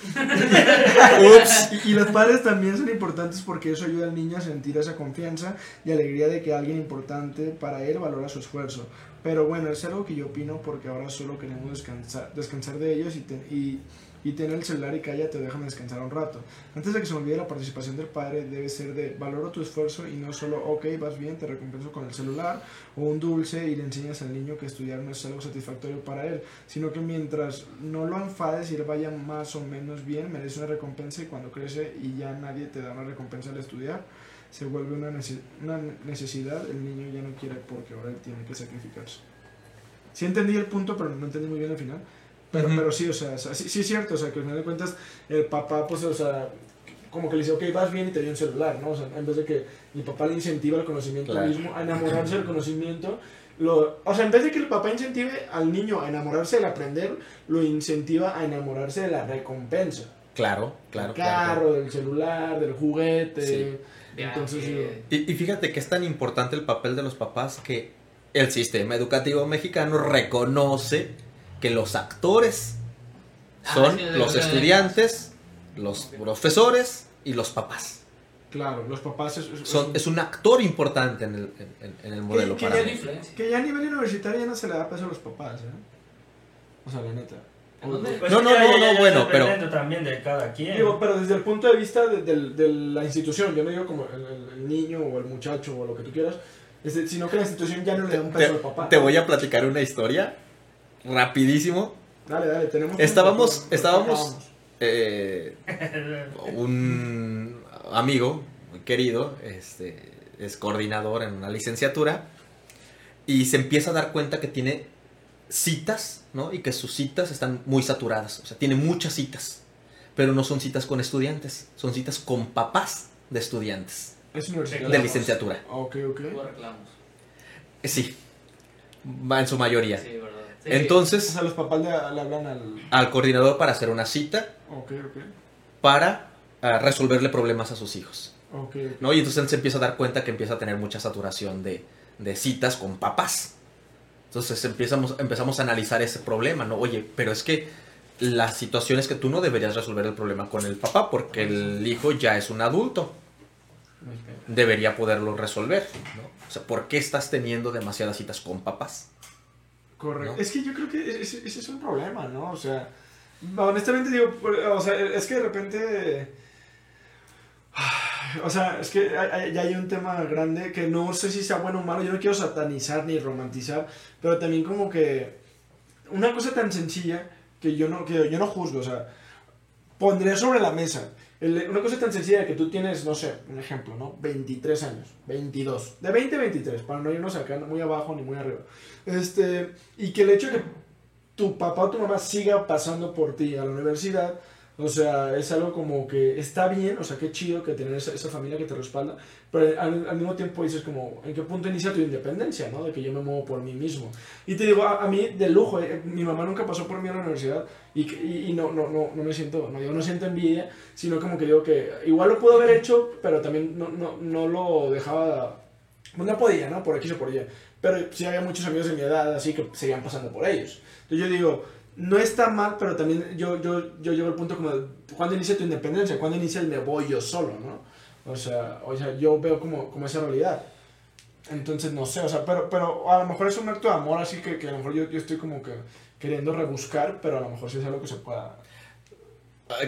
Y, y los padres también son importantes porque eso ayuda al niño a sentir esa confianza y alegría de que alguien importante para él valora su esfuerzo. Pero bueno, es algo que yo opino porque ahora solo queremos descansar, descansar de ellos y, te- y, y tener el celular y calla te dejan descansar un rato. Antes de que se me olvide la participación del padre debe ser de valoro tu esfuerzo y no solo, ok, vas bien, te recompenso con el celular o un dulce y le enseñas al niño que estudiar no es algo satisfactorio para él, sino que mientras no lo enfades y él vaya más o menos bien, merece una recompensa y cuando crece y ya nadie te da una recompensa al estudiar, se vuelve una, nece- una necesidad, el niño ya no quiere porque ahora él tiene que sacrificarse. Sí entendí el punto, pero no entendí muy bien el final. Pero,
Ujú.
pero sí, o sea, sí, sí es cierto, o sea, que al final de cuentas el papá, pues, o sea, como que le dice, ok, vas bien y te doy un celular, ¿no? O sea, en vez de que mi papá le incentiva el conocimiento
Claro.
mismo, a enamorarse del conocimiento, lo, o sea, en vez de que el papá incentive al niño a enamorarse del aprender, lo incentiva a enamorarse de la recompensa.
Claro, claro,
del
claro.
carro, del celular, del juguete.
Sí.
Entonces.
Y, y fíjate que es tan importante el papel de los papás que el sistema educativo mexicano reconoce que los actores
Ah,
son
sí,
los estudiantes, los profesores y los papás.
Claro, los papás es, es-
Son, es un actor importante en el, en- en el modelo
que
para
ya- que ya a nivel universitario ya no se le da peso a los papás, ¿eh? O sea, la neta.
Pues
No, no, no, no, bueno, pero-
dependiendo también de cada quien.
Digo, pero desde el punto de vista de, del- de la institución, yo no digo como el, niño o el muchacho o lo que tú quieras, este, sino que la institución ya no le da un peso al papá.
Te voy a platicar una historia rapidísimo.
Dale, dale, tenemos...
Estábamos-
tiempo,
estábamos-. Eh, un amigo muy querido este, es coordinador en una licenciatura y se empieza a dar cuenta que tiene citas, ¿no? Y que sus citas están muy saturadas, o sea, tiene muchas citas, pero no son citas con estudiantes, son citas con papás de estudiantes
Es universitario.
de licenciatura.
Ok, ok.
Reclamos.
Eh, Sí, va en su mayoría.
Sí, verdad. Sí.
O
Entonces,
sea, los papás le, le hablan al...
al coordinador para hacer una cita
Ok, ok.
para ah, resolverle problemas a sus hijos.
Ok,
¿no? Y entonces él se empieza a dar cuenta que empieza a tener mucha saturación de, de citas con papás. Entonces empezamos, empezamos a analizar ese problema, ¿no? Oye, pero es que la situación es que tú no deberías resolver el problema con el papá porque el hijo ya es un adulto. Debería poderlo resolver, ¿no? O sea, ¿por qué estás teniendo demasiadas citas con papás?
Correcto.
¿no?
Es que yo creo que ese, ese es un problema, ¿no? O sea, honestamente digo, o sea, es que de repente... O sea, es que ya hay un tema grande que no sé si sea bueno o malo, yo no quiero satanizar ni romantizar, pero también como que una cosa tan sencilla que yo no, que yo no juzgo, o sea, pondré sobre la mesa el- una cosa tan sencilla que tú tienes, no sé, un ejemplo, ¿no? 23 años, 22, de 20 a 23, para no irnos acá muy abajo ni muy arriba. Este, y que el hecho de que tu papá o tu mamá siga pasando por ti a la universidad, o sea, es algo como que está bien, o sea, qué chido que tener esa, esa familia que te respalda, pero al, al mismo tiempo dices como, ¿en qué punto inicia tu independencia, no? De que yo me muevo por mí mismo. Y te digo, a, a mí, de lujo, eh, mi mamá nunca pasó por mí a la universidad y, y, y no, no, no, no me siento, no digo, no siento envidia, sino como que digo que igual lo pudo haber hecho, pero también no, no, no lo dejaba, pues no podía, ¿no? Por X o por Y. Pero sí había muchos amigos de mi edad, así que seguían pasando por ellos. Entonces yo digo, no está mal, pero también yo, yo, yo llego al punto como, de, ¿cuándo inicia tu independencia? ¿Cuándo inicia el me voy yo solo, no? O sea, o sea yo veo como, como esa realidad. Entonces, no sé, o sea, pero, pero a lo mejor es un acto de amor, así que, que a lo mejor yo, yo estoy como que queriendo rebuscar, pero a lo mejor sí es algo que se pueda...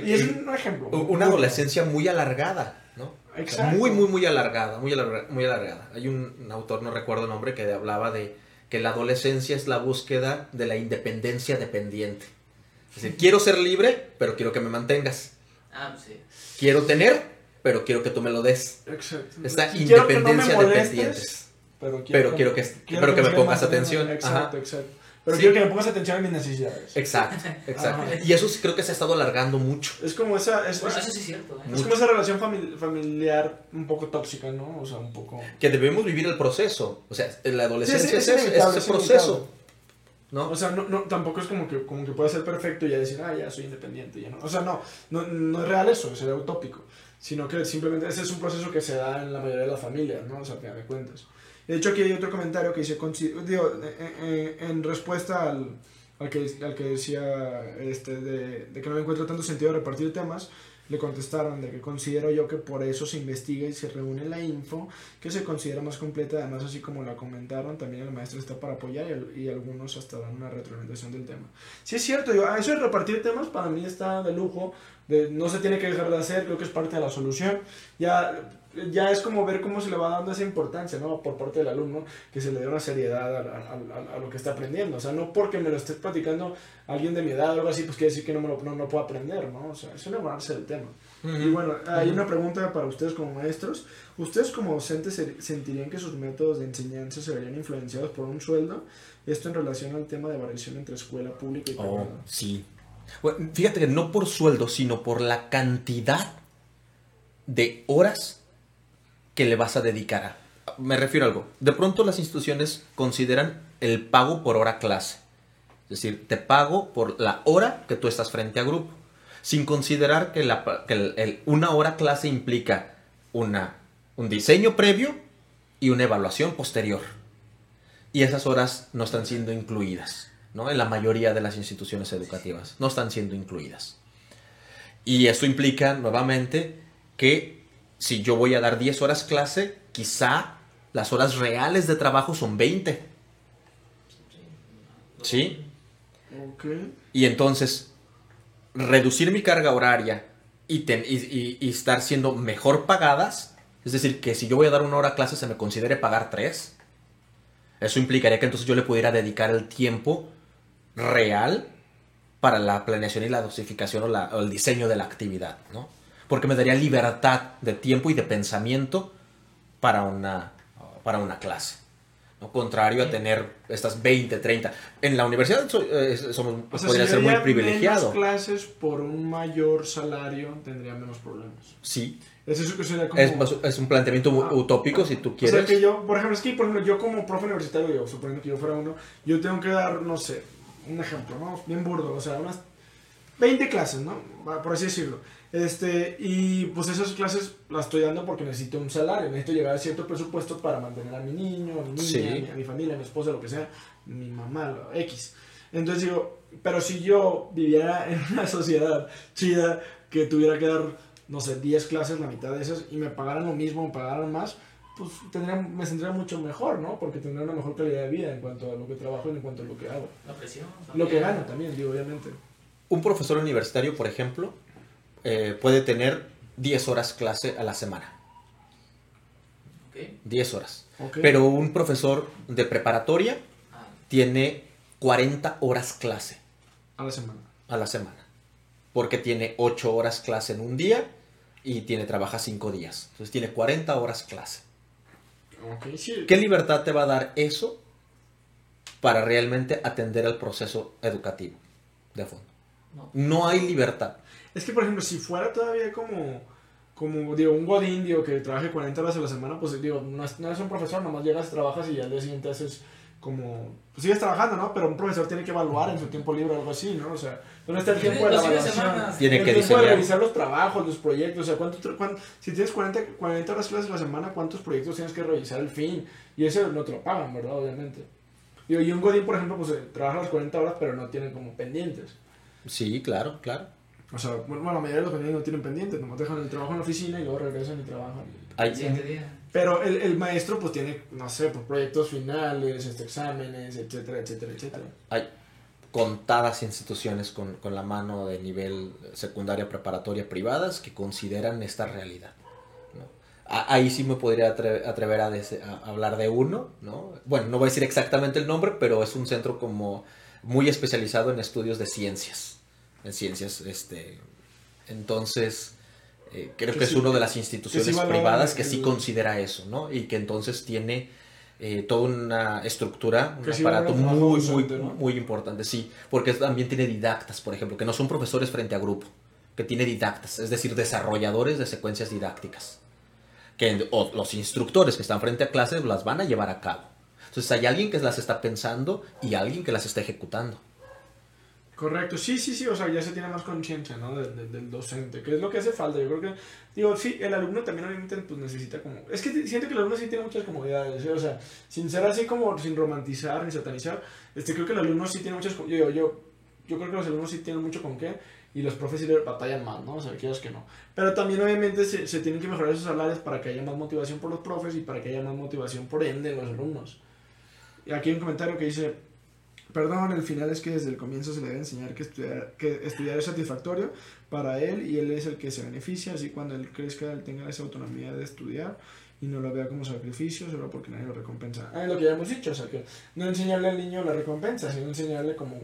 Y es un ejemplo.
Una adolescencia muy alargada, ¿no?
Exacto.
Muy, muy, muy alargada, muy, alarga- muy alargada. Hay un, un autor, no recuerdo el nombre, que hablaba de que la adolescencia es la búsqueda de la independencia dependiente. Es decir, quiero ser libre, pero quiero que me mantengas.
Ah, sí.
Quiero tener, pero quiero que tú me lo des.
Exacto.
Esta
Y quiero que no
independencia dependiente.
Pero
Pero quiero que, pero que me pongas atención.
Exacto,
Ajá.
exacto. Pero
Sí.
quiero que me pongas atención a mis necesidades.
Exacto, exacto.
Ajá.
Y eso sí creo que se ha estado alargando mucho.
Es como esa, es,
Bueno,
es-
eso sí es cierto, ¿eh?
es como esa relación famili- familiar un poco tóxica, ¿no? O sea, un poco...
Que debemos vivir el proceso. O sea, en la adolescencia
Sí,
es,
sí, es
ese
es
proceso. ¿no?
O sea, no, no, tampoco es como que, como que pueda ser perfecto y ya decir, ah, ya soy independiente, ya no. O sea, no, no, no es real eso, sería utópico. Sino que simplemente ese es un proceso que se da en la mayoría de las familias, ¿no? O sea, a de cuentas. De hecho, aquí hay otro comentario que dice, digo, eh, eh, en respuesta al, al, que, al que decía este, de, que no le encuentro tanto sentido repartir temas, le contestaron de que considero yo que por eso se investiga y se reúne la info, que se considera más completa, además así como la comentaron, también el maestro está para apoyar y, al- y algunos hasta dan una retroalimentación del tema. Sí es cierto, yo, eso de repartir temas para mí está de lujo, no se tiene que dejar de hacer, creo que es parte de la solución. Ya, ya es como ver cómo se le va dando esa importancia, ¿no? Por parte del alumno, que se le dé una seriedad a, a- a- a lo que está aprendiendo. O sea, no porque me lo esté platicando alguien de mi edad o algo así, pues quiere decir que no, me lo, no, no puedo aprender, ¿no? O sea, es enamorarse del tema. Y bueno, hay una pregunta para ustedes como maestros. ¿Ustedes como docentes se- sentirían que sus métodos de enseñanza se verían influenciados por un sueldo? Esto en relación al tema de variación entre escuela pública y
Oh,
privada.
sí. Bueno, fíjate que no por sueldo, sino por la cantidad de horas le vas a dedicar a. Me refiero a algo. De pronto las instituciones consideran el pago por hora clase. Es decir, te pago por la hora que tú estás frente a grupo. Sin considerar que, la, que una hora clase implica una, un diseño previo y una evaluación posterior. Y esas horas no están siendo incluidas, ¿no? En la mayoría de las instituciones educativas no están siendo incluidas. Y esto implica nuevamente que si yo voy a dar 10 horas clase, quizá las horas reales de trabajo son 20. ¿Sí?
Ok.
Y entonces, reducir mi carga horaria y, ten- y- y- y estar siendo mejor pagadas, es decir, que si yo voy a dar una hora clase se me considere pagar tres, eso implicaría que entonces yo le pudiera dedicar el tiempo real para la planeación y la dosificación o, la- o el diseño de la actividad, ¿no? Porque me daría libertad de tiempo y de pensamiento para una, para una clase. ¿no? Contrario a tener estas 20, 30. En la universidad so- eh, somos,
O sea,
podría
si
ser muy privilegiado.
menos clases por un mayor salario, tendría menos problemas.
Sí,
Es eso que sería como...
es, es un planteamiento
Ah.
utópico si tú
O
quieres.
sea, que yo, por ejemplo, es que, por ejemplo, yo como profe universitario, yo, suponiendo que yo fuera uno, yo tengo que dar, no sé, un ejemplo, ¿no? Bien burdo, o sea, unas 20 clases, ¿no? Por así decirlo. Este, y pues esas clases las estoy dando porque necesito un salario, necesito llegar a cierto presupuesto para mantener a mi niño, a mi niña,
Sí.
a, mi, a mi familia, a mi esposa, lo que sea, mi mamá, lo X. Entonces digo, pero si yo viviera en una sociedad chida que tuviera que dar, no sé, 10 clases, la mitad de esas, y me pagaran lo mismo, me pagaran más, pues tendría, me sentiría mucho mejor, ¿no? Porque tendría una mejor calidad de vida en cuanto a lo que trabajo y en cuanto a lo que hago.
La presión.
Lo que
también.
gano también, digo, obviamente.
Un profesor universitario, por ejemplo, eh, puede tener 10 horas clase a la semana.
Ok.
10 horas. Pero un profesor de preparatoria
Ah,
tiene 40 horas clase
A la semana.
a la semana. Porque tiene 8 horas clase en un día y tiene trabaja 5 días. Entonces tiene 40 horas clase.
Sí.
¿Qué libertad te va a dar eso para realmente atender al proceso educativo de fondo?
No.
No hay libertad.
Es que, por ejemplo, si fuera todavía como, como digo, un godín, digo, que trabaje 40 horas a la semana, pues digo, no, es- no eres un profesor, nomás llegas, trabajas y al día siguiente haces como... Pues sigues trabajando, ¿no? Pero un profesor tiene que evaluar en su tiempo libre o algo así, ¿no? O sea, ¿dónde está el tiempo de la evaluación?
Tiene
el
que
tiempo de revisar los trabajos, los proyectos, o sea, ¿cuánto, tra- cuán- si tienes 40, 40 horas clases a la semana, ¿cuántos proyectos tienes que revisar al fin? Y eso no te lo pagan, ¿verdad? Obviamente. Digo, y un godín, por ejemplo, pues trabaja las 40 horas, pero no tiene como pendientes.
Sí, claro, claro.
O sea, bueno, la mayoría de los pendientes no tienen pendientes, nomás dejan el trabajo en la oficina y luego regresan y trabajan.
Siguiente día.
Pero el, el maestro pues tiene, no sé, pues, proyectos finales, este, exámenes, etcétera, etcétera, etcétera.
hay contadas instituciones con, con la mano de nivel secundaria preparatoria privadas que consideran esta realidad. ¿no? A- Ahí sí me podría atre- atrever a, dese- a hablar de uno, ¿no? Bueno, no voy a decir exactamente el nombre, pero es un centro como muy especializado en estudios de ciencias. En ciencias, este. Entonces, eh, creo
Que
que es
sí-
una de las
que
instituciones
sí
privadas que sí considera eso, ¿no? Y que entonces tiene eh, toda una estructura, un
Que
aparato muy,
docente,
muy,
¿no?
muy importante, sí, porque también tiene didactas, por ejemplo, que no son profesores frente a grupo, que tiene didactas, es decir, desarrolladores de secuencias didácticas, que o los instructores que están frente a clases las van a llevar a cabo. Entonces hay alguien que las está pensando y alguien que las está ejecutando.
Correcto, sí, sí, sí, o sea, ya se tiene más conciencia, ¿no? de- de- del docente, que es lo que hace falta. Yo creo que, digo, sí, el alumno también obviamente pues necesita como... Es que siento que el alumno sí tiene muchas comodidades, o sea, sin ser así como, sin romantizar ni satanizar, este, creo que el alumno sí tiene muchas... com- Yo, yo, yo creo que los alumnos sí tienen mucho con qué, y los profes sí le batallan más, ¿no? O sea, quieras que no. Pero también obviamente se, se tienen que mejorar esos salarios para que haya más motivación por los profes y para que haya más motivación por ende en los alumnos. Y aquí hay un comentario que dice, perdón, el final es que desde el comienzo se le debe enseñar que estudiar, que estudiar es satisfactorio para él y él es el que se beneficia, así cuando él crezca él tenga esa autonomía de estudiar y no lo vea como sacrificio solo porque nadie lo recompensa. Ah, es lo que ya hemos dicho, o sea, que no enseñarle al niño la recompensa, sino enseñarle como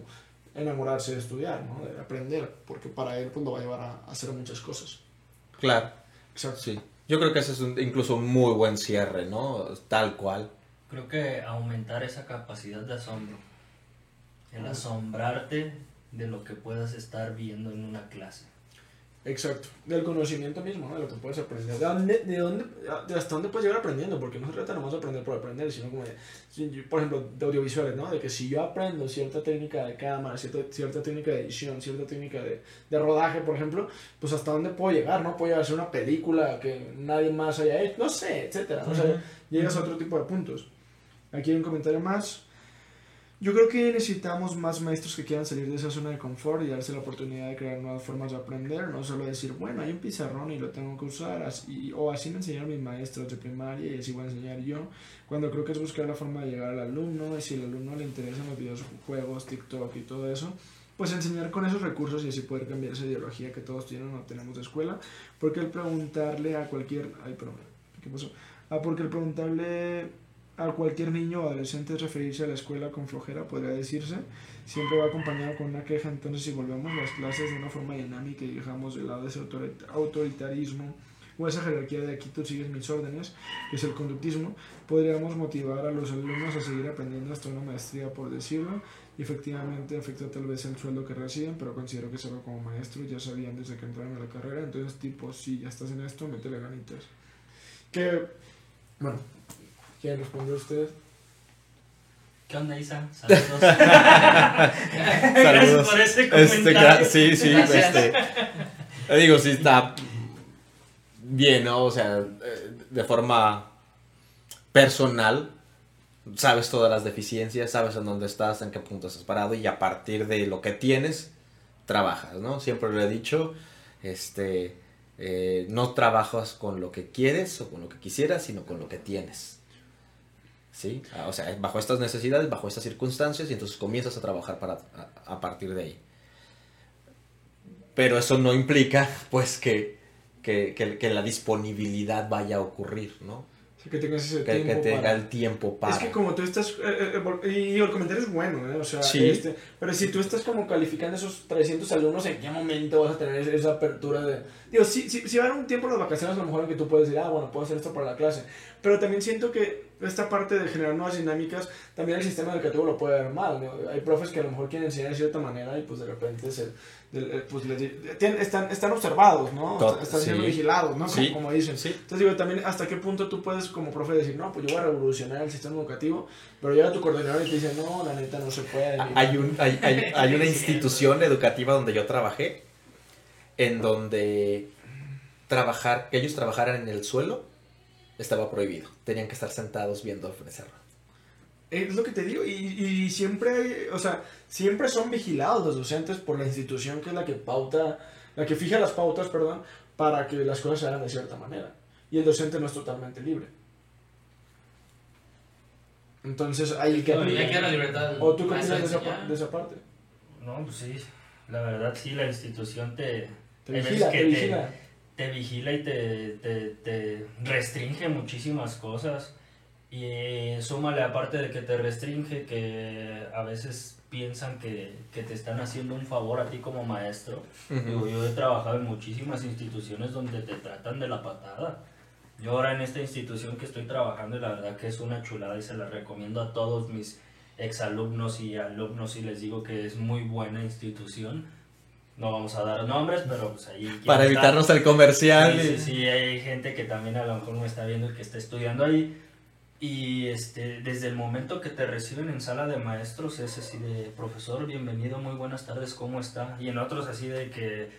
enamorarse de estudiar, ¿no? De aprender, porque para él pues lo va a llevar a, a hacer muchas cosas.
Claro,
Exacto.
sí. Yo creo que ese es un- incluso un muy buen cierre, ¿no? Tal cual.
Creo que aumentar esa capacidad de asombro. El asombrarte de lo que puedas estar viendo en una clase.
Exacto, del conocimiento mismo, ¿no? de lo que puedes aprender. ¿De, dónde, de, dónde, de hasta dónde puedes llegar aprendiendo? Porque no se trata nomás de aprender por aprender, sino como de, por ejemplo, de audiovisuales, ¿no? De que si yo aprendo cierta técnica de cámara, cierta, cierta técnica de edición, cierta técnica de, de rodaje, por ejemplo, pues hasta dónde puedo llegar, ¿no? Puedo llegar a hacer una película que nadie más haya hecho, no sé, etcétera. O sea, llegas a otro tipo de puntos. Aquí hay un comentario más. Yo creo que necesitamos más maestros que quieran salir de esa zona de confort y darse la oportunidad de crear nuevas formas de aprender, no solo decir, bueno, hay un pizarrón y lo tengo que usar, así, o así me enseñaron mis maestros de primaria y así voy a enseñar yo, cuando creo que es buscar la forma de llegar al alumno, y si al alumno le interesan los videojuegos, TikTok y todo eso, pues enseñar con esos recursos y así poder cambiar esa ideología que todos tienen o tenemos de escuela, porque el preguntarle a cualquier... Ay, perdón, ¿qué pasó? Ah, porque el preguntarle a cualquier niño o adolescente referirse a la escuela con flojera, podría decirse, siempre va acompañado con una queja. Entonces, si volvemos las clases de una forma dinámica y dejamos de lado ese autorit- autoritarismo o esa jerarquía de aquí tú sigues mis órdenes, que es el conductismo, podríamos motivar a los alumnos a seguir aprendiendo hasta una maestría, por decirlo, y efectivamente afecta tal vez el sueldo que reciben, pero considero que solo como maestros ya sabían desde que entraron a la carrera, entonces tipo, si ya estás en esto, métele ganitas. Que, bueno, ¿quieren responder ustedes?
¿Qué onda, Isa? Saludos.
Gracias
Saludos.
por ese
Este,
comentario.
sí, sí,
Gracias.
este, digo, sí está bien, ¿no? O sea, eh, de forma personal, sabes todas las deficiencias, sabes en dónde estás, en qué punto estás parado y a partir de lo que tienes, trabajas, ¿no? Siempre lo he dicho, este, eh, no trabajas con lo que quieres o con lo que quisieras, sino con lo que tienes. ¿Sí? Ah, O sea, bajo estas necesidades, bajo estas circunstancias, y entonces comienzas a trabajar para, a, partir de ahí. Pero eso no implica, pues, que, que, que- que la disponibilidad vaya a ocurrir, ¿no?
Que tengas ese
Que, que
tiempo
tenga
para-
el tiempo para...
Es que como tú estás, eh, eh, eh, y el comentario es bueno, ¿eh? O sea,
Sí.
este, pero si tú estás como calificando esos 300 alumnos, ¿en qué momento vas a tener esa- apertura de... Digo, si, si, si va a haber un tiempo las vacaciones, a lo mejor en que tú puedes decir, ah, bueno, puedo hacer esto para la clase. Pero también siento que esta parte de generar nuevas dinámicas, también el sistema educativo lo puede ver mal, ¿no? Hay profes que a lo mejor quieren enseñar de cierta manera y pues de repente se... de- eh, pues les di- tienen- están, están observados, ¿no?
Tot-
Están siendo
sí.
vigilados, ¿no?
Sí.
Como, como dicen.
Sí.
Entonces digo, también hasta qué punto tú puedes como profe decir, no, pues yo voy a revolucionar el sistema educativo, pero llega tu coordinador y te dice, no, la neta no se puede. mira".
Hay, un, hay, hay- hay una institución educativa donde yo trabajé, en donde trabajar, que ellos trabajaran en el suelo estaba prohibido. Tenían que estar sentados viendo el pizarrón.
Es lo que te digo, y, y siempre, hay- o sea, siempre son vigilados los docentes por la institución que es la que pauta, la que fija las pautas, perdón, para que las cosas se hagan de cierta manera. Y el docente no es totalmente libre. Entonces, ahí que
Bueno, ya queda la libertad. del
¿O tú qué de esa, de esa parte?
No, pues sí. La verdad, sí, la institución te,
Te
Hay
vigila,
que
te
te-
vigila.
te vigila y te, te, te restringe muchísimas cosas. Y súmale aparte de que te restringe, que a veces piensan que, que te están haciendo un favor a ti como maestro. Digo, yo he trabajado en muchísimas instituciones donde te tratan de la patada. Yo ahora en esta institución que estoy trabajando, y la verdad que es una chulada y se la recomiendo a todos mis exalumnos y alumnos y les digo que es muy buena institución. No vamos a dar nombres, pero pues ahí...
Para
está-
evitarnos el comercial.
Sí, sí, sí, hay gente que también a lo mejor me está viendo y que está estudiando ahí. Y este, desde el momento que te reciben en sala de maestros es así de, profesor, bienvenido, muy buenas tardes, ¿cómo está? Y en otros así de que,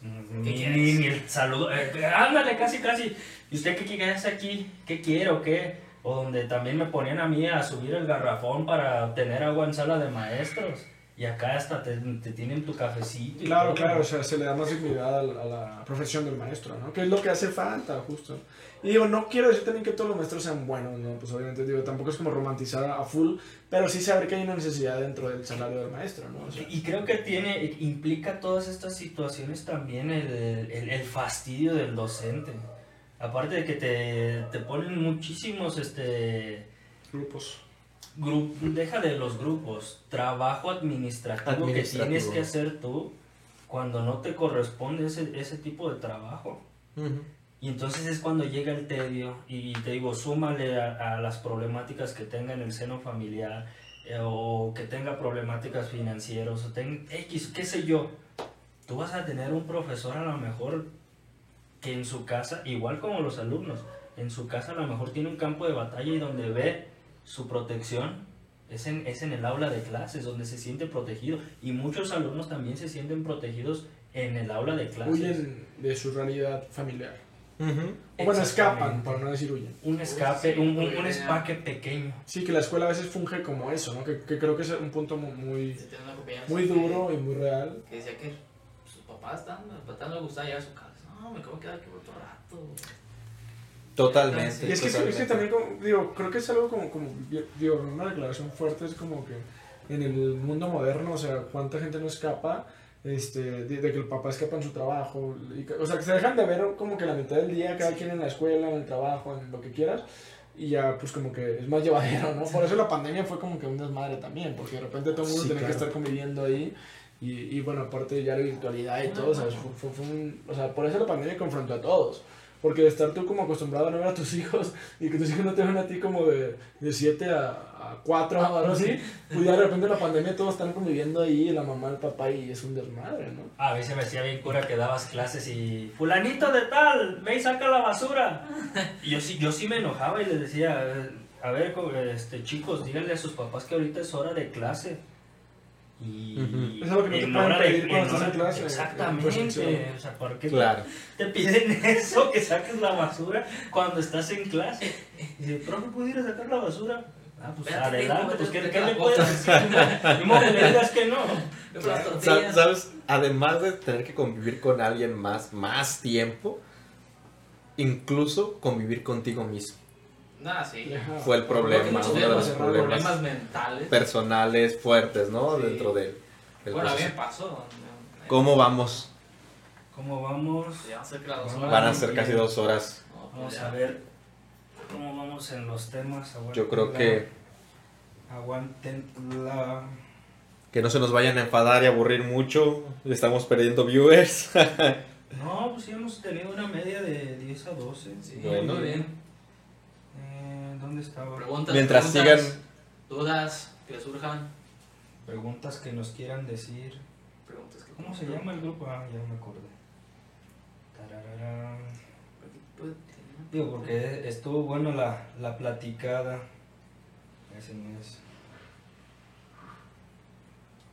mm,
¿Qué
ni, ni, el saludo, eh, ándale, casi, casi, ¿y usted qué quiere hacer aquí? ¿Qué quiere o qué? O donde también me ponían a mí a subir el garrafón para obtener agua en sala de maestros. Y acá hasta te, te tienen tu cafecito. y
Claro,
todo.
claro, o sea, se le da más dignidad a la, a la profesión del maestro, ¿no? Que es lo que hace falta, justo. Y digo, no quiero decir también que todos los maestros sean buenos, ¿no? Pues obviamente, digo, tampoco es como romantizar a full, pero sí saber que hay una necesidad dentro del salario del maestro, ¿no? O sea,
Y creo que tiene, implica todas estas situaciones también el, el- el fastidio del docente. Aparte de que te, te ponen muchísimos, este,
grupos.
Deja de los grupos, trabajo administrativo, que tienes que hacer tú cuando no te corresponde ese, ese tipo de trabajo. Y entonces es cuando llega el tedio y te digo, súmale a, a las problemáticas que tenga en el seno familiar eh, o que tenga problemáticas financieras o tenga X, qué sé yo. tú vas a tener un profesor a lo mejor que en su casa, igual como los alumnos, en su casa a lo mejor tiene un campo de batalla y donde ve su protección es en, es en el aula de clases, donde se siente protegido. Y muchos alumnos también se sienten protegidos en el aula de clases.
Huyen de su realidad familiar.
Ujú.
O bueno, escapan, para no decir huyen.
Un escape,
Sí,
un, un, escape pequeño.
Sí, que la escuela a veces funge como eso, ¿no? Que, que creo que es un punto mu- muy, muy
que-
duro y muy real.
Que decía que sus papás están, a papá no le gustaba llegar a su casa. No, me acabo de quedar aquí por otro rato.
Totalmente.
Y es que, es que
totalmente.
también, como, digo, creo que es algo como, como, digo, una declaración fuerte es como que en el mundo moderno, o sea, cuánta gente no escapa, este, de, de que el papá escapa en su trabajo, y que- o sea, que se dejan de ver como que la mitad del día, cada quien en la escuela, en el trabajo, en lo que quieras, y ya pues como que es más llevadero, ¿no? Por eso la pandemia fue como que un desmadre también, porque de repente todo el mundo
Sí,
tenía que
claro.
estar conviviendo ahí, y, y bueno, aparte ya la virtualidad y todo, o sea, fue, fue- fue un, o sea, por eso la pandemia confrontó a todos. Porque de estar tú como acostumbrado a no ver a tus hijos y que tus hijos no te ven a ti como de 7 a, a 4 o algo así, pues ya de repente en la pandemia todos están conviviendo ahí, la mamá, el papá, y es un desmadre, ¿no?
A veces me hacía bien cura que dabas clases y fulanito de tal, ve y saca la basura. Y yo sí, yo sí me enojaba y les decía, "Eh, a ver, este, chicos, díganle a sus papás que ahorita es hora de clase. Y.
Es algo que no te
en
pueden pedir cuando estás en clase, en
Exactamente. O sea, ¿por qué
Claro.
te piden eso, que saques la basura cuando estás en clase? Y dice, profe, ¿puedo ir a sacar la basura? Ah, pues adelante, pues ¿qué, le puedes decir? Ni modo que le digas que no.
¿Sabes? Además de tener que convivir con alguien más, más tiempo, incluso convivir contigo mismo.
Nah, sí.
Fue el problema, uno de los problemas.
Problemas mentales.
Personales fuertes, ¿no?
Sí.
Dentro del, del
Bueno, a mí me pasó.
¿Cómo vamos?
¿Cómo vamos?
Ya cerca de las dos
Van
horas.
Van a ser casi dos horas.
Vamos a ver cómo vamos en los temas. Aguanten
Yo creo
la-
que,
Aguanten la...
que no se nos vayan a enfadar y aburrir mucho. Estamos perdiendo viewers.
No, pues sí hemos tenido una media de 10 a 12.
Sí,
Bueno.
muy bien.
¿Dónde estaba?
Preguntas,
Mientras
preguntas,
sigan-
Dudas que surjan.
Preguntas que nos quieran decir.
Preguntas que
¿Cómo se llama el grupo? Ah, ya me acordé. Tararara. Digo, porque estuvo bueno la, la platicada. Ese no es.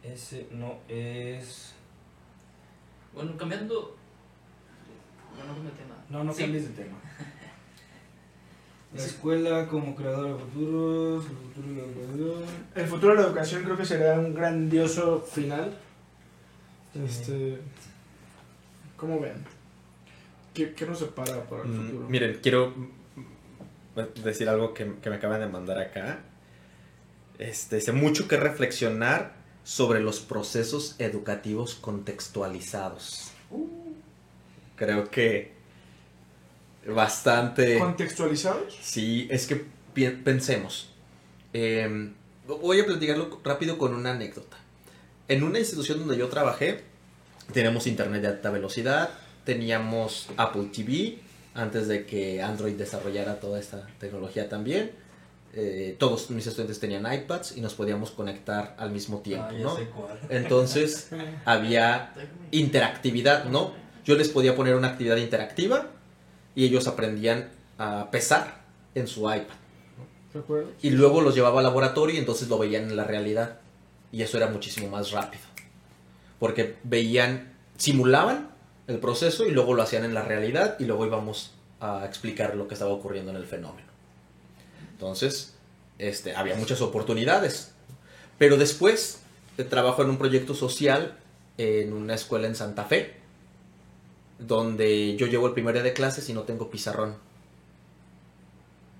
Ese no es.
Bueno, cambiando. No, no.
No, no
Sí.
cambies de tema. La escuela como creadora de futuros. el futuro de la educación.
El futuro de la educación creo que sería un grandioso final. Este, ¿Cómo ven? ¿Qué, qué nos separa para el
Mm,
futuro?
Miren, quiero decir algo que, que me acaban de mandar acá. Este, dice mucho que reflexionar sobre los procesos educativos contextualizados. Creo que bastante...
¿Contextualizados?
Sí, es que pensemos. Eh, voy a platicarlo rápido con una anécdota. En una institución donde yo trabajé, teníamos internet de alta velocidad, teníamos Apple TV, antes de que Android desarrollara toda esta tecnología también. Eh, todos mis estudiantes tenían iPads y nos podíamos conectar al mismo tiempo,
Ah,
¿no? Entonces había interactividad, ¿no? Yo les podía poner una actividad interactiva y ellos aprendían a pesar en su iPad. Y luego los llevaba al laboratorio y entonces lo veían en la realidad. Y eso era muchísimo más rápido. Porque veían, simulaban el proceso y luego lo hacían en la realidad y luego íbamos a explicar lo que estaba ocurriendo en el fenómeno. Entonces, este, había muchas oportunidades. Pero después eh, trabajo en un proyecto social en una escuela en Santa Fe, donde yo llevo el primer día de clases y no tengo pizarrón.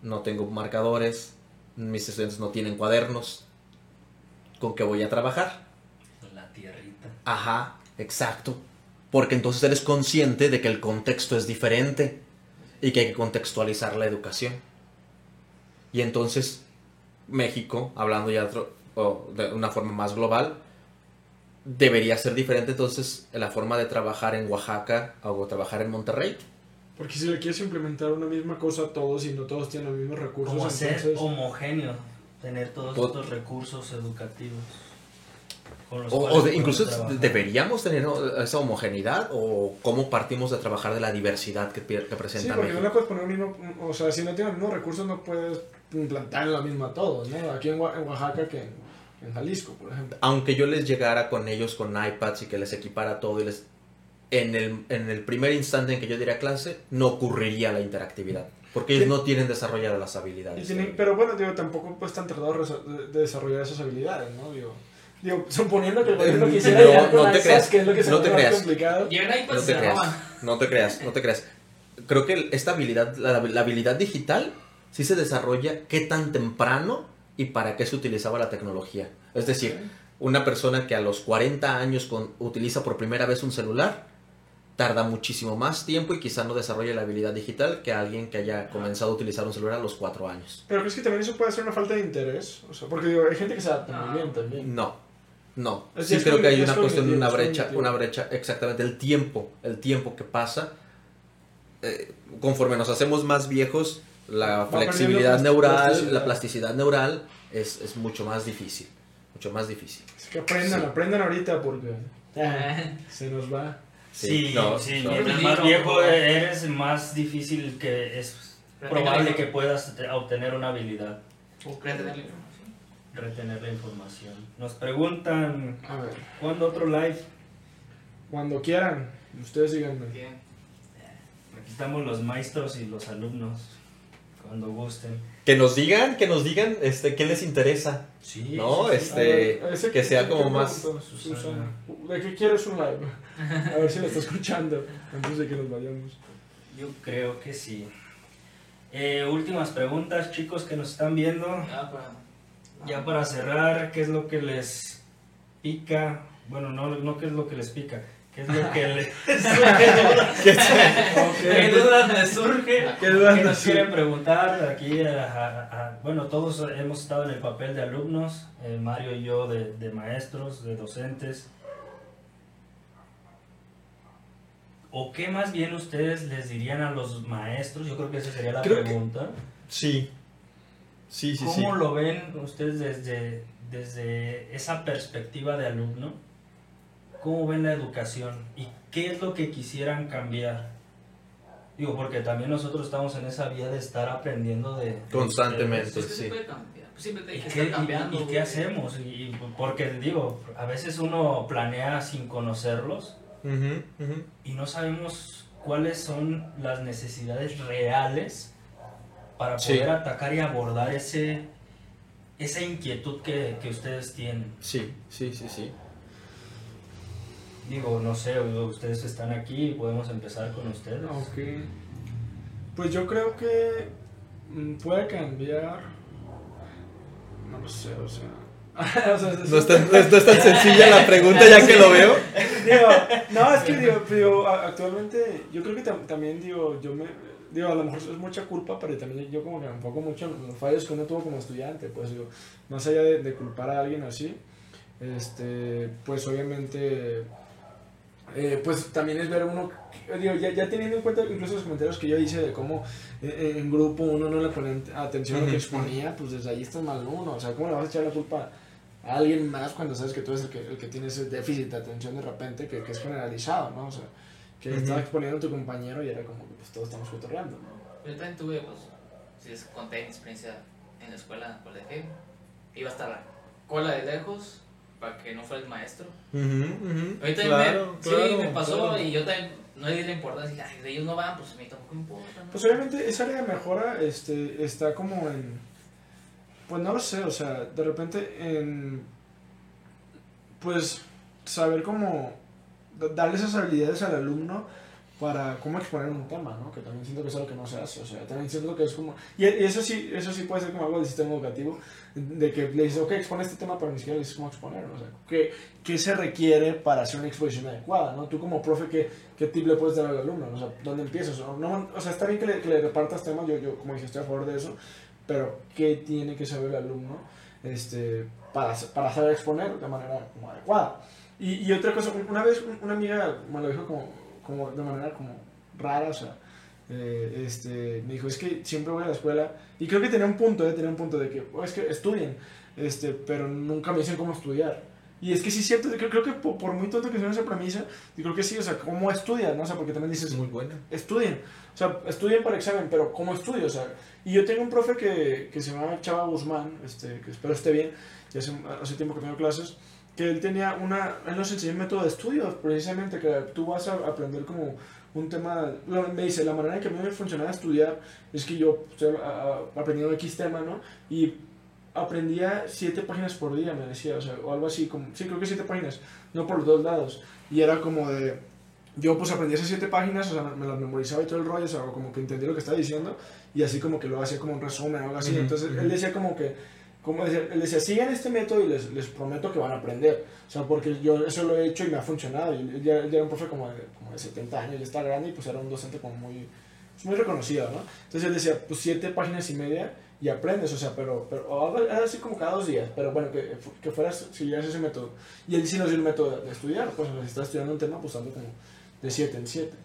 No tengo marcadores, mis estudiantes no tienen cuadernos. ¿Con qué voy a trabajar?
La tierrita.
Ajá, exacto. Porque entonces eres consciente de que el contexto es diferente y que hay que contextualizar la educación. Y entonces México, hablando ya de una forma más global, debería ser diferente entonces la forma de trabajar en Oaxaca o trabajar en Monterrey.
Porque si le quieres implementar una misma cosa a todos y no todos tienen los mismos recursos,
Como ser
entonces...
homogéneo, tener todos
Tot-
estos recursos educativos. con los
O, o de- incluso
trabajar.
deberíamos tener ¿no? esa homogeneidad o cómo partimos de trabajar de la diversidad que, que
Sí,
presenta
porque no
México.
le puedes poner mismo, o sea, si no tienes los mismos recursos no puedes implantar lo mismo a todos, ¿no? Aquí en Oaxaca que en, Jalisco, por ejemplo.
Aunque yo les llegara con ellos con iPads y que les equipara todo y les... En el, en el primer instante en que yo diera clase, no ocurriría la interactividad. Porque ellos
Sí.
no tienen desarrolladas las
Y
habilidades.
tienen- pero bueno, digo, tampoco pues están tratados de, de desarrollar esas habilidades, ¿no? Digo, digo suponiendo que el gobierno
Eh,
quisiera
no, te creas,
que es lo que se
no te creas.
complicado.
Llegan ahí,
No te
se
creas,
roban.
no te creas, no te creas. Creo que esta habilidad, la, la habilidad digital, sí se desarrolla qué tan temprano y para qué se utilizaba la tecnología. Es decir, una persona que a los 40 años con- utiliza por primera vez un celular, tarda muchísimo más tiempo y quizá no desarrolle la habilidad digital que alguien que haya comenzado a utilizar un celular a los 4 años.
Pero crees que también eso puede ser una falta de interés, o sea, porque digo, hay gente que se adapta muy bien también.
No, no.
Es-
Sí creo que hay una
es
cuestión de una brecha, una brecha, exactamente, el tiempo, el tiempo que pasa. eh, conforme nos hacemos más viejos, la flexibilidad neural,
plasticidad.
la plasticidad neural es, es mucho más difícil, mucho más difícil.
Así que aprendan,
Sí.
aprendan ahorita porque
Eh,
se nos va.
Sí,
no,
sí,
no.
mientras más viejo eres, más difícil que es probable que puedas obtener una habilidad,
Retener la información.
retener la información. Nos preguntan,
A ver,
¿cuándo otro live?
cuando quieran, ustedes.
Bien.
Aquí estamos los maestros y los alumnos, cuando gusten.
Que nos digan, que nos digan este, qué les interesa.
Sí,
No,
sí, sí.
este-
ver, ese
que sea
¿qué
como más-
Susana. ¿De qué quieres un live? A ver si lo está escuchando antes de que nos vayamos.
Yo creo que sí. Eh, últimas preguntas, chicos que nos están viendo.
Ya para.
Ya para cerrar, ¿qué es lo que les pica? Bueno, no, no qué es lo que les pica, ¿qué es lo que les
¿Qué dudas me surge?
¿Qué dudas
¿Qué nos quieren preguntar? Aquí, a- a- a- bueno, todos hemos estado en el papel de alumnos, eh, Mario y yo de, de maestros, de docentes. ¿O qué más bien ustedes les dirían a los maestros? Yo creo que esa sería la
Creo que-
pregunta.
Sí, sí, sí,
¿Cómo lo ven ustedes desde, desde esa perspectiva de alumno? ¿Cómo ven la educación? ¿Y qué es lo que quisieran cambiar? Digo, porque también nosotros estamos en esa vía de estar aprendiendo de... de
Constantemente.
Pues que
sí.
siempre
¿Y
hay que
qué,
cambiando.
y- y qué hacemos? Y, porque digo, a veces uno planea sin conocerlos
Ujú, ujú.
y no sabemos cuáles son las necesidades reales para
Sí.
poder atacar y abordar ese esa inquietud que, que ustedes tienen.
Sí, sí, sí, sí.
Digo, no sé, ustedes están aquí y podemos empezar con ustedes.
Ok. Pues yo creo que mm, puede cambiar. No lo sé, o sea. o sea,
No es, tan, no es- tan sencilla la pregunta ya que lo veo.
Digo, no, es que digo, digo, actualmente yo creo que tam- también digo, yo me digo, a lo mejor es mucha culpa, pero también yo como que me enfoco mucho en los fallos que uno tuvo como estudiante, pues digo, más allá de, de culpar a alguien así, este, pues obviamente eh, pues también es ver uno, digo, ya, ya teniendo en cuenta incluso los comentarios que yo hice de cómo eh, en grupo uno no le pone atención a lo que exponía, pues desde ahí está mal uno, o sea, ¿cómo le vas a echar la culpa a alguien más cuando sabes que tú eres el que, el que tiene ese déficit de atención de repente que, que es generalizado, ¿no? O sea, que
Ujú.
estaba exponiendo a tu compañero y era como que pues todos estamos cotorreando, ¿no?
Yo también tuve, pues, si les conté mi experiencia en la escuela, en el colegio. Iba hasta la cola de lejos para que no fuera el maestro. Ahorita
Claro,
me, sí, me pasó
claro.
y yo también no le di la importancia. Ay, ellos no van, pues a mí tampoco importa. ¿no?
Pues obviamente esa área de mejora este, está como en... Pues no lo sé, o sea, de repente en... Pues saber cómo da- darle esas habilidades al alumno para cómo exponer un tema, ¿no? Que también siento que es algo que no se hace, o sea, también siento que es como... Y y eso sí, eso sí puede ser como algo del sistema educativo, de que le dices, ok, expone este tema, pero ni siquiera le dices cómo exponerlo, o sea, ¿qué, qué se requiere para hacer una exposición adecuada, ¿no? Tú como profe, ¿qué, qué tip le puedes dar al alumno? O sea, ¿dónde empiezas? O, no, o sea, está bien que le, que le repartas temas, yo, yo como dije, estoy a favor de eso, pero ¿qué tiene que saber el alumno este, para, para saber exponer de manera como adecuada? Y, y otra cosa, una vez un- una amiga me lo dijo como, como de manera como rara, o sea, eh, este, me dijo, es que siempre voy a la escuela, y creo que tenía un punto, eh, tenía un punto de que, "Oh, es que estudien, este, pero nunca me dicen cómo estudiar. Y es que sí es cierto, creo, creo que por, por muy tonto que sea esa premisa, yo creo que sí, o sea, ¿cómo estudias? ¿no? O sea, porque también dices,
Es muy buena.
estudien. O sea, estudien para examen, pero ¿cómo estudio? O sea, y yo tengo un profe que, que se llama Chava Guzmán, este, que espero esté bien, ya hace, hace tiempo que tengo clases, que él tenía una, él nos enseñó un método de estudio, precisamente, que tú vas a aprender como un tema, me dice, la manera en que a mí me funcionaba estudiar es que yo estoy aprendiendo X tema, ¿no? Y aprendía siete páginas por día, me decía, o sea, o algo así, como, sí, creo que siete páginas, no por los dos lados. Y era como de, yo pues aprendí esas siete páginas, o sea, me las memorizaba y todo el rollo, o sea, como que entendí lo que estaba diciendo, y así como que lo hacía como un resumen o algo así. Entonces él decía como que, como decía, él decía, sigan este método y les, les prometo que van a aprender. O sea, porque yo eso lo he hecho y me ha funcionado. Y él ya, ya era un profe como de, como de 70 años, ya está grande y pues era un docente como muy, pues, muy reconocido, ¿no? Entonces él decía, pues siete páginas y media y aprendes, o sea, pero, pero era así como cada dos días, pero bueno, que, que fueras, siguieras ese método. Y él sí nos dio el método de, estudiar, pues si estás estudiando un tema, pues ando como de siete en siete.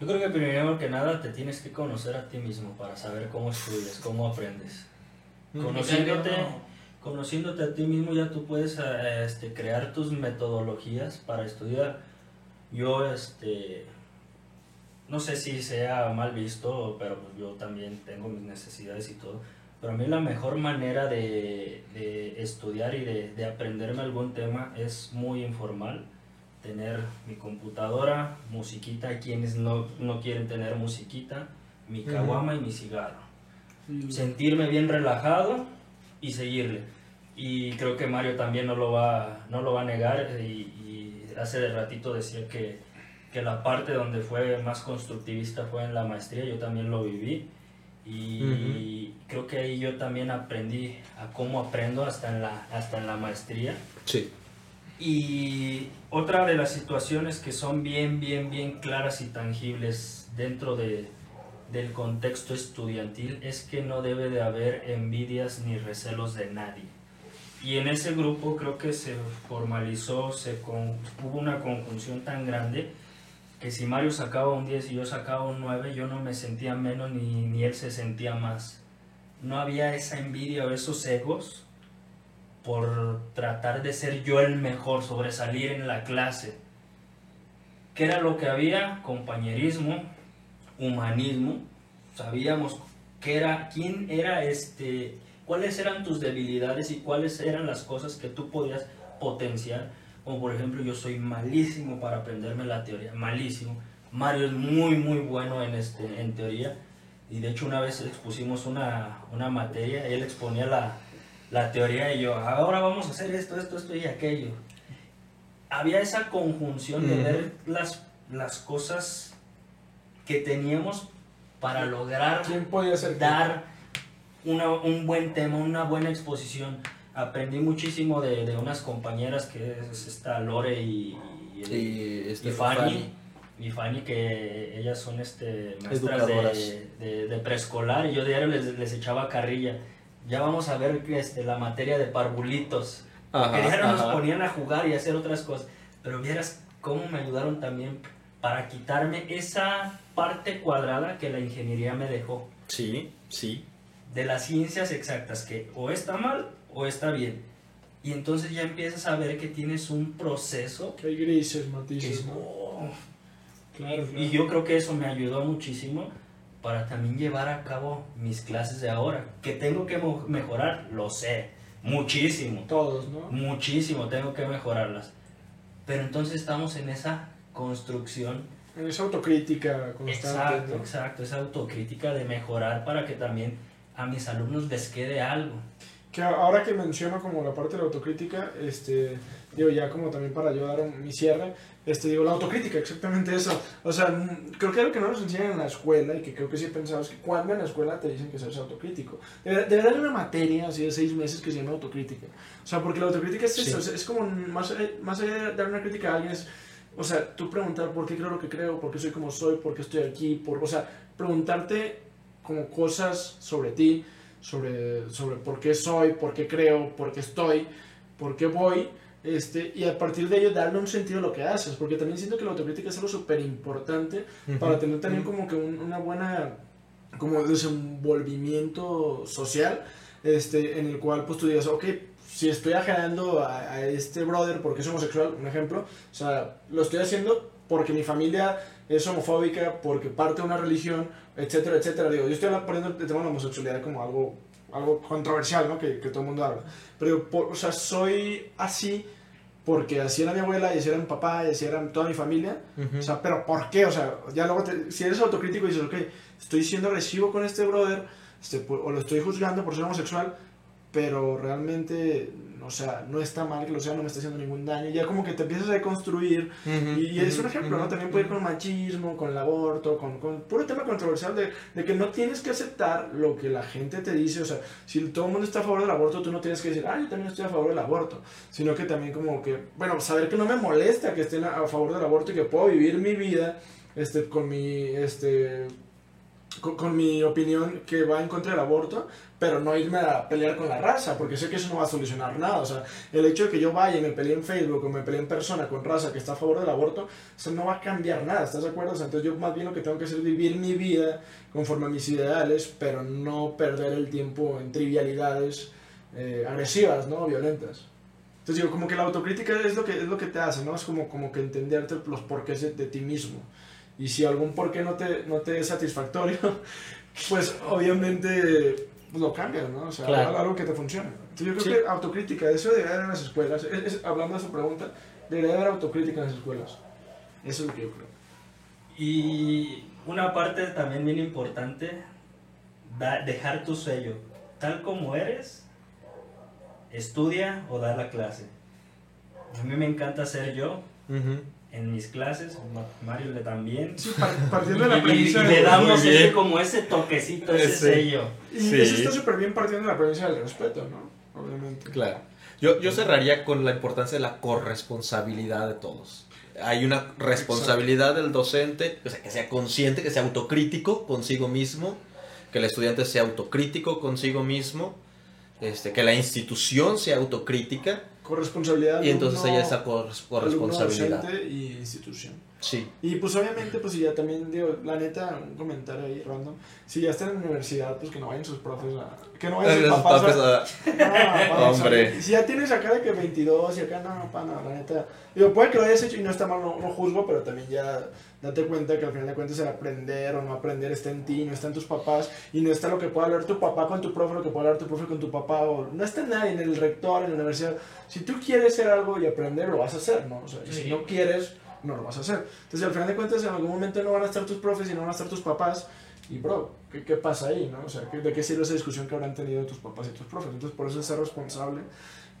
Yo creo que primero que nada te tienes que conocer a ti mismo para saber cómo estudias, cómo aprendes. Conociéndote, conociéndote a ti mismo ya tú puedes eh, este, crear tus metodologías para estudiar. Yo, este, no sé si sea mal visto, pero pues yo también tengo mis necesidades y todo. Pero a mí la mejor manera de, de estudiar y de, de aprenderme algún tema es muy informal. Tener mi computadora, musiquita, quienes no, no quieren tener musiquita, mi caguama y mi cigarro sentirme bien relajado y seguirle. Y creo que Mario también no lo va, no lo va a negar y, y hace de ratito decía que, que la parte donde fue más constructivista fue en la maestría, yo también lo viví y creo que ahí yo también aprendí a cómo aprendo hasta en la, hasta en la maestría.
Sí.
Y otra de las situaciones que son bien, bien, bien claras y tangibles dentro de, del contexto estudiantil es que no debe de haber envidias ni recelos de nadie. Y en ese grupo creo que se formalizó, se hubo una conjunción tan grande que si Mario sacaba un 10 y yo sacaba un 9, yo no me sentía menos ni, ni él se sentía más. No había esa envidia o esos egos por tratar de ser yo el mejor, sobresalir en la clase. ¿Qué era lo que había? Compañerismo, humanismo. Sabíamos qué era, quién era este, cuáles eran tus debilidades y cuáles eran las cosas que tú podías potenciar. Como por ejemplo, yo soy malísimo para aprenderme la teoría, malísimo. Mario es muy, muy bueno en, este, en teoría. Y de hecho una vez expusimos una, una materia, él exponía la, la teoría y yo, ahora vamos a hacer esto, esto, esto y aquello. Había esa conjunción de ver las, las cosas que teníamos para lograr
¿Quién podía ser?
dar una- un buen tema, una buena exposición. Aprendí muchísimo de, de unas compañeras que es esta Lore y, y-
Y, este,
y Fanny, y Fanny que ellas son este, maestras de, de- de preescolar y yo diario les, les echaba carrilla. Ya vamos a ver este, la materia de parvulitos.
Ajá,
que diario nos
ajá.
ponían a jugar y a hacer otras cosas. Pero vieras cómo me ayudaron también para quitarme esa parte cuadrada que la ingeniería me dejó.
Sí, sí.
De las ciencias exactas, que o está mal o está bien. Y entonces ya empiezas a ver que tienes un proceso
Que hay grises,
que
matices,
es,
¿no?
oh,
Claro,
y yo creo que eso me ayudó muchísimo para también llevar a cabo mis clases de ahora. Que tengo que mejorar, lo sé, muchísimo,
Todos, ¿no?
muchísimo tengo que mejorarlas. Pero entonces estamos en esa construcción.
Esa autocrítica constante,
Exacto,
¿no?
exacto, esa autocrítica de mejorar para que también a mis alumnos les quede algo.
Que ahora que menciono como la parte de la autocrítica, este, digo, ya como también para yo dar un- mi cierre, este, digo, la autocrítica, exactamente eso. O sea, creo que algo que no nos enseñan en la escuela y que creo que sí he pensado es que cuando en la escuela te dicen que seas autocrítico. Debería debería haber una materia así de seis meses que se llama autocrítica. O sea, porque la autocrítica es eso,
Sí.
es, es como más, allá- más allá de dar una crítica a alguien, es, o sea, tú preguntar por qué creo lo que creo, por qué soy como soy, por qué estoy aquí, por, o sea, preguntarte como cosas sobre ti, sobre, sobre por qué soy, por qué creo, por qué estoy, por qué voy, este, y a partir de ello darle un sentido a lo que haces, porque también siento que la autocrítica es algo súper importante para tener también como que un- una buena como desenvolvimiento social, este, en el cual pues tú digas, ok, si estoy ajenando a, a este brother porque es homosexual, un ejemplo, o sea, lo estoy haciendo porque mi familia es homofóbica, porque parte de una religión, etcétera, etcétera. Digo, yo estoy poniendo el tema de la homosexualidad como algo, algo controversial, ¿no? Que, que todo el mundo habla. Pero, por- o sea, soy así porque así era mi abuela, y así era mi papá, y así era toda mi familia.
Ujú.
O sea, pero ¿por qué? O sea, ya luego, te- si eres autocrítico y dices, ok, estoy siendo agresivo con este brother, este, o lo estoy juzgando por ser homosexual, pero realmente, o sea, no está mal que lo sea, no me está haciendo ningún daño. Ya como que te empiezas a deconstruir. Y, y es un ejemplo, ¿no? También puede ir con machismo, con el aborto, con, con puro tema controversial de, de que no tienes que aceptar lo que la gente te dice. O sea, si todo el mundo está a favor del aborto, tú no tienes que decir, ah, yo también estoy a favor del aborto. Sino que también como que, bueno, saber que no me molesta que estén a, a favor del aborto y que puedo vivir mi vida este, con mi, este, con, mi opinión que va en contra del aborto, pero no irme a pelear con la raza, porque sé que eso no va a solucionar nada. O sea, el hecho de que yo vaya y me pelee en Facebook o me pelee en persona con raza que está a favor del aborto, eso no va a cambiar nada, ¿estás de acuerdo? Entonces yo más bien lo que tengo que hacer es vivir mi vida conforme a mis ideales, pero no perder el tiempo en trivialidades eh, agresivas, ¿no? Violentas. Entonces digo, como que la autocrítica es lo que, es lo que te hace, ¿no? Es como, como que entenderte los porqués de, de ti mismo. Y si algún porqué no te, no te es satisfactorio, pues obviamente lo cambias, ¿no? O sea,
Claro.
algo que te funcione. Entonces yo creo
Sí.
que autocrítica, eso debería haber en las escuelas. Es- es- hablando de su pregunta, debería haber autocrítica en las escuelas. Eso es lo que yo creo.
Y una parte también bien importante, da- dejar tu sello. Tal como eres, estudia o da la clase. A mí me encanta ser yo
Ujú.
En mis clases, Ma- Mario le también.
Sí, par- partiendo de la
Y, y
premisa
le damos ese, como ese toquecito, ese
Ese.
sello.
Y
Sí.
eso está súper bien partiendo de la premisa del respeto, ¿no? Obviamente.
Claro. Yo, yo cerraría con la importancia de la corresponsabilidad de todos. Hay una responsabilidad del docente, o sea, que sea consciente, que sea autocrítico consigo mismo, que el estudiante sea autocrítico consigo mismo, este, que la institución sea autocrítica
Corresponsabilidad.
y entonces haya esa corres- corresponsabilidad.
docente y institución.
Sí.
Y pues obviamente, pues si ya también digo, la neta, un comentario ahí random. Si ya están en la universidad, pues que no vayan sus profes a. Que no vayan sus
Los
papás.
papás,
a- No, vamos,
Hombre.
Si ya tienes acá de que 22 y acá no, pa, no, la neta. Digo, puede que lo hayas hecho y no está mal, no, no juzgo, pero también ya date cuenta que al final de cuentas el aprender o no aprender está en ti, no está en tus papás y no está lo que pueda hablar tu papá con tu profe, lo que pueda hablar tu profe con tu papá o no está en nadie, en el rector, en la universidad. Si tú quieres hacer algo y aprender, lo vas a hacer, ¿no? O sea, si no quieres, no lo vas a hacer. Entonces al final de cuentas en algún momento no van a estar tus profes y no van a estar tus papás. Y bro, ¿qué, qué pasa ahí? ¿no? O sea, ¿qué- ¿de qué sirve esa discusión que habrán tenido tus papás y tus profes? Entonces por eso es ser responsable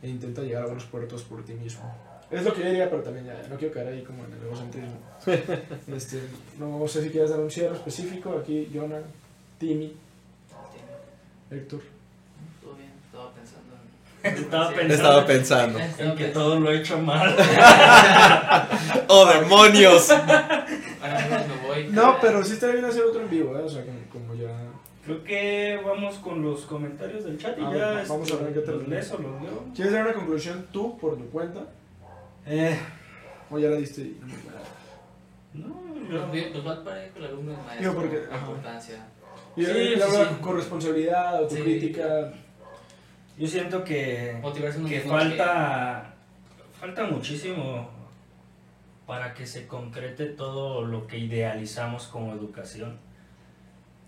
e intenta llegar a buenos puertos por ti mismo. Es lo que yo diría, pero también ya no quiero caer ahí como en el egocentrismo. este, no sé si quieres dar un cierre específico. Aquí, Jonah, Timmy, Héctor.
Todo bien, estaba pensando en...
Estaba pensando
Estaba pensando.
en que todo lo he hecho mal.
¡Oh, demonios!
Voy.
No, pero sí estaría bien hacer otro en vivo, ¿eh? O sea, como, como ya...
Creo que vamos con los comentarios del chat y
A
ya
vamos
este,
a ver qué tal.
los lees o los.
¿Quieres dar una conclusión tú por tu cuenta?
Eh,
¿O ya la diste? y-
no,
Los,
yo-
vi- los va parejo el alumno el maestro.
Digo, porque-
la importancia.
Y
Sí,
y
sí, sí.
con responsabilidad, autocrítica.
Yo siento que,
Motivarse
que falta, falta muchísimo para que se concrete todo lo que idealizamos como educación.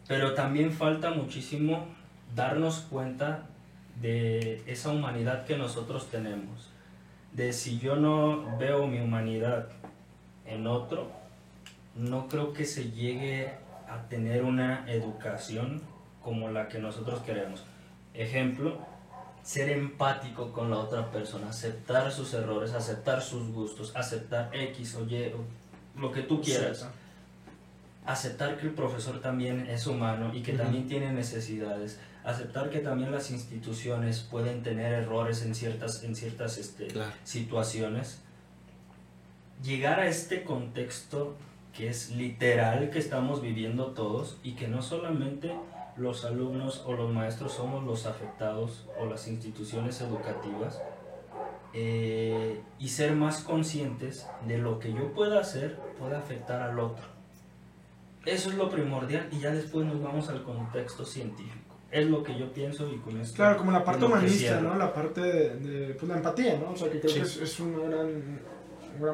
Pero también falta muchísimo darnos cuenta de esa humanidad que nosotros tenemos. De si yo no veo mi humanidad en otro, no creo que se llegue a tener una educación como la que nosotros queremos. Ejemplo, ser empático con la otra persona, aceptar sus errores, aceptar sus gustos, aceptar X o Y, o lo que tú quieras. Aceptar que el profesor también es humano y que también tiene necesidades. Aceptar que también las instituciones pueden tener errores en ciertas, en ciertas este,
Claro.
situaciones. Llegar a este contexto que es literal que estamos viviendo todos y que no solamente los alumnos o los maestros somos los afectados o las instituciones educativas eh, y ser más conscientes de lo que yo pueda hacer puede afectar al otro. Eso es lo primordial y ya después nos vamos al contexto científico. Es lo que yo pienso y con esto.
Claro, como la parte humanista. ¿no? La parte de, de, pues, la empatía, ¿no? O sea, que creo
Sí.
que es, es una gran,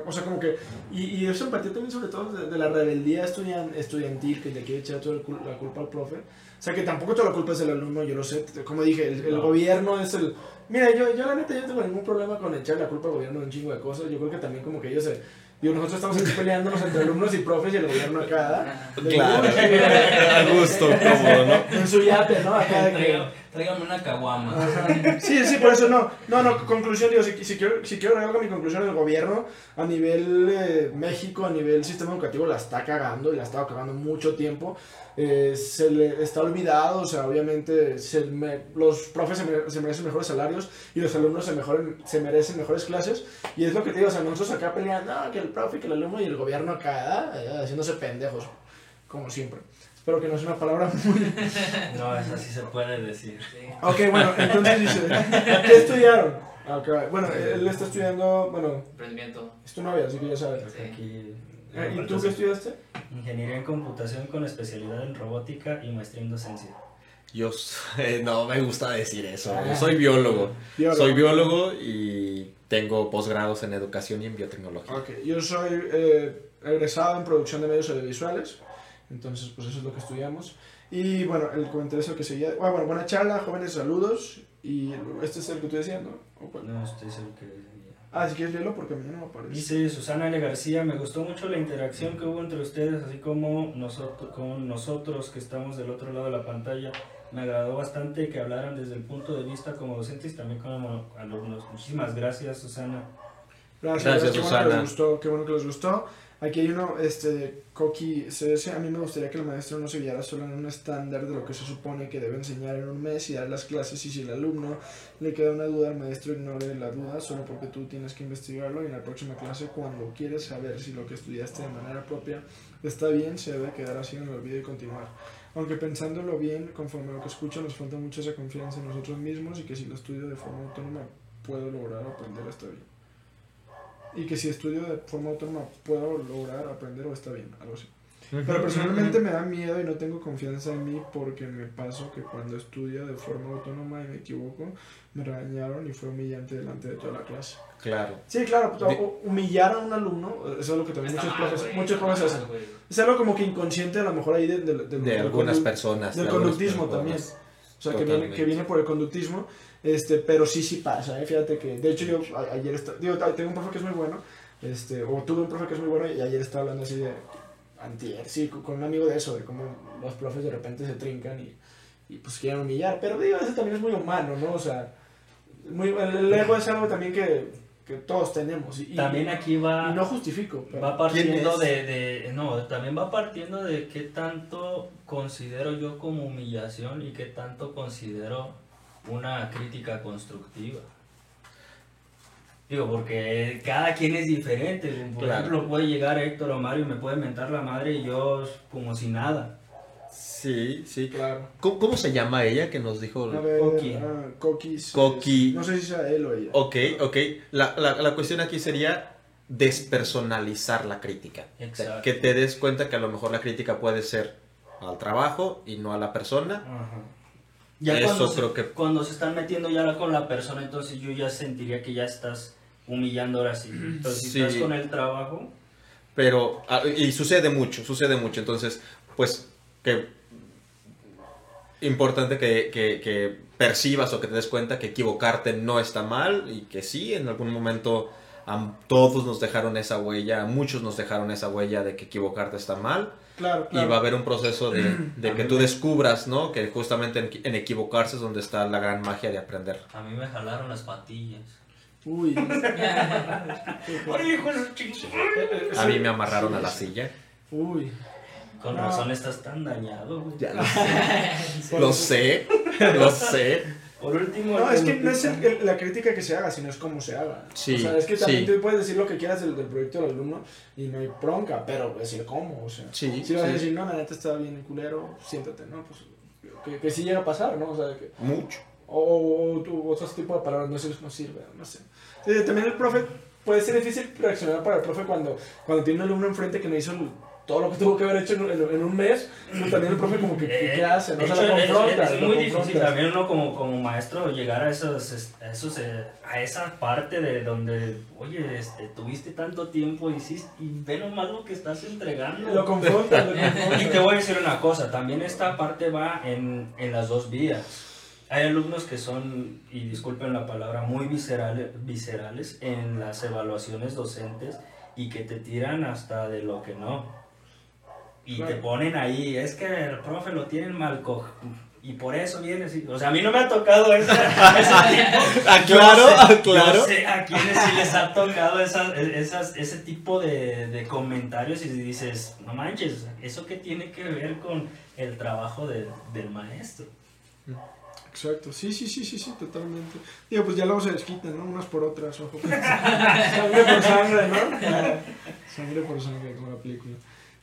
O sea, como que... Y, y esa empatía también sobre todo de, de la rebeldía estudian, estudiantil que le quiere echar toda la culpa al profe. O sea, que tampoco toda la culpa es del alumno, yo lo sé. Como dije, el, el
No.
gobierno es el... Mira, yo, yo la neta yo no tengo ningún problema con echar la culpa al gobierno de un chingo de cosas. Yo creo que también como que ellos se... Digo, nosotros estamos aquí peleándonos entre alumnos y profes y el gobierno acá.
Claro, a gusto, cómodo, ¿no?
En su yate, ¿no? Acá de que...
Tráigame una caguama.
Sí, sí, por eso no. No, no, conclusión, digo, si, quiero, si quiero agregar mi conclusión, el gobierno a nivel eh, México, a nivel sistema educativo, la está cagando y la ha estado cagando mucho tiempo. Eh, se le está olvidado, o sea, obviamente se me- los profes se, mere- se merecen mejores salarios y los alumnos se, mejoren, se merecen mejores clases. Y es lo que te digo, o sea, nosotros acá peleando, "Ah, que el profe, que el alumno y el gobierno acá, ah, haciéndose pendejos, como siempre. Espero que no sea una palabra muy
No, eso sí se puede decir.
Sí.
Ok, bueno, entonces dice, ¿qué estudiaron? Ok, Bueno, él está estudiando, bueno,
Emprendimiento.
es tu novia, así que ya sabes.
Sí.
Aquí,
Eh, ¿Y tú qué estudiaste?
Ingeniería en computación con especialidad en robótica y maestría en docencia.
Yo soy- no me gusta decir eso. Yo soy biólogo.
Biólogo.
Soy biólogo y tengo posgrados en educación y en biotecnología.
Ok, yo soy eh, egresado en producción de medios audiovisuales, entonces pues eso es lo que estudiamos. Y bueno, el comentario es el que seguía. Ah, bueno, buena charla, jóvenes, saludos. Y este es el que estoy diciendo. ¿O cuál?
No estoy seguro que...
Ah, si quieres leerlo porque a mí no me aparece.
Dice Susana L. García, me gustó mucho la interacción que hubo entre ustedes, así como nosotros, con nosotros que estamos del otro lado de la pantalla. Me agradó bastante que hablaran desde el punto de vista como docentes y también como alumnos. Muchísimas gracias, Susana.
Gracias,
Gracias,
qué bueno que
Susana.
les gustó, qué bueno que les gustó. Aquí hay uno, este, Coqui CS. A mí me gustaría que el maestro no se guiara solo en un estándar de lo que se supone que debe enseñar en un mes y dar las clases. Y si el alumno le queda una duda, el maestro ignore la duda solo porque tú tienes que investigarlo. Y en la próxima clase, cuando quieres saber si lo que estudiaste de manera propia está bien, se debe quedar así en el olvido y continuar. Aunque pensándolo bien, conforme lo que escucho, nos falta mucho esa confianza en nosotros mismos y que si lo estudio de forma autónoma puedo lograr aprender está bien y que si estudio de forma autónoma puedo lograr aprender o está bien, algo así. Pero personalmente me da miedo y no tengo confianza en mí porque me paso que cuando estudio de forma autónoma y me equivoco, me regañaron y fue humillante delante de toda la clase.
Claro.
Sí, claro,
De-
humillar a un alumno, eso es algo que también
Está
muchos profes, muchos profes hacen. Es algo como que inconsciente a lo mejor ahí del, del, del-
De
del
algunas personas.
del
de
conductismo
personas.
también. O sea, que viene, que viene por el conductismo, este, pero sí, sí pasa, ¿eh? Fíjate que, de hecho, yo a- ayer, esta- digo, tengo un profe que es muy bueno, este, o tuve un profe que es muy bueno y ayer estaba hablando así de antier, sí, con, un amigo de eso, de cómo los profes de repente se trincan y, y pues quieren humillar, pero digo, eso también es muy humano, ¿no? O sea, muy, el, ego es algo también que, que todos tenemos y,
También aquí va...
y no justifico. pero-
Va partiendo
¿Quién
de, de- No, también va partiendo de qué tanto considero yo como humillación y qué tanto considero una crítica constructiva. Digo, porque cada quien es diferente. Por
Claro.
ejemplo, puede llegar Héctor o Mario y me puede mentar la madre y yo como si nada.
Sí, sí.
Claro.
¿Cómo, cómo se llama ella que nos dijo?
A ver,
Coqui.
ah, Coquis.
Coqui.
No sé si sea él o ella.
Ok, ok. La, la, la cuestión aquí sería despersonalizar la crítica. O sea,
Exacto.
que te des cuenta que a lo mejor la crítica puede ser al trabajo y no a la persona.
Ajá. Ya
Eso
cuando,
creo
se,
que-
cuando se están metiendo ya con la persona, entonces yo ya sentiría que ya estás humillando ahora sí. Entonces, si
Sí.
estás con el trabajo,
Pero, ah, y sucede mucho, sucede mucho. Entonces, pues, que importante que, que- que percibas o que te des cuenta que equivocarte no está mal y que sí, en algún momento a todos nos dejaron esa huella, a muchos nos dejaron esa huella de que equivocarte está mal
Claro,
y va a haber un proceso de, que tú
me-
descubras, ¿no? Que justamente en, en equivocarse es donde está la gran magia de aprender.
a mí me jalaron las patillas.
Uy.
¡Ay, hijo de su chingada!
A mí me amarraron a la silla.
Uy.
Con
No.
razón estás tan dañado.
Ya lo sé, lo sé, lo sé.
Por último...
No,
el
es que no es el- el- la crítica que se haga, sino es cómo se haga.
Sí,
o sea, es que también
sí.
tú puedes decir lo que quieras del, del proyecto del alumno y no hay bronca, pero decir cómo, o sea.
Sí,
Si vas a decir, no, la neta está bien culero, siéntate, ¿no? Pues que, que sí llega a pasar, ¿no? O sea, que,
Mucho.
o, o, tu- otro tipo de palabras no, sirve- no sirve, no sé. Sí, también el profe, puede ser difícil reaccionar para el profe cuando, cuando tiene un alumno enfrente que no hizo el- todo lo que tuvo que haber hecho en, en- en un mes, pues también el profe como que, ¿qué, qué hace? No
hecho,
se lo
es-
confronta.
es, muy difícil también uno como, como maestro llegar a esos, es- a esos eh, a esa parte de donde, oye, este, tuviste tanto tiempo hiciste, y ve nomás lo que estás entregando.
Lo confrontas, lo confrontas.
Y te voy a decir una cosa, también esta parte va en, en las dos vías. Hay alumnos que son, y disculpen la palabra, muy viscerales, viscerales en las evaluaciones docentes y que te tiran hasta de lo que no. Y te ponen ahí, es que el profe lo tienen mal co y por eso vienes. y- O sea, a mí no me ha tocado esa, ese
Ah,
sé-
ah,
sé a quienes sí les ha tocado esas, esas, ese tipo de, de comentarios y dices, no manches, ¿eso qué tiene que ver con el trabajo de- del maestro?
Exacto, sí, sí, sí, sí, sí, totalmente. Digo, pues ya luego se desquitan, ¿no? Unas por otras, ojo. sangre por sangre, ¿no? sangre por sangre, como la película.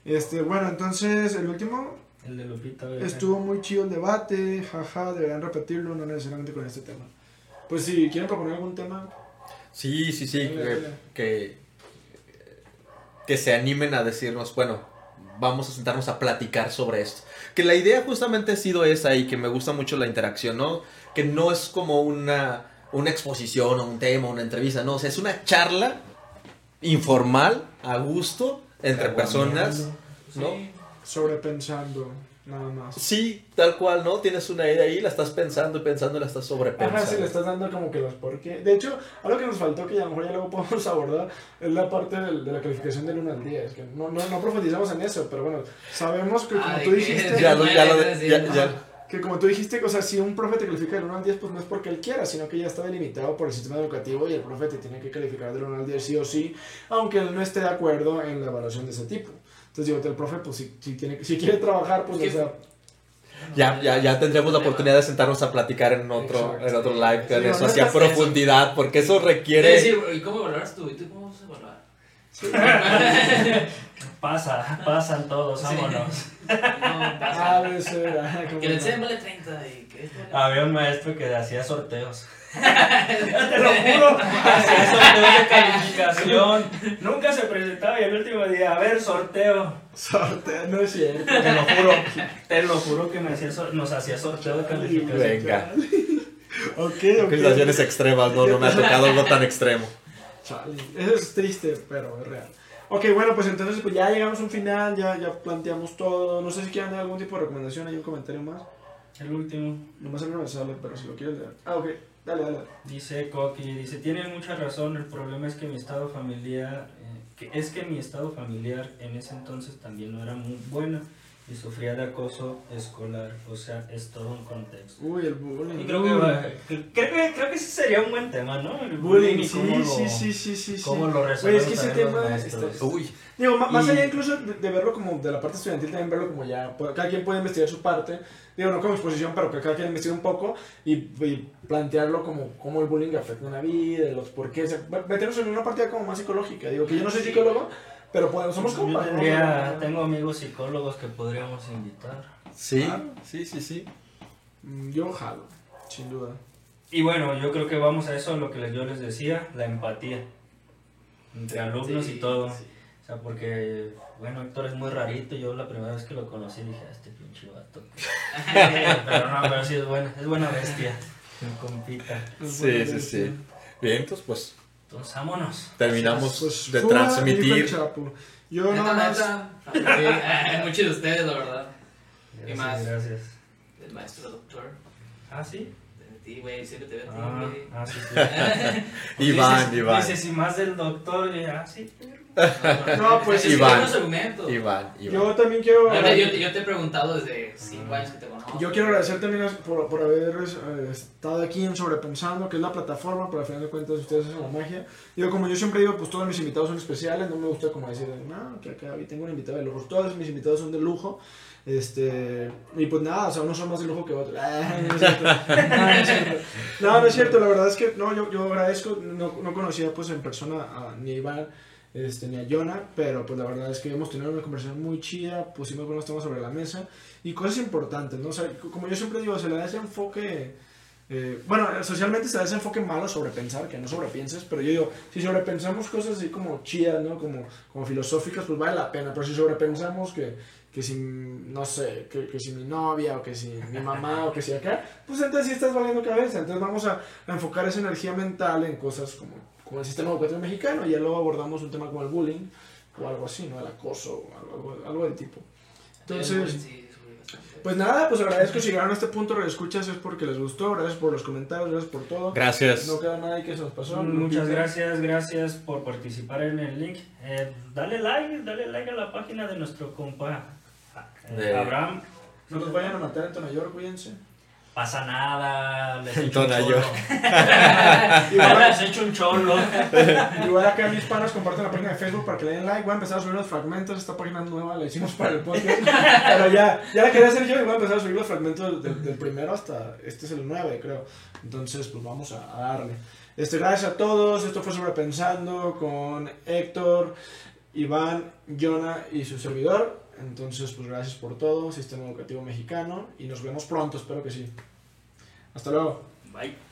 Este, bueno, entonces, el último,
El de Lupita Vega.
estuvo muy chido el debate, jaja, deberían repetirlo, no necesariamente con este tema. Pues si quieren proponer algún tema,
Sí, sí, sí,
Dale,
que,
dale.
que, que se animen a decirnos, bueno, vamos a sentarnos a platicar sobre esto. Que la idea justamente ha sido esa y que me gusta mucho la interacción, ¿no? Que no es como una, una exposición o un tema, una entrevista, no, o sea, es una charla informal, a gusto, entre personas, ¿no?
Sí.
sobrepensando, nada más.
Sí, tal cual, ¿no? Tienes una idea ahí, la estás pensando y pensando y la estás sobrepensando.
Ajá, sí, le estás dando como que los por qué. De hecho, algo que nos faltó, que ya a lo mejor ya luego podemos abordar, es la parte del- de la calificación del 1 al 10. Es que no, no, no profundizamos en eso, pero bueno, sabemos que como
Ah,
tú dijiste,
Ya lo- ya lo- ya-.
Que como tú dijiste, o sea, si un profe te califica del 1 al 10, pues no es porque él quiera, sino que ya está delimitado por el sistema educativo y el profe te tiene que calificar del 1 al 10 sí o sí, aunque él no esté de acuerdo en la evaluación de ese tipo. Entonces digo, el profe, pues si, si, tiene, si quiere trabajar, pues
Es
o sea,
Ya, ya, ya tendremos la oportunidad de sentarnos a platicar en otro,
Exacto.
en otro live,
Sí, no,
eso,
no
hacia profundidad, porque eso
Es
requiere...
decir, ¿y cómo tú? ¿Y tú cómo vas a evaluar?
Pasa, pasan todos,
Sí.
vámonos.
No,
ah,
pasa.
ah, como
Que. CEN vale 30 y que esto vale...
Había un maestro que hacía sorteos. Te lo juro, hacía sorteos de calificación. Nunca se presentaba y el último día, a ver, sorteo.
Sorteo, no es cierto.
Te lo juro, te lo juro que me hacía sor- nos hacía sorteo de calificación.
Venga.
Ok, ok.
Situaciones extremas, no, no me ha tocado algo tan extremo.
Chale, Eso es triste, pero es real. Ok, bueno, pues entonces pues ya llegamos a un final, ya, ya planteamos todo. No sé si quieren dar algún tipo de recomendación, hay un comentario más.
El último.
Nomás no me sale, pero si lo quieres leer. Ah, ok, dale, dale.
Dice Coqui, dice, tiene mucha razón, el problema es que mi estado familiar, eh, que es que mi estado familiar en ese entonces también no era muy bueno y sufría de acoso escolar, o sea, es todo un contexto.
Uy, el bullying.
Y creo que, va- creo que creo que ese sería un buen tema, ¿no? El
Bullying,
y
sí,
cómo lo-
sí, sí, sí, sí, sí.
cómo lo
es que ese tema está-
Uy,
Digo, más allá incluso de, de verlo como de la parte estudiantil, también verlo como ya, cada quien puede investigar su parte, digo, no como exposición, pero que cada quien investigue un poco y, y plantearlo como cómo el bullying afecta una vida, los por qué, o sea, meternos en una partida como más psicológica, digo, que yo no soy psicólogo, pero pues, somos
Yo
compas, ¿no?
tendría- tengo amigos psicólogos que podríamos invitar.
sí,
Claro.
sí, sí, sí.
Mm, Yo jalo, sin duda.
Y bueno, yo creo que vamos a eso, a lo que yo les decía, la empatía entre alumnos
Sí,
y todo.
sí.
O sea, porque, bueno, Héctor es muy rarito. Yo la primera vez que lo conocí dije, "Ah, este pinche vato. pero no, pero sí es buena, es buena bestia. Compita.
Sí, sí, sí. Bien, entonces pues
Entonces, vámonos.
terminamos
Pues,
de
fuga, dijo el
transmitir.
Chapo. Yo nada más...
Sí, eh, muchos de ustedes, la verdad.
Gracias,
más?
gracias.
El maestro doctor.
Ah, sí.
De ti, güey. Siempre te veo a ti,
Ah,
güey.
ah, sí, sí.
Iván,
Dices-
Iván.
Dices, y más del doctor, y, ah, sí.
No, pues,
Es que
Iván.
argumentos.
Iván, Iván.
Yo también quiero...
Yo, te- yo te he preguntado desde 5 años que te conozco.
Yo quiero agradecer también por, por haber eh, estado aquí en Sobrepensando, que es la plataforma, pero al final de cuentas ustedes hacen la magia. Digo, como yo siempre digo, pues todos mis invitados son especiales, no me gusta como decir, no, que acá tengo un invitado de lujo. Todos mis invitados son de lujo. Este, y pues nada, o sea, unos son más de lujo que otros. No, es cierto. No, no es cierto. No, no es cierto, la verdad es que no, yo, yo agradezco, no, no conocía pues en persona a, ni a Iván este, ni Jonah, pero pues la verdad es que hemos tenido una conversación muy chida, pusimos buenos temas sobre la mesa y cosas importantes, ¿no? O sea, como yo siempre digo, se le da ese enfoque eh, bueno, socialmente se da ese enfoque malo sobrepensar, que no sobrepienses, pero yo digo, si sobrepensamos cosas así como chidas, ¿no? Como, como filosóficas, pues vale la pena, pero si sobrepensamos que, que si, no sé, que, si mi novia o que si mi mamá o que si acá, pues entonces sí estás valiendo cabeza, entonces vamos a enfocar esa energía mental en cosas como, como el sistema educativo mexicano y ya luego abordamos un tema como el bullying o algo así, ¿no? El acoso o algo, algo, algo del tipo. Entonces... Pues nada, pues agradezco si llegaron a este punto, escuchas es porque les gustó, gracias por los comentarios, gracias por todo.
Gracias.
No queda nada ahí que se nos pasó.
Muchas gracias, gracias por participar en el link. Eh, dale like, dale like a la página de nuestro compa eh,
De-
Abraham.
No nos vayan a matar en Tonayor, cuídense.
Pasa nada, les
En
echo un cholo. Igual les echo un cholo.
Igual acá mis panas comparten la página de Facebook para que le den like. Voy a empezar a subir los fragmentos. Esta página nueva la hicimos para el podcast. Pero ya, ya la quería hacer yo y voy a empezar a subir los fragmentos del, del primero hasta. Este es el 9, creo. Entonces, pues vamos a, a darle. Este, gracias a todos. Esto fue Sobrepensando con Héctor, Iván, Jonah y su servidor. Entonces, pues gracias por todo. Sistema Educativo Mexicano. Y nos vemos pronto, espero que sí. Hasta luego.
Bye.